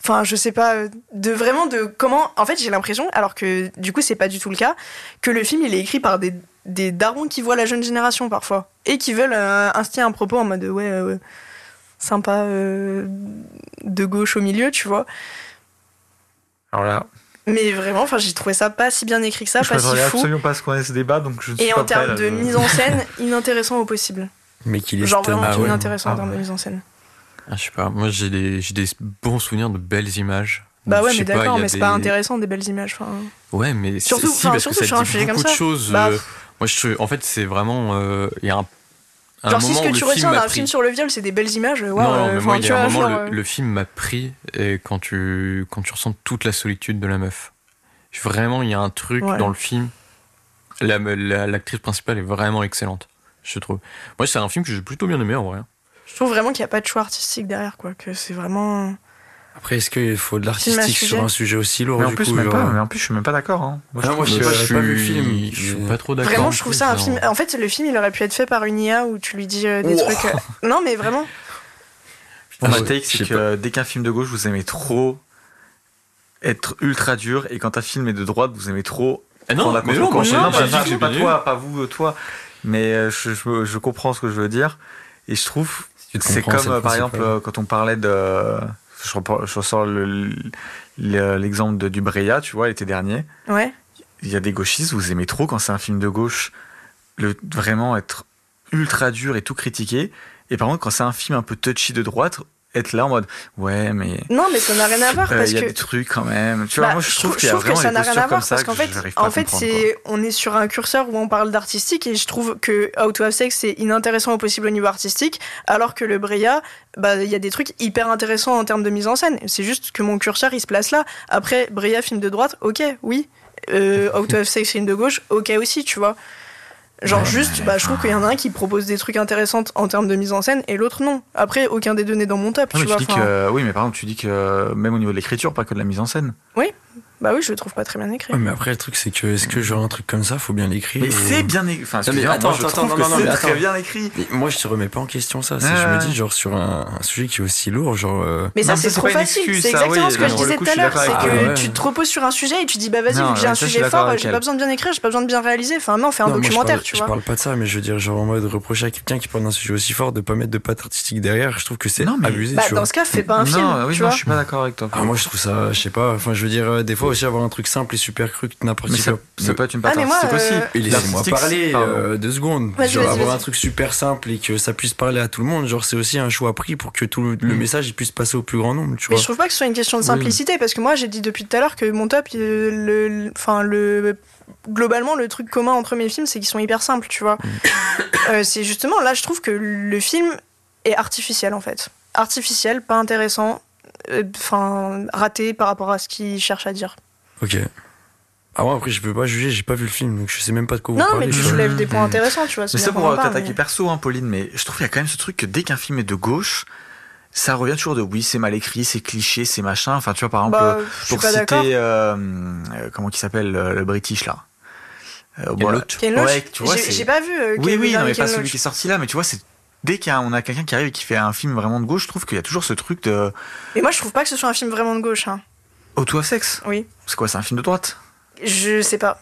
enfin, je sais pas, de vraiment de comment. En fait, j'ai l'impression, alors que du coup, c'est pas du tout le cas, que le film il est écrit par des, des darons qui voient la jeune génération parfois et qui veulent euh, instiller un propos en mode ouais, euh, sympa de gauche au milieu, tu vois. Alors là. Mais vraiment, enfin, j'ai trouvé ça pas si bien écrit que ça, je pas si fou. absolument pas ce qu'on ait ce débat, donc je. Et en termes de mise en scène, inintéressant au possible. Mais qu'il est Genre vraiment ah inintéressant en termes de mise en scène. Ah, je sais pas, moi j'ai des, des bons souvenirs de belles images. Bah ouais, mais d'accord, mais c'est pas intéressant des belles images. Enfin... Ouais, mais surtout, si, parce que ça sur un sujet comme ça. De choses, bah, euh, moi, je, en fait, c'est vraiment. Euh, il y a un un genre, si ce que tu retiens d'un film sur le viol, c'est des belles images, ouais, non, mais moi, il y a un moment, le, euh, le, film m'a pris et quand tu, quand tu ressens toute la solitude de la meuf. Vraiment, il y a un truc dans le film. L'actrice principale est vraiment excellente je trouve. Moi, c'est un film que j'ai plutôt bien aimé en vrai. Je trouve vraiment qu'il n'y a pas de choix artistique derrière, quoi. Que c'est vraiment. Après, est-ce qu'il faut de l'artistique sur un sujet aussi lourd mais en, plus, même pas, mais en plus, je suis même pas d'accord. Hein. Moi, je, moi, je, pas, je, pas vu le film. Je suis pas trop d'accord. Vraiment, je trouve ça un film. En fait, le film, il aurait pu être fait par une IA où tu lui dis euh, des trucs. Euh, non, mais vraiment. Mon ma take, c'est que dès qu'un film de gauche, vous aimez trop être ultra dur, et quand un film est de droite, vous aimez trop. Ah non, mais non, moi, non, pas toi, pas vous, toi mais euh, je, je, comprends ce que je veux dire. Et je trouve, c'est comme par exemple quand on parlait de. Je, je ressors l'exemple de du Breya, tu vois, l'été dernier. Ouais. Il y a des gauchistes, vous aimez trop quand c'est un film de gauche, le, vraiment être ultra dur et tout critiquer. Et par contre, quand c'est un film un peu touchy de droite, être là en mode ouais mais non mais ça n'a rien à voir euh, parce il y a que des trucs quand même. Tu vois bah, moi je, trouve y a vraiment que ça n'a rien à voir parce qu'en fait en fait c'est on est sur un curseur où on parle d'artistique et je trouve que Out of Sex c'est inintéressant au possible au niveau artistique alors que le Bria bah il y a des trucs hyper intéressants en termes de mise en scène. C'est juste que mon curseur il se place là. Après Bria film de droite ok oui. Euh, of Sex film de gauche ok aussi tu vois Genre juste, bah, je trouve qu'il y en a un qui propose des trucs intéressants en termes de mise en scène et l'autre non. Après, aucun des deux n'est dans mon top. tu, vois, dis que, oui, mais par exemple, tu dis que même au niveau de l'écriture, pas que de la mise en scène. Oui, bah oui, je le trouve pas très bien écrit. mais après, le truc, c'est que, est-ce que genre un truc comme ça, faut bien l'écrire Mais c'est bien écrit. Enfin, mais attends, moi, je attends, trouve non, que c'est très bien écrit. moi, je te remets pas en question ça. je me dis, genre, sur un, sujet qui est aussi lourd, genre. Euh, mais ça, c'est trop facile. C'est exactement ce que je disais tout à l'heure. C'est que tu te reposes sur un sujet et tu dis, bah vas-y, vu que j'ai un sujet fort, j'ai pas besoin de bien écrire, j'ai pas besoin de bien réaliser. Enfin, non, fais un documentaire, tu vois. Je parle pas de ça, mais je veux dire, genre, en mode reprocher à quelqu'un qui parle d'un sujet aussi fort de pas mettre de patte artistique derrière, je trouve que c'est abusé. Bah, dans ce cas, fais pas un film. Non, oui, je suis pas d'accord avec toi. Ah, moi, je trouve ça, je sais pas. Enfin, je veux dire, euh, des fois aussi avoir un truc simple super cru que n'importe qui. Ça, ça peut être une patte ah, artistique aussi. Et laissez-moi parler euh, deux secondes. Genre avoir un truc super simple et que ça puisse parler à tout le monde, genre c'est aussi un choix pris pour que tout le, mm. message il puisse passer au plus grand nombre. Tu mais je trouve pas que ce soit une question de simplicité parce que moi j'ai dit depuis tout à l'heure que mon top, le, enfin le globalement, le truc commun entre mes films, c'est qu'ils sont hyper simples, tu vois. Mm. Euh, c'est justement là, je trouve que le film est artificiel en fait. Artificiel, pas intéressant, euh, enfin raté par rapport à ce qu'il cherche à dire. Ok. Ah ouais, après, je peux pas juger, j'ai pas vu le film, donc je sais même pas de quoi vous non, parlez. Non, mais tu soulèves des points intéressants, tu vois. Mais c'est pour t'attaquer perso, hein, Pauline, mais je trouve qu'il y a quand même ce truc que dès qu'un film est de gauche, ça revient toujours de oui, c'est mal écrit, c'est cliché, c'est machin. Enfin, tu vois, par exemple, bah, pour citer, euh, euh, comment il s'appelle, le, British, là. Euh, voilà. Ouais, tu vois, j'ai pas vu. Euh, oui, oui, non, mais pas celui qui est sorti là, mais tu vois, c'est dès qu'on a, a quelqu'un qui arrive et qui fait un film vraiment de gauche, je trouve qu'il y a toujours ce truc de. Mais moi, je trouve pas que ce soit un film vraiment de gauche. Hein. Auto of Sex Oui. C'est quoi, c'est un film de droite? Je sais pas.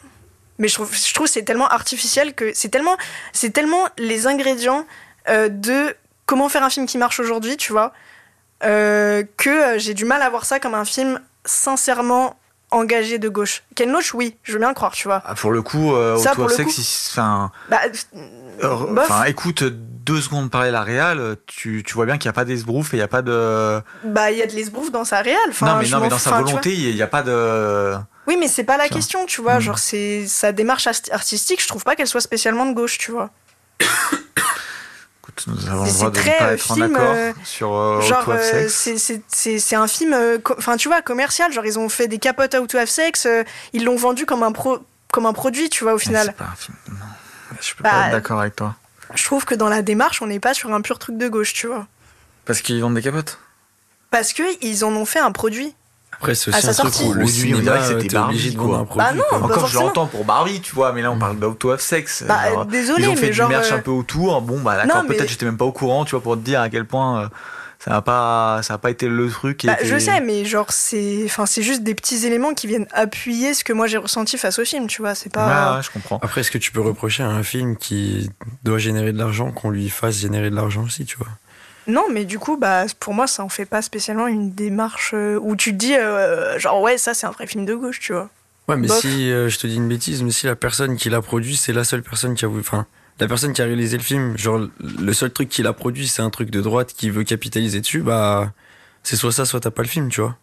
Mais je trouve, je trouve c'est tellement artificiel que c'est tellement, c'est tellement les ingrédients euh, de comment faire un film qui marche aujourd'hui, tu vois, euh, que euh, j'ai du mal à voir ça comme un film sincèrement engagé de gauche. Ken Loach, oui, je veux bien croire, tu vois. Ah, pour le coup, euh, Ça, Auto of le Sex, enfin, Bah, enfin, écoute deux secondes parler la réal, tu, tu vois bien qu'il n'y a pas d'esbrouf et il n'y a pas de. bah, il y a de l'esbrouf dans sa. Enfin, non, mais, non, mais dans sa volonté, il n'y a pas de. Oui, mais c'est pas la question, tu vois. Mm. Genre, c'est sa démarche artistique, je trouve pas qu'elle soit spécialement de gauche, tu vois. Écoute, nous avons le C'est droit de ne très, pas euh, être en film, accord euh, sur euh, genre, euh, Sex. c'est- un film, enfin, tu vois, commercial. Genre, ils ont fait des capotes Out of Sex, euh, ils l'ont vendu comme un, pro, comme un produit, tu vois, au Mais final. c'est pas un film. Non. Je peux Bah, pas être d'accord avec toi. Je trouve que dans la démarche, on n'est pas sur un pur truc de gauche, tu vois. Parce qu'ils vendent des capotes. Parce que ils en ont fait un produit. Après, c'est À aussi sa un truc où le Oui, on dirait cinéma, que c'était Barbie, quoi. un produit. Bah non, quoi. Encore, je l'entends pour Barbie, tu vois, mais là on parle d'Auto of Sex. Bah, désolé, ils ont fait mais du merch euh, un peu autour. Bon, bah d'accord, peut-être j'étais même pas au courant, tu vois, pour te dire à quel point euh, ça n'a pas, ça a pas été le truc. qui Bah, était- je sais, mais genre, c'est enfin, c'est juste des petits éléments qui viennent appuyer ce que moi j'ai ressenti face au film, tu vois. C'est pas. Je comprends. Après, est-ce que tu peux reprocher à un film qui doit générer de l'argent qu'on lui fasse générer de l'argent aussi, tu vois? Non, mais du coup, bah, pour moi, ça en fait pas spécialement une démarche euh, où tu te dis, euh, genre, ouais, ça c'est un vrai film de gauche, tu vois. Ouais, mais Bof. si, euh, je te dis une bêtise, mais si la personne qui l'a produit, c'est la seule personne qui a voulu. Enfin, la personne qui a réalisé le film, genre, le seul truc qu'il a produit, c'est un truc de droite qui veut capitaliser dessus, bah, c'est soit ça, soit t'as pas le film, tu vois.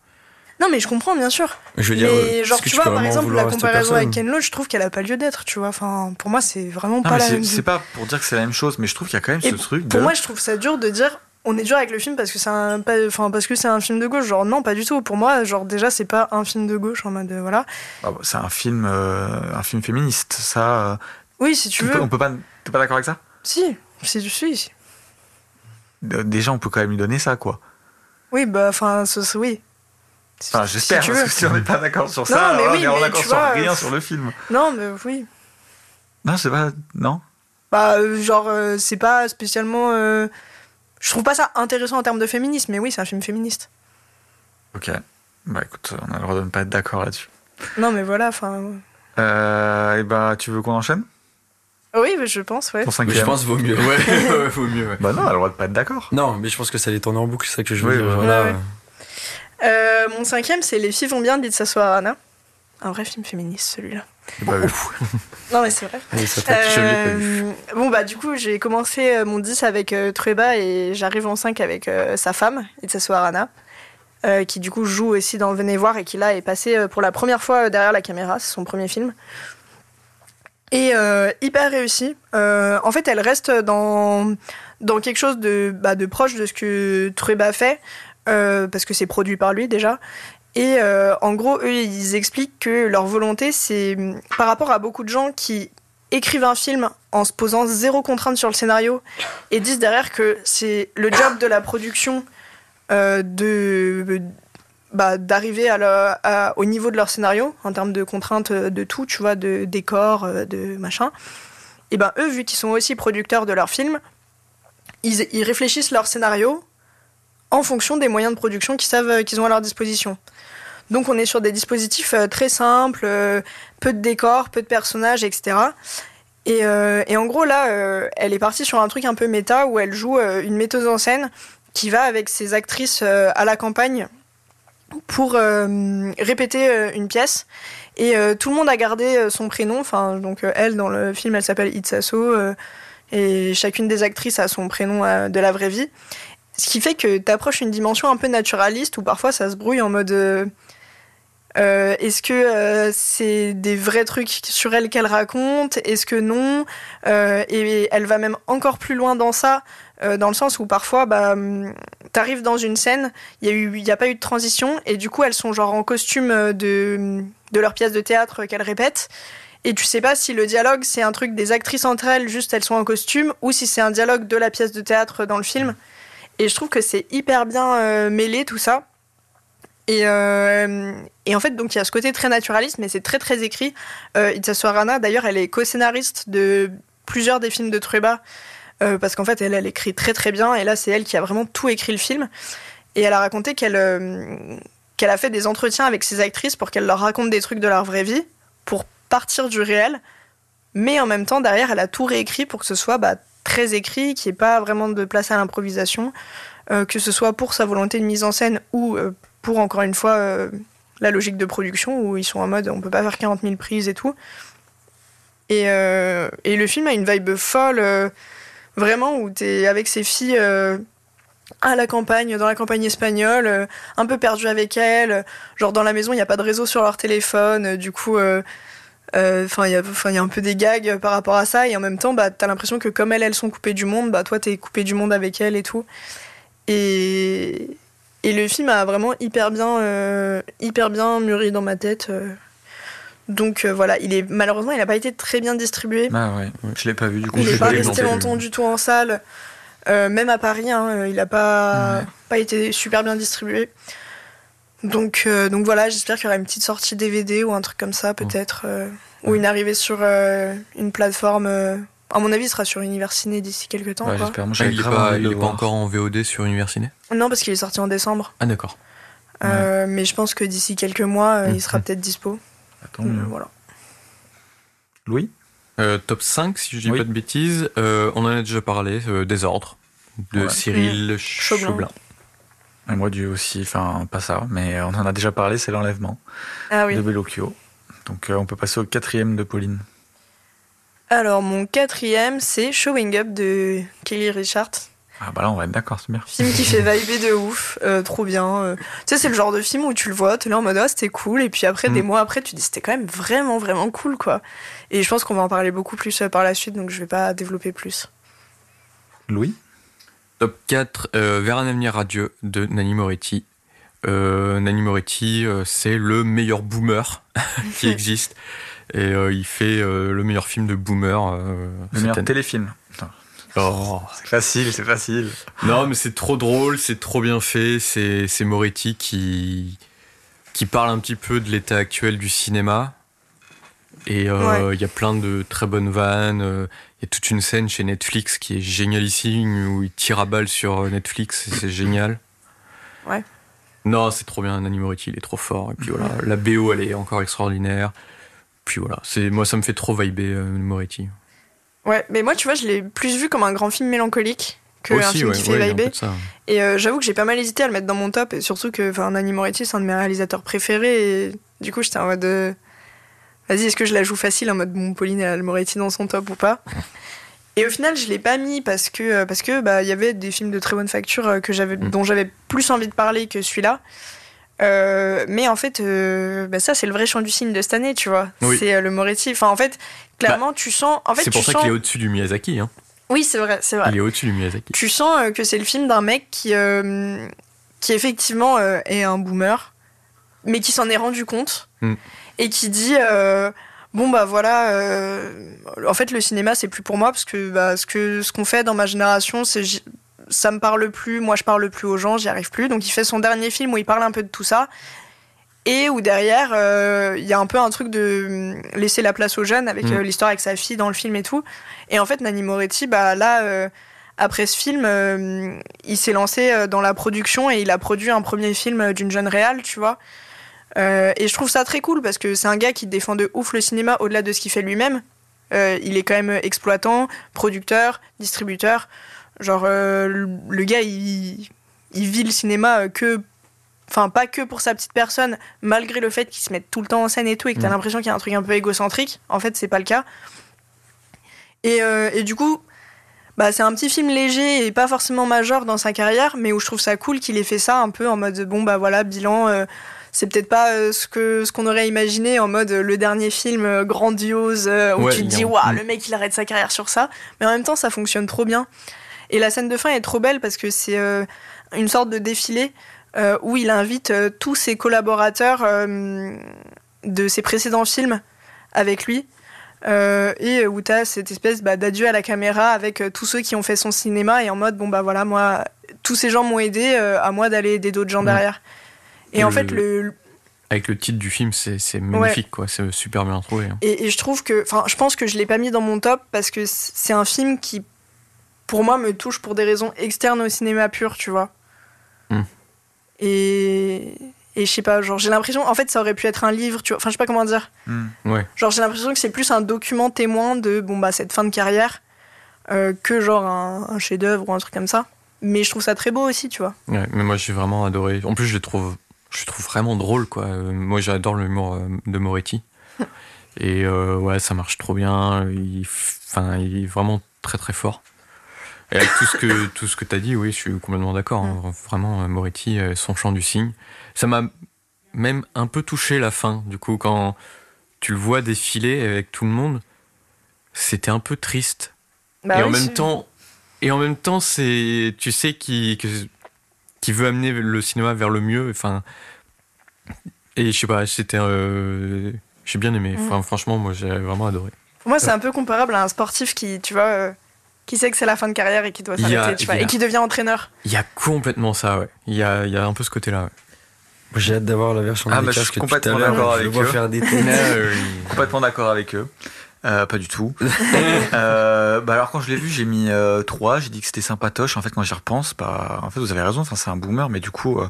Non, mais je comprends, bien sûr. Je veux dire, mais euh, genre, tu vois, par exemple, la comparaison avec Ken Loach, je trouve qu'elle a pas lieu d'être, tu vois. Enfin, pour moi, c'est vraiment Non, pas la c'est- même. c'est pas pour dire que c'est la même chose, mais je trouve qu'il y a quand même Et ce truc Pour de. moi, je trouve ça dur de dire. On est dur avec le film parce que c'est un, pas- enfin, parce que c'est un film de gauche. Genre, non, pas du tout. Pour moi, genre, déjà, c'est pas un film de gauche en mode. euh, voilà. Ah, bah, c'est un film, euh, un film féministe. Ça, euh, Oui, si tu veux. on peut pas. T'es pas d'accord avec ça? Si, si tu suis. Déjà, on peut quand même lui donner ça, quoi. Oui, bah, enfin, oui. Si- Enfin, si j'espère, tu parce que si on n'est pas d'accord sur Non, ça, mais alors oui, on est en mais accord tu sur vois, rien sur le film. Non, mais oui. Non, c'est pas. Non? Bah, euh, genre, euh, c'est pas spécialement. euh, Je trouve pas ça intéressant en termes de féminisme, mais oui, c'est un film féministe. Ok. Bah écoute, on a le droit de ne pas être d'accord là-dessus. Non, mais voilà, enfin. Euh, et bah, tu veux qu'on enchaîne? Oui, mais je pense, ouais. Mais je pense vaut mieux. Ouais, vaut mieux, ouais. Bah non, on a le droit de pas être d'accord. Non, mais je pense que ça allait tourner en boucle, c'est ça que je veux Oui, dire. ouais. voilà. Ouais, ouais. Euh, mon cinquième, c'est Les filles vont bien d'Itsa Arana. Un vrai film féministe, celui-là. Bah, Non, mais c'est vrai. Allez, ça tape. je l'ai pas vu. Euh, Bon, bah, du coup, j'ai commencé euh, mon 10 avec euh, Trueba et j'arrive en 5 avec euh, sa femme, Itsasu Arana, euh, qui du coup joue aussi dans Venez voir et qui là est passé euh, pour la première fois euh, derrière la caméra. C'est son premier film. Et euh, hyper réussi. Euh, en fait, elle reste dans, dans quelque chose de, bah, de proche de ce que Trueba fait, euh, parce que c'est produit par lui déjà. Et euh, en gros, eux, ils expliquent que leur volonté, c'est par rapport à beaucoup de gens qui écrivent un film en se posant zéro contrainte sur le scénario et disent derrière que c'est le job de la production de bah, d'arriver au niveau de leur scénario en termes de contraintes euh, de tout, tu vois, de décor, euh, de machin. Et ben eux, vu qu'ils sont aussi producteurs de leur film, ils, réfléchissent leur scénario en fonction des moyens de production qu'ils savent euh, qu'ils ont à leur disposition. Donc on est sur des dispositifs très simples, peu de décors, peu de personnages, etc. Et, en gros là, elle est partie sur un truc un peu méta où elle joue une metteuse en scène qui va avec ses actrices à la campagne pour euh, répéter euh, une pièce. Et euh, tout le monde a gardé son prénom. Enfin, donc elle dans le film, elle s'appelle Itsaso et chacune des actrices a son prénom de la vraie vie. Ce qui fait que tu approches une dimension un peu naturaliste où parfois ça se brouille en mode. Est-ce que c'est des vrais trucs sur elle qu'elle raconte? Est-ce que non? Et elle va même encore plus loin dans ça, euh, dans le sens où parfois, bah, hum, t'arrives dans une scène, il y a pas eu de transition, et du coup elles sont genre en costume euh, de de leur pièce de théâtre qu'elles répètent. Et tu sais pas si le dialogue c'est un truc des actrices entre elles, juste elles sont en costume, ou si c'est un dialogue de la pièce de théâtre dans le film. Et je trouve que c'est hyper bien euh, mêlé tout ça. Et, et en fait, donc il y a ce côté très naturaliste, mais c'est très très écrit. Euh, Itzasu Arana, d'ailleurs, elle est co-scénariste de plusieurs des films de Trueba, euh, parce qu'en fait, elle, écrit très très bien, et là, c'est elle qui a vraiment tout écrit le film. Et elle a raconté qu'elle euh, qu'elle a fait des entretiens avec ses actrices pour qu'elles leur racontent des trucs de leur vraie vie, pour partir du réel, mais en même temps, derrière, elle a tout réécrit pour que ce soit bah, très écrit, qu'il n'y ait pas vraiment de place à l'improvisation, euh, que ce soit pour sa volonté de mise en scène ou pour, encore une fois, la logique de production où ils sont en mode on peut pas faire 40 000 prises et tout. Et, et le film a une vibe folle, vraiment, où tu es avec ces filles à la campagne, dans la campagne espagnole, un peu perdu avec elles. Genre dans la maison, il n'y a pas de réseau sur leur téléphone, du coup, enfin il y, a un peu des gags par rapport à ça et en même temps bah t'as l'impression que comme elles elles sont coupées du monde bah toi t'es coupé du monde avec elles et tout et et le film a vraiment hyper bien euh, hyper bien mûri dans ma tête euh. Donc euh, voilà il est malheureusement il n'a pas été très bien distribué ah ouais je l'ai pas vu du coup il n'est pas resté longtemps du tout en salle même à Paris hein, il n'a pas pas été super bien distribué donc, euh, donc voilà, j'espère qu'il y aura une petite sortie DVD ou un truc comme ça, peut-être. Euh, ou une arrivée sur euh, une plateforme. à mon avis, il sera sur Ciné d'ici quelques temps. j'espère. Moi, ah, il n'est pas, encore en VOD sur Ciné Non, parce qu'il est sorti en décembre. Ah, d'accord. Mais je pense que d'ici quelques mois, il sera peut-être dispo. Attends, voilà. Louis Top 5, si je dis pas de bêtises. on en a déjà parlé. Désordre de Cyril Chaublin. Et moi, Dieu aussi, enfin, pas ça, mais on en a déjà parlé, c'est l'enlèvement ah oui. de Bellocchio. Donc, euh, on peut passer au quatrième de Pauline. Alors, mon quatrième, c'est Showing Up de Kelly Richard. Ah bah là, on va être d'accord, c'est bien. Film qui fait vibrer de ouf, euh, trop bien. Euh. Tu sais, c'est le genre de film où tu le vois, tu es là en mode ah, c'était cool, et puis après, des mm. mois après, tu dis c'était quand même vraiment, vraiment cool, quoi. Et je pense qu'on va en parler beaucoup plus par la suite, donc je vais pas développer plus. Louis? Top 4, euh, Vers un avenir radieux de Nanni Moretti. Euh, Nanni Moretti, euh, c'est le meilleur boomer qui existe. Et il fait le meilleur film de boomer. le meilleur téléfilm. Oh. C'est facile, c'est facile. Non, mais c'est trop drôle, c'est trop bien fait. C'est Moretti qui, qui parle un petit peu de l'état actuel du cinéma. Et il y a plein de très bonnes vannes. Il y a toute une scène chez Netflix qui est génialissime où il tire à balle sur Netflix et c'est génial. Ouais. Non, c'est trop bien. Nanny Moretti, il est trop fort. Et puis voilà, la BO, elle est encore extraordinaire. Puis voilà, c'est moi, ça me fait trop vibrer euh, Moretti. Ouais, mais moi, tu vois, je l'ai plus vu comme un grand film mélancolique que un film qui fait vibrer. Et euh, j'avoue que j'ai pas mal hésité à le mettre dans mon top, et surtout que Nanny Moretti, c'est un de mes réalisateurs préférés. Et du coup, j'étais en mode. Euh, vas-y, est-ce que je la joue facile en mode bon, Pauline et Moretti dans son top ou pas? Et au final, je l'ai pas mis parce que euh, parce que bah il y avait des films de très bonne facture que j'avais mm. dont j'avais plus envie de parler que celui-là. Euh, mais en fait, bah, ça c'est le vrai champ du signe de cette année, tu vois. C'est le Moretti. Enfin, en fait, clairement, bah, tu sens. En fait, c'est pour ça qu'il est au-dessus du Miyazaki. Hein. Oui, c'est vrai, c'est vrai. Il est au-dessus du Miyazaki. Tu sens que c'est le film d'un mec qui qui effectivement est un boomer, mais qui s'en est rendu compte. Mm et qui dit euh, bon bah voilà euh, en fait le cinéma c'est plus pour moi parce que bah, ce que ce qu'on fait dans ma génération c'est ça me parle plus moi je parle plus aux gens j'y arrive plus donc il fait son dernier film où il parle un peu de tout ça et où derrière euh, il y a un peu un truc de laisser la place aux jeunes avec mm. l'histoire avec sa fille dans le film et tout et en fait Nani Moretti bah là après ce film, il s'est lancé dans la production et il a produit un premier film d'une jeune réale, tu vois. Euh, et je trouve ça très cool parce que c'est un gars qui défend de ouf le cinéma au-delà de ce qu'il fait lui-même. Euh, il est quand même exploitant, producteur, distributeur. Genre, euh, le gars, il, vit le cinéma que. Enfin, pas que pour sa petite personne, malgré le fait qu'il se mette tout le temps en scène et tout, et que t'as mm. l'impression qu'il y a un truc un peu égocentrique. En fait, c'est pas le cas. Et, et du coup, bah, c'est un petit film léger et pas forcément majeur dans sa carrière, mais où je trouve ça cool qu'il ait fait ça un peu en mode bon, bah voilà, bilan c'est peut-être pas euh, ce que ce qu'on aurait imaginé en mode euh, le dernier film euh, grandiose où tu te dis waouh le mec il arrête sa carrière sur ça mais en même temps ça fonctionne trop bien et la scène de fin est trop belle parce que c'est une sorte de défilé où il invite tous ses collaborateurs de ses précédents films avec lui et où tu as cette espèce bah, d'adieu à la caméra avec tous ceux qui ont fait son cinéma et en mode bon bah voilà moi tous ces gens m'ont aidé à moi d'aller aider d'autres gens derrière et, en fait, le. Avec le titre du film, c'est magnifique, quoi. C'est super bien trouvé. Hein. Et, je trouve que. Enfin, je pense que je l'ai pas mis dans mon top parce que c'est un film qui, pour moi, me touche pour des raisons externes au cinéma pur, tu vois. Hmm. Et. Et je sais pas, genre, j'ai l'impression. En fait, ça aurait pu être un livre, tu vois. Enfin, je sais pas comment dire. Hmm. Ouais. Genre, j'ai l'impression que c'est plus un document témoin de, bon, bah, cette fin de carrière euh, que genre un, un chef-d'œuvre ou un truc comme ça. Mais je trouve ça très beau aussi, tu vois. Ouais, mais moi, j'ai vraiment adoré. En plus, je les trouve je trouve vraiment drôle, quoi. moi, j'adore l'humour de Moretti. Et ouais, ça marche trop bien. Il, enfin, il est vraiment très très fort. Et avec tout ce que tout ce que t'as dit, oui, je suis complètement d'accord. Hein. Vraiment, Moretti, son chant du cygne, ça m'a même un peu touché la fin. Du coup, quand tu le vois défiler avec tout le monde, c'était un peu triste. Bah et, en même temps, et en même temps, c'est, tu sais, qui qui veut amener le cinéma vers le mieux. Enfin, et je sais pas, c'était, euh, j'ai bien aimé. Enfin, franchement, moi, j'ai vraiment adoré. Pour moi, c'est un peu comparable à un sportif qui, tu vois, euh, qui sait que c'est la fin de carrière et qui doit s'arrêter, et qui devient entraîneur. Il y a complètement ça, ouais. Il y a, il y a un peu ce côté-là. Ouais. J'ai hâte d'avoir la version ah, bah, je suis complètement d'accord avec eux. Faire des complètement d'accord avec eux. Euh, pas du tout. euh, bah alors quand je l'ai vu, j'ai mis euh, 3, j'ai dit que c'était sympatoche. En fait, quand j'y repense, bah en fait vous avez raison. Enfin, c'est un boomer, mais du coup, euh,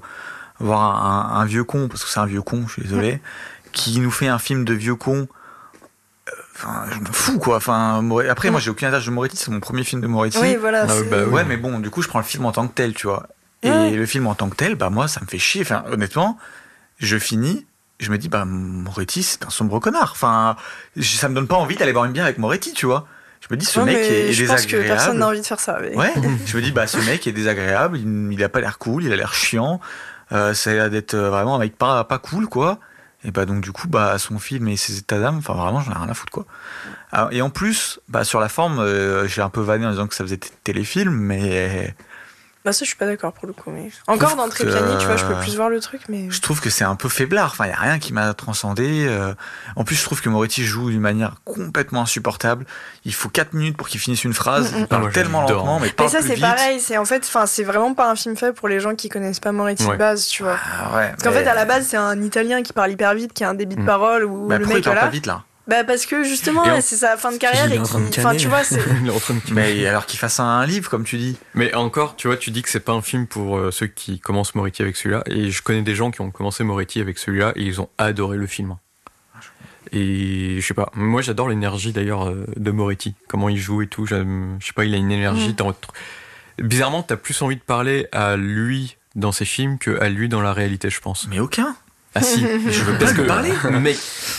voir un, un, vieux con, parce que c'est un vieux con, je suis désolé, qui nous fait un film de vieux con. Enfin, je m'en fous quoi. Enfin, après, moi j'ai aucun âge de Moretti, c'est mon premier film de Moretti. Oui, voilà. Ah, bah, ouais, mais bon, du coup, je prends le film en tant que tel, tu vois. Et le film en tant que tel, bah moi, ça me fait chier. Enfin, honnêtement, je finis, je me dis, bah Moretti, c'est un sombre connard. Enfin, ça me donne pas envie d'aller boire une bière avec Moretti, tu vois. Je me dis, ce mec est, je désagréable. Pense que personne n'a envie de faire ça. Ouais. je me dis, bah ce mec est désagréable. Il, il a pas l'air cool, il a l'air chiant. Euh, ça a l'air d'être euh, vraiment un mec pas pas cool, quoi. Et bah donc du coup, bah son film et ses états d'âme, enfin vraiment, j'en ai rien à foutre, quoi. et en plus, bah sur la forme, euh, j'ai un peu vanné en disant que ça faisait téléfilm, mais bah ça je suis pas d'accord pour le coup mais encore dans Trépiani tu vois je peux plus voir le truc mais je trouve que c'est un peu faiblard. Enfin il y a rien qui m'a transcendé euh. en plus je trouve que Moretti joue d'une manière complètement insupportable. Il faut 4 minutes pour qu'il finisse une phrase. Il parle ah, tellement lentement mais pas mais ça c'est pareil c'est en fait enfin c'est vraiment pas un film fait pour les gens qui connaissent pas Moretti de base tu vois. Ah, ouais, parce qu'en fait à la base c'est un italien qui parle hyper vite qui a un débit de mm. parole ou bah, le mec il parle pas vite là? Bah parce que justement, c'est sa fin de carrière et enfin tu vois, c'est. Mais alors qu'il fasse un, livre comme tu dis. Mais encore, tu vois, tu dis que c'est pas un film pour euh, ceux qui commencent Moretti avec celui-là. Et je connais des gens qui ont commencé Moretti avec celui-là et ils ont adoré le film. Et je sais pas, moi j'adore l'énergie d'ailleurs euh, de Moretti, comment il joue et tout. Je sais pas, il a une énergie. Mm. Bizarrement, t'as plus envie de parler à lui dans ses films que à lui dans la réalité, je pense. Mais aucun. Ah si, je veux pas que parler. Mec,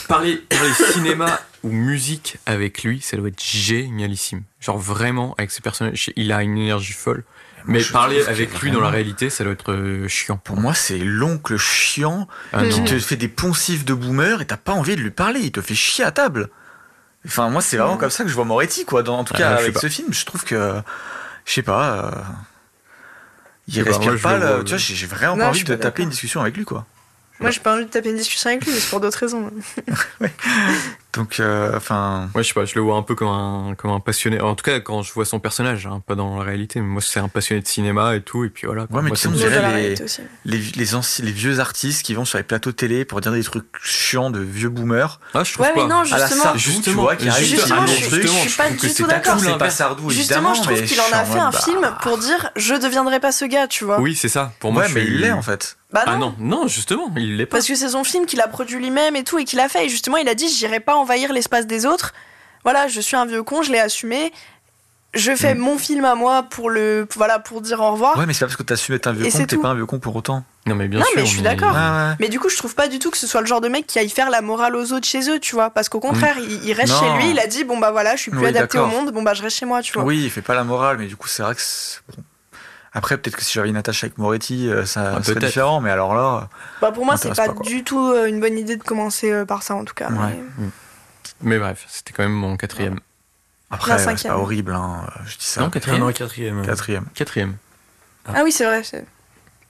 parler, parler cinéma ou musique avec lui, ça doit être génialissime. Genre vraiment, avec ses personnages, il a une énergie folle. Mais parler avec lui dans la réalité, ça doit être euh, chiant. Pour moi, c'est l'oncle chiant ah qui te fait des poncifs de boomer et t'as pas envie de lui parler. Il te fait chier à table. Enfin, moi, c'est vraiment comme ça que je vois Moretti, quoi. Dans, en tout cas, avec ce film, je trouve que, je sais pas, euh, il respire pas. tu vois, j'ai vraiment pas envie de taper une discussion avec lui, quoi. Moi, j'ai pas envie de taper une discussion avec lui, mais c'est pour d'autres raisons. Donc, euh, enfin. ouais, je sais pas, je le vois un peu comme un, comme un passionné. En tout cas, quand je vois son personnage, hein, pas dans la réalité, mais moi, c'est un passionné de cinéma et tout, et puis voilà. Ouais, mais tu sais, on dirait les, les, les, vieux artistes qui vont sur les plateaux télé pour dire des trucs chiants de vieux boomers. Ah, je trouve ouais, pas. mais non, justement. justement, tu vois, qui justement, je, je, suis pas du tout d'accord. C'est pas Sardou, Justement, je trouve qu'il en a fait un bah. film pour dire je deviendrai pas ce gars, tu vois. Oui, c'est ça. Pour moi, mais il l'est en fait. Bah ah non. non, justement, il l'est pas. Parce que c'est son film qu'il a produit lui-même et tout, et qu'il a fait. Et justement, il a dit J'irai pas envahir l'espace des autres. Voilà, je suis un vieux con, je l'ai assumé. Je fais mm. mon film à moi pour le voilà pour dire au revoir. Ouais, mais c'est pas parce que t'assumes être un vieux con que t'es pas un vieux con pour autant. Non, mais bien sûr. mais je suis d'accord. Mais du coup, je trouve pas du tout que ce soit le genre de mec qui aille faire la morale aux autres chez eux, tu vois. Parce qu'au contraire, mm. il, reste chez lui, il a dit bon bah voilà, je suis plus adapté au monde, bon bah je reste chez moi, tu vois. Oui, il fait pas la morale, mais du coup, c'est vrai que après, peut-être que si j'avais une attache avec Moretti, euh, ça ah, serait différent, mais alors là. Bah pour moi, c'est pas, du tout euh, une bonne idée de commencer euh, par ça, en tout cas. Mais... bref, c'était quand même mon quatrième. Après, c'est pas horrible, hein. je dis ça. Non, quatrième. Non, quatrième. Quatrième. Quatrième. Ah. oui, c'est vrai.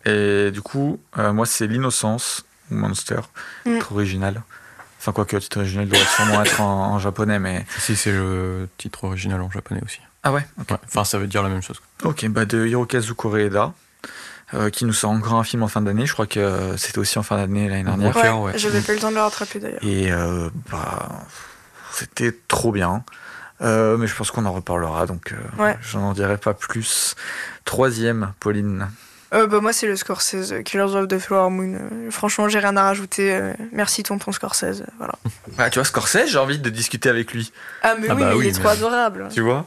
Et du coup, moi, c'est L'Innocence, ou Monster, mm. titre original. Enfin, quoi que le titre original doit sûrement être en, en japonais, mais. Si, c'est le titre original en japonais aussi. Ah ouais, Enfin, ça veut dire la même chose. Ok, bah de Hirokazu Koreeda. Euh, qui nous sort encore un film en fin d'année. Je crois que c'était aussi en fin d'année l'année dernière. Ouais, ouais. J'avais pas eu le temps de le rattraper d'ailleurs. Et euh, bah, c'était trop bien. Euh, mais je pense qu'on en reparlera, donc euh, j'en dirai pas plus. Troisième, Pauline. Euh, bah, moi, c'est le Scorsese, Killers of the Flower Moon. franchement, j'ai rien à rajouter. merci, tonton Scorsese. Voilà. Ah, tu vois, Scorsese, j'ai envie de discuter avec lui. Ah, mais ah oui, bah il est trop adorable. Tu vois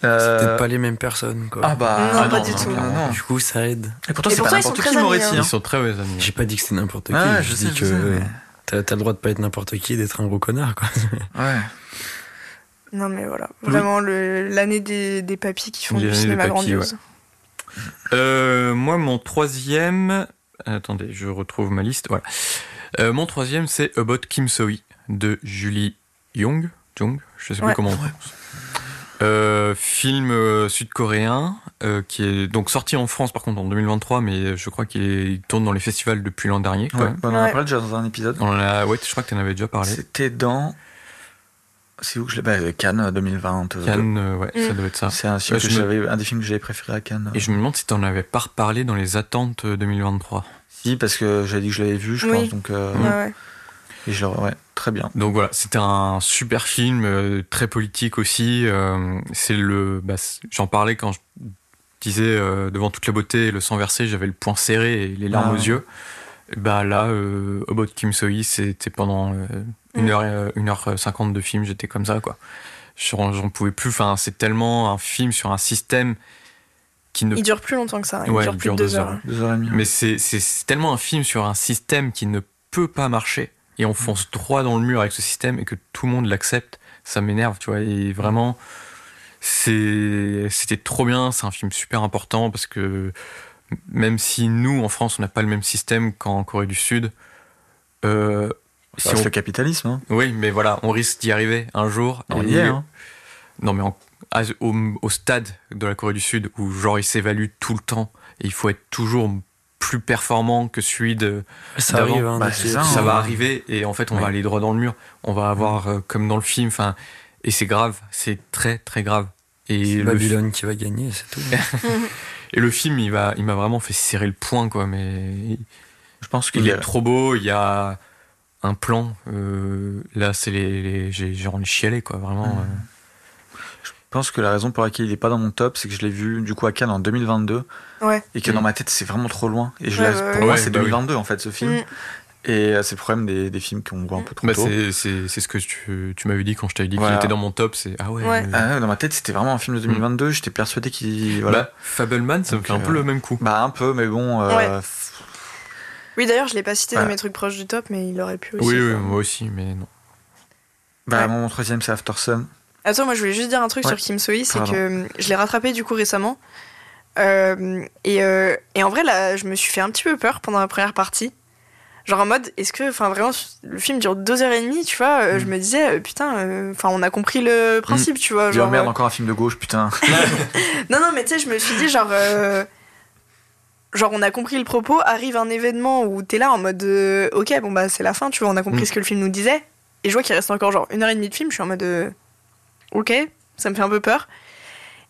C'est peut-être pas les mêmes personnes, quoi. Ah bah, non, pas du tout. Du coup, ça aide. Et pourtant, c'est pas n'importe qui, Moretti. Hein. Ils sont très amis. J'ai pas dit que c'était n'importe qui. Ah, je, dis que t'as le droit de pas être n'importe qui, d'être un gros connard, quoi. Ouais. Non, mais voilà. Vraiment, l'année des, des papis qui font du cinéma grandiose. Euh, moi, mon troisième. Attendez, je retrouve ma liste. Voilà. Euh, mon troisième, c'est About Kim Soi de Julie Young. Jung, je sais plus comment on euh, film euh, sud-coréen euh, qui est donc sorti en France par contre en 2023, mais je crois qu'il tourne dans les festivals depuis l'an dernier. Ouais, on en a parlé déjà dans un épisode. On a, ouais, je crois que tu en avais déjà parlé. C'était dans. C'est où que je l'ai bah, Cannes 2020. Cannes, ouais, ça mm. devait être ça. C'est un, un des films que j'avais préféré à Cannes. Et je me demande si tu en avais pas reparlé dans les attentes 2023. Si, parce que j'avais dit que je l'avais vu, je pense. Donc, ouais. Et je ouais, très bien. Donc voilà, c'était un super film, euh, très politique aussi. Euh, c'est le, bah, j'en parlais quand je disais euh, devant toute la beauté, le sang versé, j'avais le poing serré et les larmes ah aux yeux. bah là, About Kim Soi, c'était pendant une heure, une heure cinquante de film, j'étais comme ça quoi. J'en pouvais plus. Enfin, c'est tellement un film sur un système qui ne. Il dure plus longtemps que ça. Il dure plus de deux, heures. Deux heures et demie. Mais c'est tellement un film sur un système qui ne peut pas marcher et on fonce droit dans le mur avec ce système et que tout le monde l'accepte, ça m'énerve, tu vois. Et vraiment, c'était trop bien. C'est un film super important parce que même si nous, en France, on n'a pas le même système qu'en Corée du Sud, euh, c'est le capitalisme. Hein. Oui, mais voilà, on risque d'y arriver un jour. On y est. Hein. Non, mais au, au, stade de la Corée du Sud où genre il s'évalue tout le temps et il faut être toujours plus performant que celui de ça arrive hein, bah, ça, va arriver et en fait on va aller droit dans le mur. On va avoir euh, comme dans le film enfin et c'est grave c'est très très grave. Et le Babylone qui va gagner c'est tout. Et le film il va il m'a vraiment fait serrer le poing quoi mais je pense qu'il est trop beau il y a un plan euh, là c'est les, j'ai envie de chialer quoi vraiment mmh. euh. Je pense que la raison pour laquelle il n'est pas dans mon top, c'est que je l'ai vu du coup à Cannes en 2022. Et que dans ma tête, c'est vraiment trop loin. Et je pour moi, c'est 2022 en fait, ce film. Mm. Et euh, c'est le problème des, des, films qu'on voit un peu trop bah, tôt. C'est ce que tu, tu m'avais dit quand je t'avais dit qu'il était dans mon top. C'est ah ouais. Ah dans ma tête, c'était vraiment un film de 2022. Mm. J'étais persuadé qu'il voilà. Bah, Fableman, ça me fait un peu le même coup. Bah un peu, mais bon. Euh, oui, d'ailleurs, je l'ai pas cité dans mes trucs proches du top, mais il aurait pu aussi. Oui, oui moi aussi, mais non. Bah mon troisième, c'est After Sun. Attends, moi je voulais juste dire un truc sur Kim Soi, c'est que euh, je l'ai rattrapé du coup récemment. Euh, et, euh, et, en vrai, là, je me suis fait un petit peu peur pendant la première partie. Genre en mode, est-ce que, enfin vraiment, le film dure deux heures et demie, tu vois Je mm. me disais, putain, enfin, on a compris le principe, tu vois. Genre, merde, encore un film de gauche, putain. non, non, mais tu sais, je me suis dit, genre, genre, on a compris le propos, arrive un événement où t'es là en mode, ok, bon bah c'est la fin, tu vois, on a compris mm. ce que le film nous disait. Et je vois qu'il reste encore genre une heure et demie de film, je suis en mode ok, ça me fait un peu peur.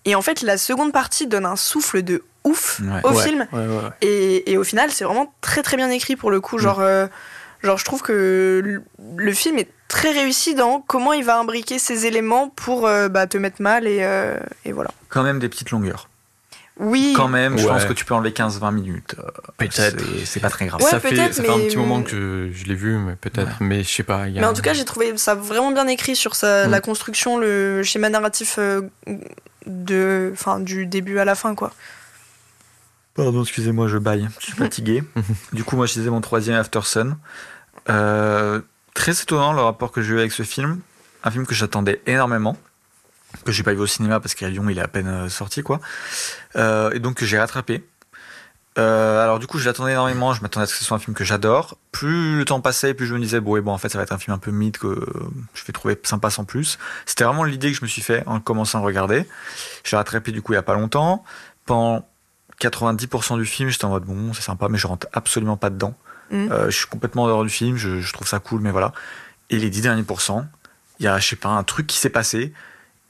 Et en fait, la seconde partie donne un souffle de ouf au film. et, au final, c'est vraiment très très bien écrit pour le coup. Genre, mm. euh, genre je trouve que le film est très réussi dans comment il va imbriquer ces éléments pour euh, bah, te mettre mal et, euh, et voilà. Quand même des petites longueurs. Oui. Quand même, je pense que tu peux enlever 15-20 minutes. Euh, peut-être. C'est pas très grave. ça, fait, ça fait un petit moment que je l'ai vu, mais peut-être. Mais je sais pas. Mais en tout cas, j'ai trouvé ça vraiment bien écrit sur sa, la mm. construction, le schéma narratif euh, de, enfin, du début à la fin, quoi. Pardon, excusez-moi, je baille. Je suis fatigué. du coup, moi, je disais mon troisième After Sun. Euh, très étonnant le rapport que j'ai eu avec ce film. Un film que j'attendais énormément que j'ai pas vu au cinéma parce qu'à Lyon il est à peine sorti quoi. Euh, et donc que j'ai rattrapé. Euh, alors du coup je l'attendais énormément, je m'attendais à ce que ce soit un film que j'adore. Plus le temps passait, plus je me disais bon, et bon en fait ça va être un film un peu mythe que je vais trouver sympa sans plus. C'était vraiment l'idée que je me suis fait en commençant à regarder. J'ai rattrapé du coup il y a pas longtemps. Pendant 90% du film j'étais en mode bon c'est sympa mais je rentre absolument pas dedans. Mm. je suis complètement dehors du film, je, je trouve ça cool mais voilà. Et les 10 derniers pourcents, il y a je sais pas un truc qui s'est passé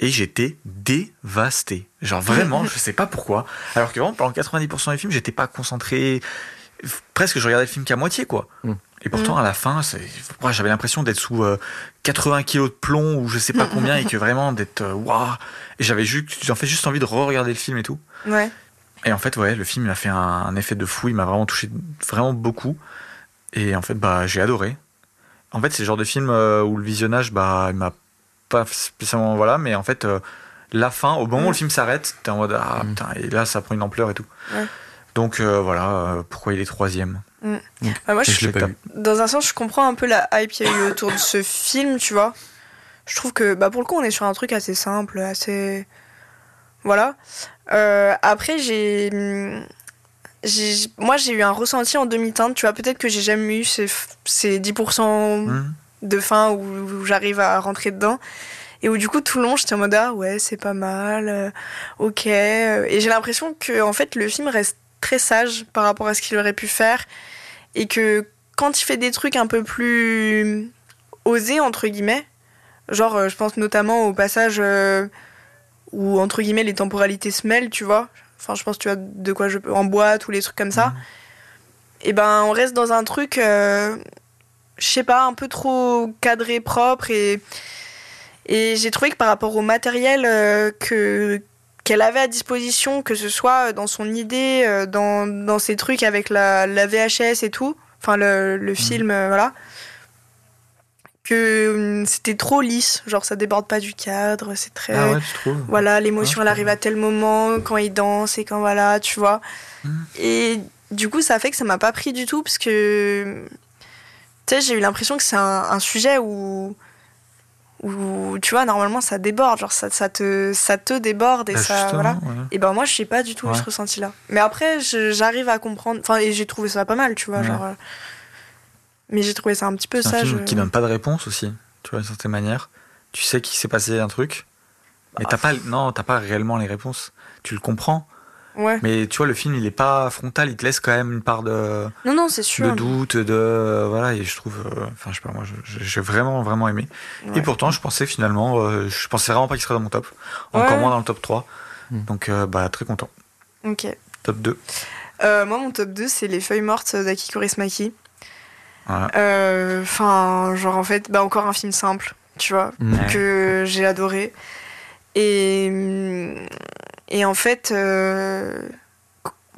et j'étais dévasté. Genre vraiment, je sais pas pourquoi. Alors que vraiment, pendant 90% des films, j'étais pas concentré. Presque, je regardais le film qu'à moitié, quoi. Mm. Et pourtant, mm. à la fin, j'avais l'impression d'être sous 80 euh, kilos de plomb ou je sais pas combien et que vraiment d'être euh, waouh. Et j'avais juste, j'en fait juste envie de re-regarder le film et tout. Ouais. Et en fait, ouais, le film m'a fait un, effet de fou. Il m'a vraiment touché vraiment beaucoup. Et en fait, bah, j'ai adoré. En fait, c'est le genre de film euh, où le visionnage, bah, il m'a pas spécialement voilà, mais en fait, euh, la fin, au moment où Mm. le film s'arrête, t'es en mode ah Mm. putain, et là ça prend une ampleur et tout. Ouais. Donc euh, voilà, euh, pourquoi il est troisième. Bah, moi, Et je, je pas dans un sens, je comprends un peu la hype qu'il y a eu autour de ce film, tu vois. Je trouve que, bah, pour le coup, on est sur un truc assez simple, assez. Voilà. Euh, après, j'ai. Moi, j'ai eu un ressenti en demi-teinte, tu vois. Peut-être que j'ai jamais eu ces, ces 10% Hmm. De fin où, où j'arrive à rentrer dedans. Et où du coup, tout le long, j'étais en mode, ah ouais, c'est pas mal, euh, ok. Et j'ai l'impression que, en fait, le film reste très sage par rapport à ce qu'il aurait pu faire. Et que quand il fait des trucs un peu plus osés, entre guillemets, genre, euh, je pense notamment au passage euh, où, entre guillemets, les temporalités se mêlent, tu vois. Enfin, je pense, tu vois, de quoi je peux. En boîte ou les trucs comme ça. Mhm. Et ben, on reste dans un truc, je sais pas, un peu trop cadré, propre. Et, et j'ai trouvé que par rapport au matériel euh, que qu'elle avait à disposition, que ce soit dans son idée, euh, dans, dans ses trucs avec la, la VHS et tout, enfin le, le film, euh, voilà, que hum, c'était trop lisse, genre ça déborde pas du cadre, c'est très... Ah ouais, tu trouves? Voilà, l'émotion, elle arrive à tel moment, quand il danse et quand voilà, tu vois. Mhm. Et du coup, ça fait que ça m'a pas pris du tout, parce que, tu sais, j'ai eu l'impression que c'est un, un sujet où, où, tu vois, normalement, ça déborde, genre, ça, ça, te, ça te déborde et Bah, ça, voilà. ouais. Et ben moi, je sais pas du tout Ouais. ce ressenti-là. Mais après, je- j'arrive à comprendre, enfin, et j'ai trouvé ça pas mal, tu vois, Ouais. genre... euh, Mais j'ai trouvé ça un petit peu un sage. film qui donne pas de réponse aussi, tu vois, d'une certaine manière. Tu sais qu'il s'est passé un truc, mais Bah, t'as pas, non, t'as pas réellement les réponses. Tu le comprends, Ouais. mais tu vois, le film, il est pas frontal, il te laisse quand même une part de, Non, non, c'est de sûr. doute, de, voilà, et je trouve, euh, enfin, je sais pas, moi, j'ai vraiment, vraiment aimé. Ouais. Et pourtant, je pensais finalement, euh, je pensais vraiment pas qu'il serait dans mon top, Ouais. encore moins dans le top 3. Mm. Donc, euh, bah, très content. Ok. Top 2. Euh, moi, mon top 2, c'est Les Feuilles Mortes d'Aki. Euh, Enfin, genre, en fait, bah, encore un film simple, tu vois, que j'ai adoré. Et, et en fait, euh,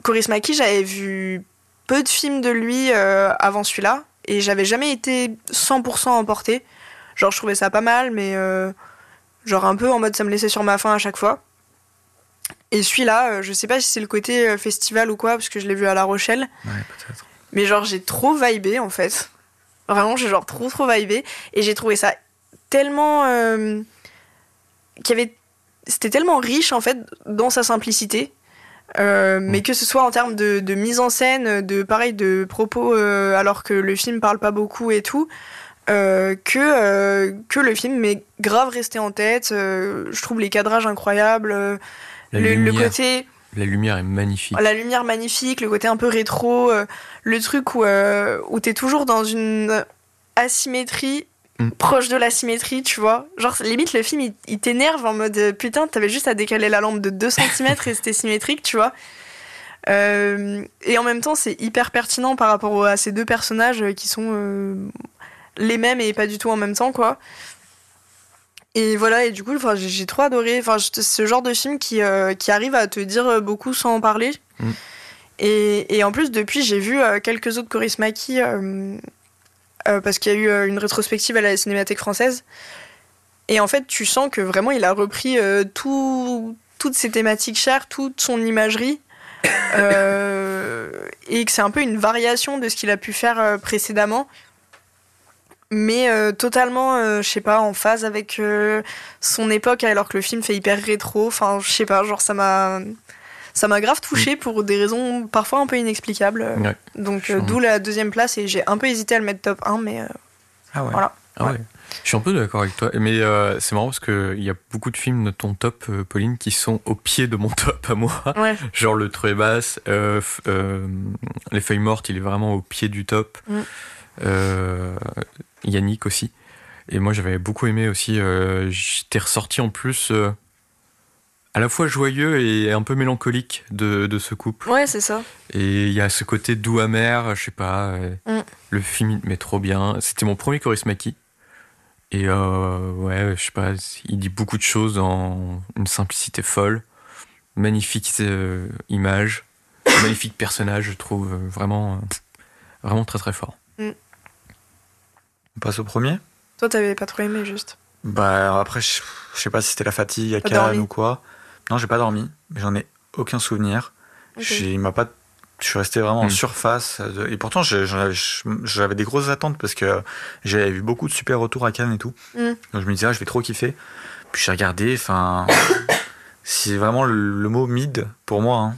Kaurismäki, j'avais vu peu de films de lui euh, avant celui-là, et j'avais jamais été 100% emportée. Genre, je trouvais ça pas mal, mais euh, genre un peu en mode ça me laissait sur ma faim à chaque fois. Et celui-là, euh, je sais pas si c'est le côté festival ou quoi, parce que je l'ai vu à La Rochelle. Ouais, peut-être. Mais genre, j'ai trop vibé en fait. Vraiment, j'ai genre trop trop vibé. Et j'ai trouvé ça tellement. Euh, qu'il y avait. C'était tellement riche en fait dans sa simplicité. Euh, mais que ce soit en termes de, de mise en scène, de pareil, de propos, euh, alors que le film parle pas beaucoup et tout, euh, que, que le film m'est grave resté en tête. Je trouve les cadrages incroyables. le, côté. la lumière est magnifique. La lumière magnifique, le côté un peu rétro, le truc où, où t'es toujours dans une asymétrie Mm. proche de la symétrie, tu vois. Genre, limite, le film, il, il t'énerve en mode euh, putain, t'avais juste à décaler la lampe de 2 cm et c'était symétrique, tu vois. Euh, et en même temps, c'est hyper pertinent par rapport à ces deux personnages euh, qui sont euh, les mêmes et pas du tout en même temps, quoi. Et voilà, et du coup, enfin, j'ai trop adoré. Enfin, ce genre de film qui, euh, qui arrive à te dire beaucoup sans en parler. Mm. Et, et en plus, depuis, j'ai vu quelques autres Korismaki euh, euh, parce qu'il y a eu euh, une rétrospective à la Cinémathèque française. Et en fait, tu sens que vraiment, il a repris euh, tout, toutes ses thématiques chères, toute son imagerie. euh, et que c'est un peu une variation de ce qu'il a pu faire précédemment. Mais totalement, je sais pas, en phase avec son époque, alors que le film fait hyper rétro. Enfin, je sais pas, genre ça m'a. Ça m'a grave touché pour des raisons parfois un peu inexplicables. Ouais. Donc, euh, d'où la deuxième place. Et j'ai un peu hésité à le mettre top 1, mais euh, Ah ouais. Voilà. Ah ouais. Je suis un peu d'accord avec toi, mais euh, c'est marrant parce qu'il y a beaucoup de films de ton top, euh, Pauline, qui sont au pied de mon top à moi. ouais. Genre le Trué basse, euh, euh, Les Feuilles Mortes, il est vraiment au pied du top. Mm. Euh, Yannick aussi. Et moi j'avais beaucoup aimé aussi. Euh, J'étais ressorti en plus euh, à la fois joyeux et un peu mélancolique de, de ce couple. Ouais, c'est ça. Et il y a ce côté doux amer, je sais pas. euh, Mm. Le film met trop bien. C'était mon premier Korismaki. Et euh, ouais, je sais pas, il dit beaucoup de choses dans une simplicité folle. Magnifique euh, image, magnifique personnage, je trouve euh, vraiment, euh, vraiment très très fort. On passe au premier? Toi, t'avais pas trop aimé, juste. Bah après, je, sais pas si c'était la fatigue à Cannes ou quoi. Non, j'ai pas dormi, mais j'en ai aucun souvenir. Il m'a pas je suis resté vraiment en hmm. surface. Et pourtant, j'avais des grosses attentes parce que j'avais vu beaucoup de super retours à Cannes et tout. Hmm. Donc je me disais, ah, je vais trop kiffer. Puis j'ai regardé, enfin, c'est vraiment le, mot mid pour moi. Hein.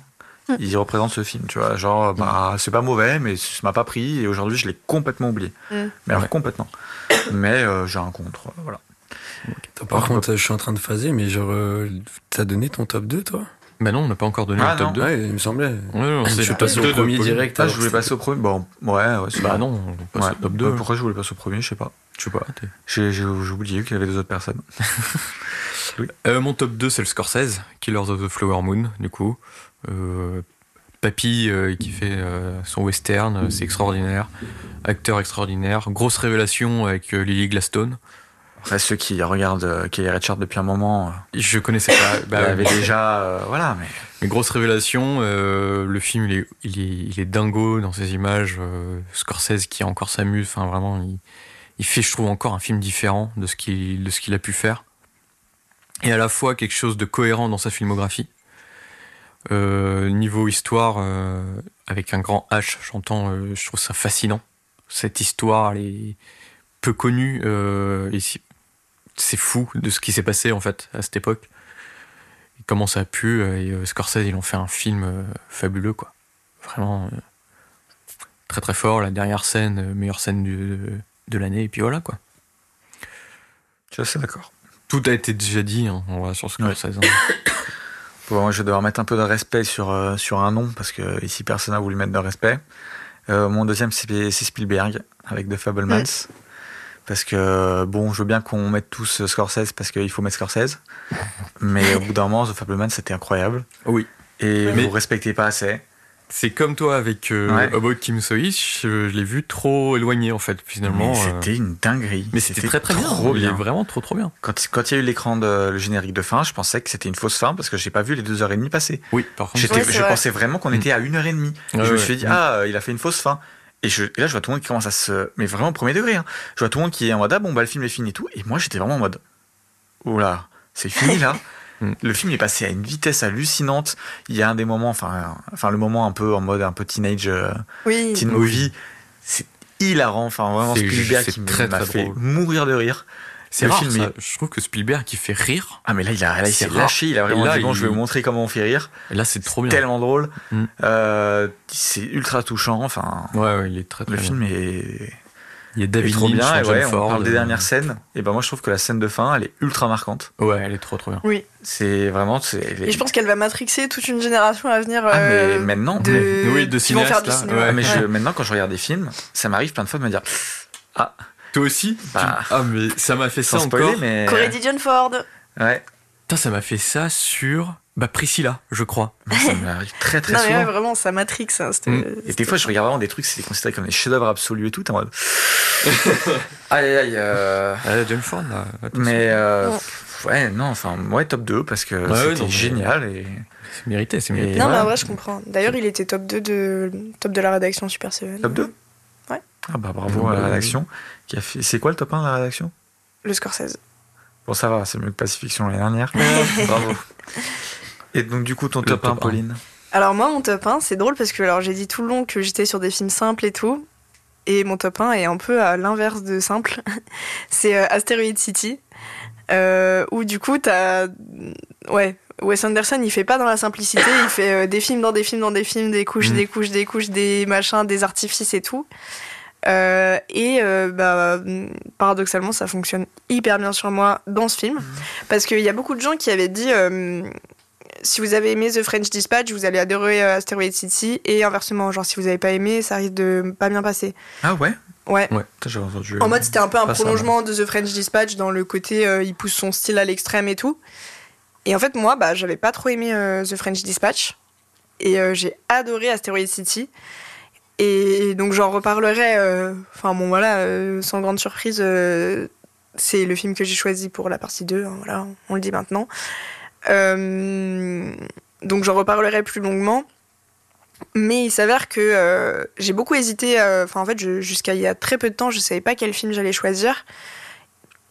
Hmm. Il représente ce film, tu vois. Genre, bah, c'est pas mauvais, mais ça m'a pas pris. Et aujourd'hui, je l'ai complètement oublié. Mais alors, complètement. Mais euh, j'ai un contre, voilà. Par contre, je suis en train de phaser, mais genre, euh, t'as donné ton top 2, toi? Mais non, on n'a pas encore donné ah, le top 2. Ouais, il me semblait. Ouais, je suis passé au premier direct. Ah, je voulais passer au premier. Bon, ouais, ouais. Bah non, on passe au top 2. Pourquoi je voulais passer au premier Je sais pas. Je sais pas. J'ai oublié qu'il y avait deux autres personnes. oui. euh, mon top 2, c'est le Scorsese, Killers of the Flower Moon, du coup. Euh, Papy euh, qui fait euh, son western, euh, c'est extraordinaire. Acteur extraordinaire. Grosse révélation avec Lily Gladstone. Après, ceux qui regardent euh, Kelly Richard depuis un moment. Euh, je connaissais pas. Bah, avait déjà. Euh, voilà, mais. Une grosse révélation. le film, il est, il, est, il est dingo dans ses images. Scorsese qui encore s'amuse. Enfin, vraiment, il, il, fait, je trouve, encore un film différent de ce qu'il qu'il a pu faire. Et à la fois quelque chose de cohérent dans sa filmographie. niveau histoire, avec un grand H, j'entends, je trouve ça fascinant. Cette histoire, elle est peu connue. ici c'est fou de ce qui s'est passé en fait à cette époque. comment ça a pu. Euh, et euh, Scorsese, ils ont fait un film euh, fabuleux, quoi. Vraiment très très fort. La dernière scène, meilleure scène de, l'année, et puis voilà, quoi. Je suis assez d'accord. Tout a été déjà dit hein, sur Scorsese. Hein. moi, je vais devoir mettre un peu de respect sur, sur un nom, parce que ici, personne n'a voulu mettre de respect. mon deuxième, c'est Spielberg, avec The Fablemans. Parce que, bon, je veux bien qu'on mette tous Scorsese parce qu'il faut mettre Scorsese. Mais au bout d'un moment, The Fableman, c'était incroyable. Oui. Et mais vous respectez pas assez. C'est comme toi avec euh, About Kim Sois, je, l'ai vu trop éloigné en fait finalement. Euh. C'était une dinguerie. Mais c'était très très trop bien. vraiment trop trop bien. Quand, quand il y a eu l'écran de le générique de fin, je pensais que c'était une fausse fin parce que j'ai pas vu les deux heures et demie passer. Oui, par contre. je pensais vraiment qu'on était à une heure et demie. je me suis dit mm. ah il a fait une fausse fin. Et, je, là, je vois tout le monde qui commence à se. Mais vraiment au premier degré. Hein. Je vois tout le monde qui est en mode Ah bon, bah le film est fini et tout. Et moi, j'étais vraiment en mode Oula, c'est fini là. Mm. le film est passé à une vitesse hallucinante. Il y a un des moments, enfin, enfin le moment un peu en mode un peu teenage, euh, teen movie. C'est hilarant. Enfin, vraiment, Spielberg qui m'a fait mourir de rire. C'est rare, film, ça. Je trouve que Spielberg qui fait rire. Ah mais là il a, là, il s'est lâché, il a vraiment dit bon, je vais vous montrer comment on fait rire. Et là c'est trop bien. Tellement drôle. Mm. Euh, c'est ultra touchant. Enfin. Ouais, ouais, il est très. très le film est. Il y a David trop bien. ouais, on parle des dernières scènes. Et ben moi je trouve que la scène de fin, elle est ultra marquante. Ouais, elle est trop trop bien. Oui. C'est vraiment. Et je pense qu'elle va matrixer toute une génération à venir. Ah mais euh, maintenant. De... Oui, de cinéastes. Ouais, mais je, maintenant quand je regarde des films, ça m'arrive plein de fois de me dire ah toi aussi bah, Ah, mais ça m'a fait ça encore. mais... Corey John Ford. Ouais. Putain, ça m'a fait ça sur bah, Priscilla, je crois. Ça m'arrive très très non, souvent. Mais ouais, vraiment, ça matrix. Hein, mm. Et des fois, je regarde vraiment des trucs, c'est considéré comme des chefs-d'œuvre absolus et tout. En mode. aïe aïe aïe. Euh... John Ford, là. Mais. Euh... Ouais, non, enfin, ouais, top 2 parce que c'était génial et. C'est mérité, c'est mérité. non, mais en vrai, je comprends. D'ailleurs, il était top 2 de, top de la rédaction Super 7. Top 2 Ouais. Ah bah bravo à la rédaction. C'est quoi le top 1 de la rédaction? Le Scorsese. Bon, ça va, c'est mieux que Pacifiction l'année dernière. Bravo. Et donc, du coup, ton top, 1, Pauline? Alors, moi, mon top 1, c'est drôle parce que alors j'ai dit tout le long que j'étais sur des films simples et tout. Et mon top 1 est un peu à l'inverse de simple. c'est euh, Asteroid City. Euh, où du coup, t'as. Ouais, Wes Anderson, il fait pas dans la simplicité, il fait euh, des films dans des films dans des films, des couches, mm. des couches, des couches, des machins, des artifices et tout. Euh, et euh, bah, paradoxalement, ça fonctionne hyper bien sur moi dans ce film. Mhm. Parce qu'il y a beaucoup de gens qui avaient dit euh, si vous avez aimé The French Dispatch, vous allez adorer Asteroid City. Et inversement, genre si vous n'avez pas aimé, ça risque de pas bien passer. Ah ouais? Ouais. ouais. Entendu, en mode, c'était un peu un prolongement de The French Dispatch dans le côté il pousse son style à l'extrême et tout. Et en fait, moi, bah, j'avais pas trop aimé The French Dispatch. Et j'ai adoré Asteroid City. Et donc j'en reparlerai, euh, enfin bon voilà, euh, sans grande surprise, euh, c'est le film que j'ai choisi pour la partie 2, hein, voilà, on le dit maintenant. donc j'en reparlerai plus longuement. Mais il s'avère que j'ai beaucoup hésité, enfin en fait jusqu'à il y a très peu de temps, je savais pas quel film j'allais choisir.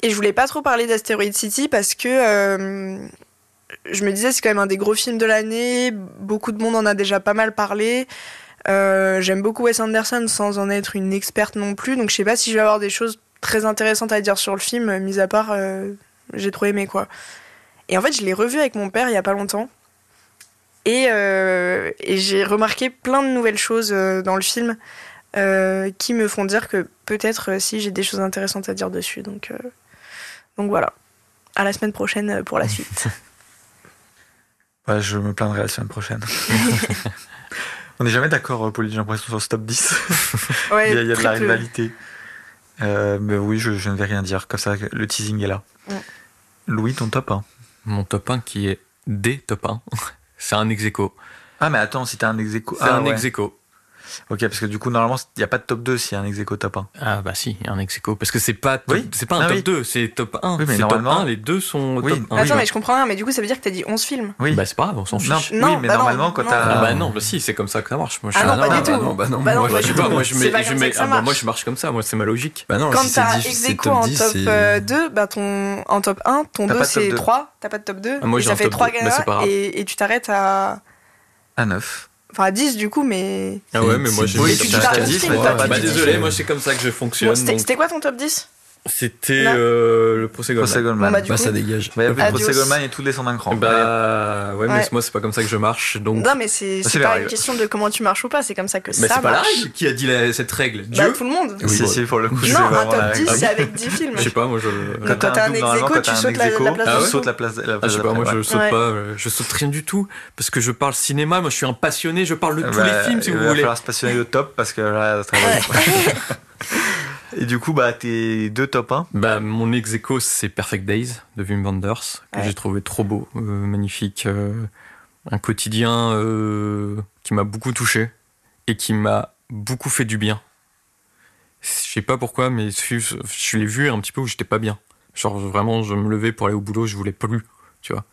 Et je voulais pas trop parler d'Asteroid City parce que je me disais c'est quand même un des gros films de l'année. Beaucoup de monde en a déjà pas mal parlé. Euh, J'aime beaucoup Wes Anderson sans en être une experte non plus. Donc je sais pas si je vais avoir des choses très intéressantes à dire sur le film, mis à part euh, j'ai trop aimé quoi. Et en fait je l'ai revu avec mon père il y a pas longtemps. Et, euh, et j'ai remarqué plein de nouvelles choses dans le film qui me font dire que peut-être si j'ai des choses intéressantes à dire dessus. Donc, donc voilà. À la semaine prochaine pour la suite. Ouais, je me plaindrai la semaine prochaine. On n'est jamais d'accord, Pauline, j'ai l'impression, sur ce top 10. Ouais, il y a, il y a de la peu. rivalité. Euh, mais oui, je, je ne vais rien dire. Comme ça, le teasing est là. Ouais. Louis, ton top 1 Mon top 1 qui est des top 1. C'est un ex aequo. Ah, mais attends, si t'as un ex C'est ah, un ouais. ex aequo. Ok, parce que du coup, normalement, il n'y a pas de top 2 s'il y a un ex aequo top 1. Ah bah si, il y a un ex aequo. Parce que c'est pas, top- Oui. c'est pas un Ah top oui. 2, c'est top 1. Oui, mais c'est normalement- top 1, les deux sont Oui. top 1. Attends, mais je comprends rien, mais du coup ça veut dire que t'as dit 11 films. Oui. Bah c'est pas grave, on s'en non, fiche. oui, Non, mais bah non, normalement, quand non. t'as. Ah bah non, bah si, c'est comme ça que ça marche. Moi, je Ah suis- non, Ah pas non, du bah tout. non, bah non, Bah non, moi, pas je sais pas, moi je bah, moi marche. je marche comme ça, moi c'est ma logique. Bah non, Quand t'as 10, ex aequo en 10, top c'est- euh, 2, bah ton, en top 1, ton T'as 2 pas de top c'est deux. 3, t'as pas de top 2. Ah, moi, j'ai un fait top 3 deux, mais c'est pas gagnants grave. et, et tu t'arrêtes à. À 9. Enfin à 10 du coup, mais. Ah ouais, mais moi j'ai Oui, mis tu comme t'arrêtes ça. à 10, film, mais toi, t'as tu pas Bah dis de désolé, moi c'est comme ça que je fonctionne. Bon, C'était donc c'était quoi ton top 10 C'était euh, le procès Procès Goldman. Goldman. Bon, bah, Bah coup- ça dégage. Bah, il y Adios. procès Goldman et tout descend d'un cran. Bah ouais, mais Ouais. moi c'est pas comme ça que je marche. Donc Non, mais c'est pas règle. une question de comment tu marches ou pas, c'est comme ça que Mais ça c'est pas la marche. règle qui a dit la- cette règle. Bah, Dieu tout le monde. Oui, si, pour le coup, Non, un top règle. 10, Ah c'est avec 10 films. Je sais pas, moi je. Quand t'as un ex tu sautes la- place de tu sautes la place la Ah, place je sais pas, moi je saute Ouais. pas, je saute rien du tout parce que je parle cinéma, moi je suis un passionné, je parle de tous les films si il vous va voulez. falloir se passionner de top parce que là, ça va être- Et du coup, bah, tes deux top 1. Bah, mon ex aequo, c'est Perfect Days de Wim Wenders, que Ouais. j'ai trouvé trop beau, euh, magnifique. euh, un quotidien euh, qui m'a beaucoup touché et qui m'a beaucoup fait du bien. Je sais pas pourquoi, mais je je l'ai vu un petit peu où j'étais pas bien. Genre vraiment, je me levais pour aller au boulot, je voulais plus, tu vois.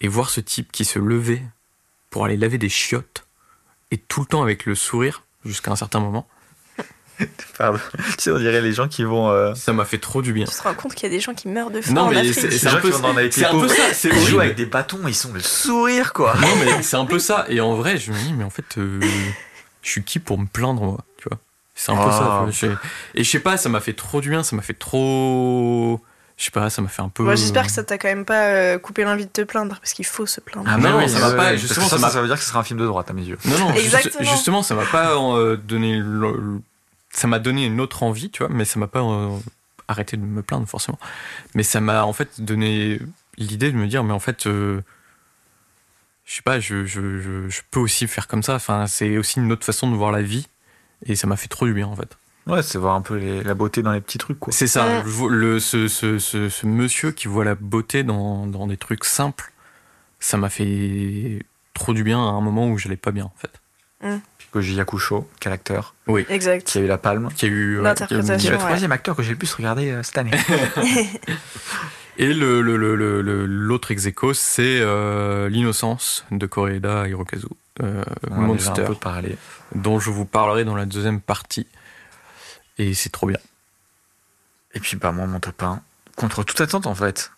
Et voir ce type qui se levait pour aller laver des chiottes et tout le temps avec le sourire jusqu'à un certain moment, Pardon. Tu sais, on dirait les gens qui vont. euh, ça m'a fait trop du bien. Tu te rends compte qu'il y a des gens qui meurent de faim Non, en mais Afrique. c'est- un peu les c'est un peu ça, c'est Ils jouent avec des bâtons, ils sont le sourire, quoi. Non, mais c'est un peu ça. Et en vrai, je me dis, mais en fait, euh, je suis qui pour me plaindre, moi Tu vois? C'est un peu ça. Je- Et je sais pas, ça m'a fait trop du bien, ça m'a fait trop. Je sais pas, ça m'a fait un peu. Moi, j'espère que ça t'a quand même pas euh, coupé l'envie de te plaindre, parce qu'il faut se plaindre. Ah, Non, mais non, ça va pas, justement, ça, ça ça, ça veut dire que ce sera un film de droite à mes yeux. Non, non, juste- Exactement. justement, ça m'a pas donné. Ça m'a donné une autre envie, tu vois, mais ça m'a pas euh, arrêté de me plaindre, forcément. Mais ça m'a, en fait, donné l'idée de me dire, mais en fait. euh, je sais pas, je, je, je, je peux aussi faire comme ça. Enfin, c'est aussi une autre façon de voir la vie. Et ça m'a fait trop du bien, en fait. Ouais, c'est voir un peu les- la beauté dans les petits trucs, quoi. C'est ça, Mm. le, ce, ce, ce, ce monsieur qui voit la beauté dans, dans des trucs simples, ça m'a fait trop du bien à un moment où j'allais pas bien, en fait. Koji Yakusho, quel acteur, Exact. qui a eu la palme. Qui a eu. ouais, L'interprétation. Qui est le ouais. troisième acteur que j'ai le plus regardé euh, cette année. Et le, le, le, le- le- l'autre ex aequo, c'est euh, L'innocence de Koreeda Hirokazu, euh, On a déjà un Monster, peu parlé. dont je vous parlerai dans la deuxième partie. Et c'est trop bien. Et puis, bah, moi, mon top 1, contre toute attente, en fait.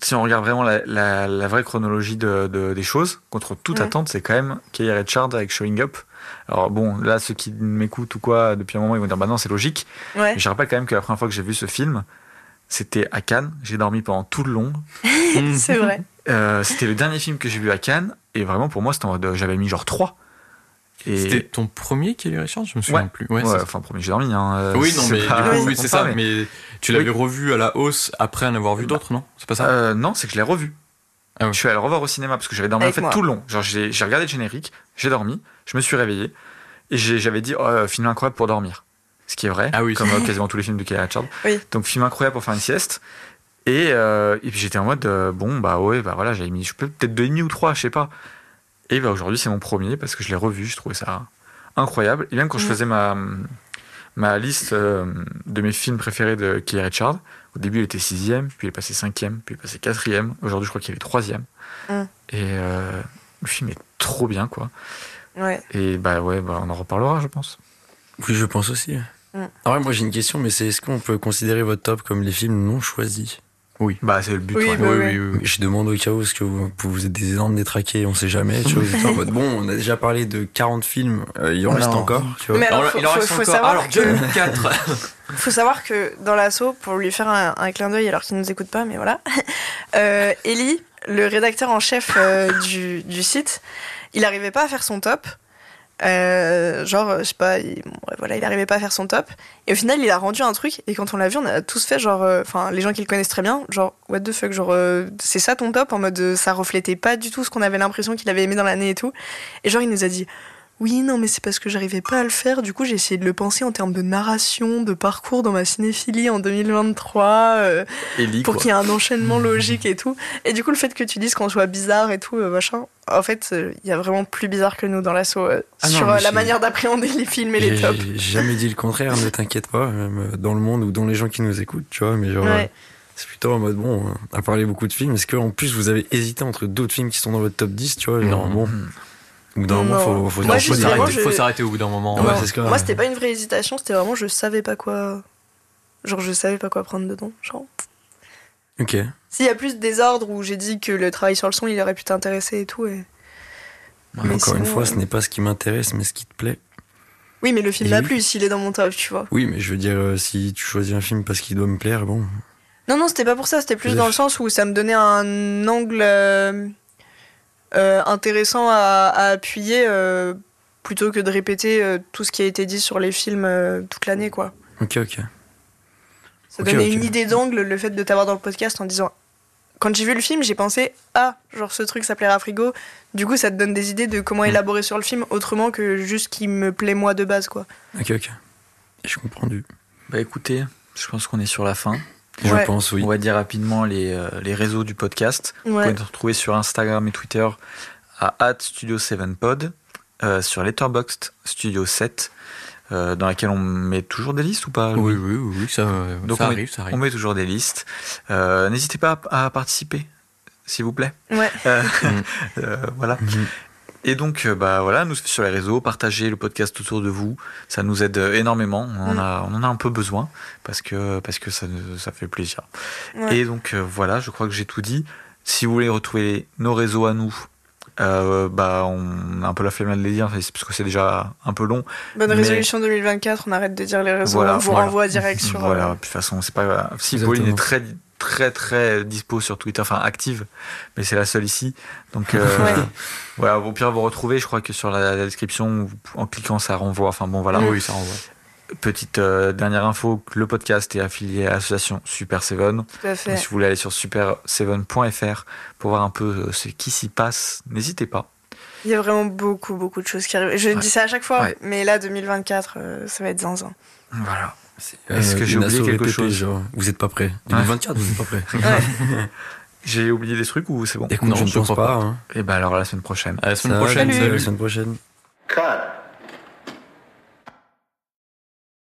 Si on regarde vraiment la, la- la vraie chronologie de, de- des choses, contre toute Ouais. attente, c'est quand même Kay Richard avec Showing Up. Alors, bon, là, ceux qui m'écoutent ou quoi, depuis un moment, ils vont dire, bah non, c'est logique. Ouais. Mais je rappelle quand même que la première fois que j'ai vu ce film, c'était à Cannes. J'ai dormi pendant tout le long. C'est vrai. Euh, c'était le dernier film que j'ai vu à Cannes. Et vraiment, pour moi, c'était euh, j'avais mis genre 3. Et... C'était ton premier Kelly Richard Je me souviens Ouais. plus. Ouais, Ouais, enfin, premier, j'ai dormi. Hein. euh, Oui, non, mais pas- du coup, oui, c'est ça. mais- Mais tu l'avais Oui. revu à la hausse après en avoir vu d'autres, non? C'est pas ça? Euh, non, c'est que je l'ai revu. Ah. Je suis allé le revoir au cinéma parce que j'avais dormi en fait moi. tout le long. Genre, j'ai regardé le générique, j'ai dormi, je me suis réveillé et j'avais dit oh, euh, film incroyable pour dormir. Ce qui est vrai, Ah oui. comme euh, quasiment tous les films de Kelly Richard. Oui. Donc film incroyable pour faire une sieste. Et, euh, et puis j'étais en mode euh, bon bah ouais bah voilà j'avais mis peut-être deux et demi ou trois je sais pas. Et bah aujourd'hui c'est mon premier parce que je l'ai revu, je trouvais ça incroyable. Et même quand je Mm. faisais ma ma liste euh, de mes films préférés de Kelly Richard, au début il était sixième, puis il est passé cinquième, puis il est passé quatrième. Aujourd'hui je crois qu'il est troisième. Mm. Et euh, le film est trop bien quoi. Ouais. Et bah ouais bah on en reparlera je pense. Oui, je pense aussi. Ah ouais, moi j'ai une question, mais c'est est-ce qu'on peut considérer votre top comme les films non choisis? Oui. Bah, c'est le but. Oui, ouais. bah, oui, oui. oui, oui, oui. Je demande au cas où, parce que vous, vous êtes des énormes détraqués, on sait jamais. Tu vois, vous êtes en mode, bon, on a déjà parlé de 40 films, euh, il en reste encore. Tu vois. Mais alors, Alors, faut, il en faut- reste faut encore. savoir Alors, que, 2004. faut savoir que dans l'assaut, pour lui faire un, un clin d'œil alors qu'il nous écoute pas, mais voilà, euh, Ellie, le rédacteur en chef euh, du, du site, il arrivait pas à faire son top. Euh, genre, je sais pas, il, voilà, il arrivait pas à faire son top. Et au final, il a rendu un truc. Et quand on l'a vu, on a tous fait genre, euh, enfin, les gens qui le connaissent très bien, genre, what the fuck, genre, euh, c'est ça ton top? En mode, ça reflétait pas du tout ce qu'on avait l'impression qu'il avait aimé dans l'année et tout. Et genre, il nous a dit, oui, non, mais c'est parce que j'arrivais pas à le faire. Du coup, j'ai essayé de le penser en termes de narration, de parcours dans ma cinéphilie en 2023, euh, Ellie, pour qu'il y ait un enchaînement logique et tout. Et du coup, le fait que tu dises qu'on soit bizarre et tout, euh, machin, en fait, euh, il y a vraiment plus bizarre que nous dans l'assaut euh, Ah sur la manière d'appréhender les films et les tops. j'ai jamais dit le contraire, ne t'inquiète pas, même dans le monde ou dans les gens qui nous écoutent, tu vois, mais genre, Ouais. c'est plutôt en mode, bon, à parler beaucoup de films, est-ce qu'en plus vous avez hésité entre d'autres films qui sont dans votre top 10, tu vois, genre, bon, au bout d'un moment, faut, faut, Moi, faut justement, s'arrêter. s'arrêter, je- faut s'arrêter au bout d'un moment. Ouais, Non. c'est ce que- Moi, c'était pas une vraie hésitation, c'était vraiment je savais pas quoi. Genre, je savais pas quoi prendre dedans. Genre. Ok. S'il y a plus de désordre où j'ai dit que le travail sur le son, il aurait pu t'intéresser et tout. Et... Mais Mais encore une sinon, fois, euh, ce n'est pas ce qui m'intéresse, mais ce qui te plaît. Oui, mais le film Et m'a oui. plu s'il est dans mon top, tu vois. Oui, mais je veux dire, euh, si tu choisis un film parce qu'il doit me plaire, bon. Non, non, c'était pas pour ça, c'était plus Joseph. dans le sens où ça me donnait un angle euh, euh, intéressant à, à appuyer euh, plutôt que de répéter euh, tout ce qui a été dit sur les films euh, toute l'année, quoi. Ok, ok. Ça Ok, donnait une idée d'angle, le fait de t'avoir dans le podcast en disant. Quand j'ai vu le film, j'ai pensé ah genre ce truc ça plairait à Frigo. Du coup, ça te donne des idées de comment Mm. élaborer sur le film autrement que juste qui me plaît moi de base quoi. Ok, ok. Je comprends du. Bah écoutez, je pense qu'on est sur la fin. Je Ouais. pense, oui. On va dire rapidement les, euh, les réseaux du podcast. Vous pouvez nous retrouver sur Instagram et Twitter à @studio7pod, euh, sur Letterboxd Studio 7, euh, dans laquelle on met toujours des listes ou pas Oui, oui, oui, oui, ça, Donc ça on met- arrive, ça On arrive. met toujours des listes. Euh, N'hésitez pas à, à participer, s'il vous plaît. Ouais. Euh, Mm. euh, voilà. Et donc, euh, bah voilà, nous sur les réseaux, partagez le podcast autour de vous, ça nous aide euh, énormément. On en Mm. a, on en a un peu besoin parce que parce que ça, nous- ça fait plaisir. Ouais. Et donc euh, voilà, je crois que j'ai tout dit. Si vous voulez retrouver nos réseaux à nous, euh, bah on a un peu la flemme de les dire parce que c'est déjà un peu long. Bonne Mais- résolution 2024, on arrête de dire les réseaux, Voilà, on vous voilà. renvoie direct sur. voilà. De toute façon, c'est pas grave. Si. Pauline est très très très dispo sur Twitter, enfin active, mais c'est la seule ici. Donc euh, Ouais. voilà, au pire vous retrouvez. Je crois que sur la, la description, en cliquant, ça renvoie. Enfin bon, voilà. Oui, ça renvoie. Petite euh, dernière info, le podcast est affilié à l'association Super Seven. Tout à fait. Donc, si vous voulez aller sur super7.fr pour voir un peu euh, ce qui s'y passe, n'hésitez pas. Il y a vraiment beaucoup, beaucoup de choses qui arrivent. Je Ouais. dis ça à chaque fois, Ouais. mais là, 2024, euh, ça va être zinzin. Voilà. Euh, Est-ce que j'ai oublié quelque VPP, chose genre, Vous êtes pas prêts. 2024, vous êtes pas prêts. Ouais. J'ai oublié des trucs ou c'est bon Écoute, Non, je ne pense pas. pas. hein. Et ben alors à la semaine prochaine. À la semaine Ça prochaine. à Salut. la semaine prochaine. Cut.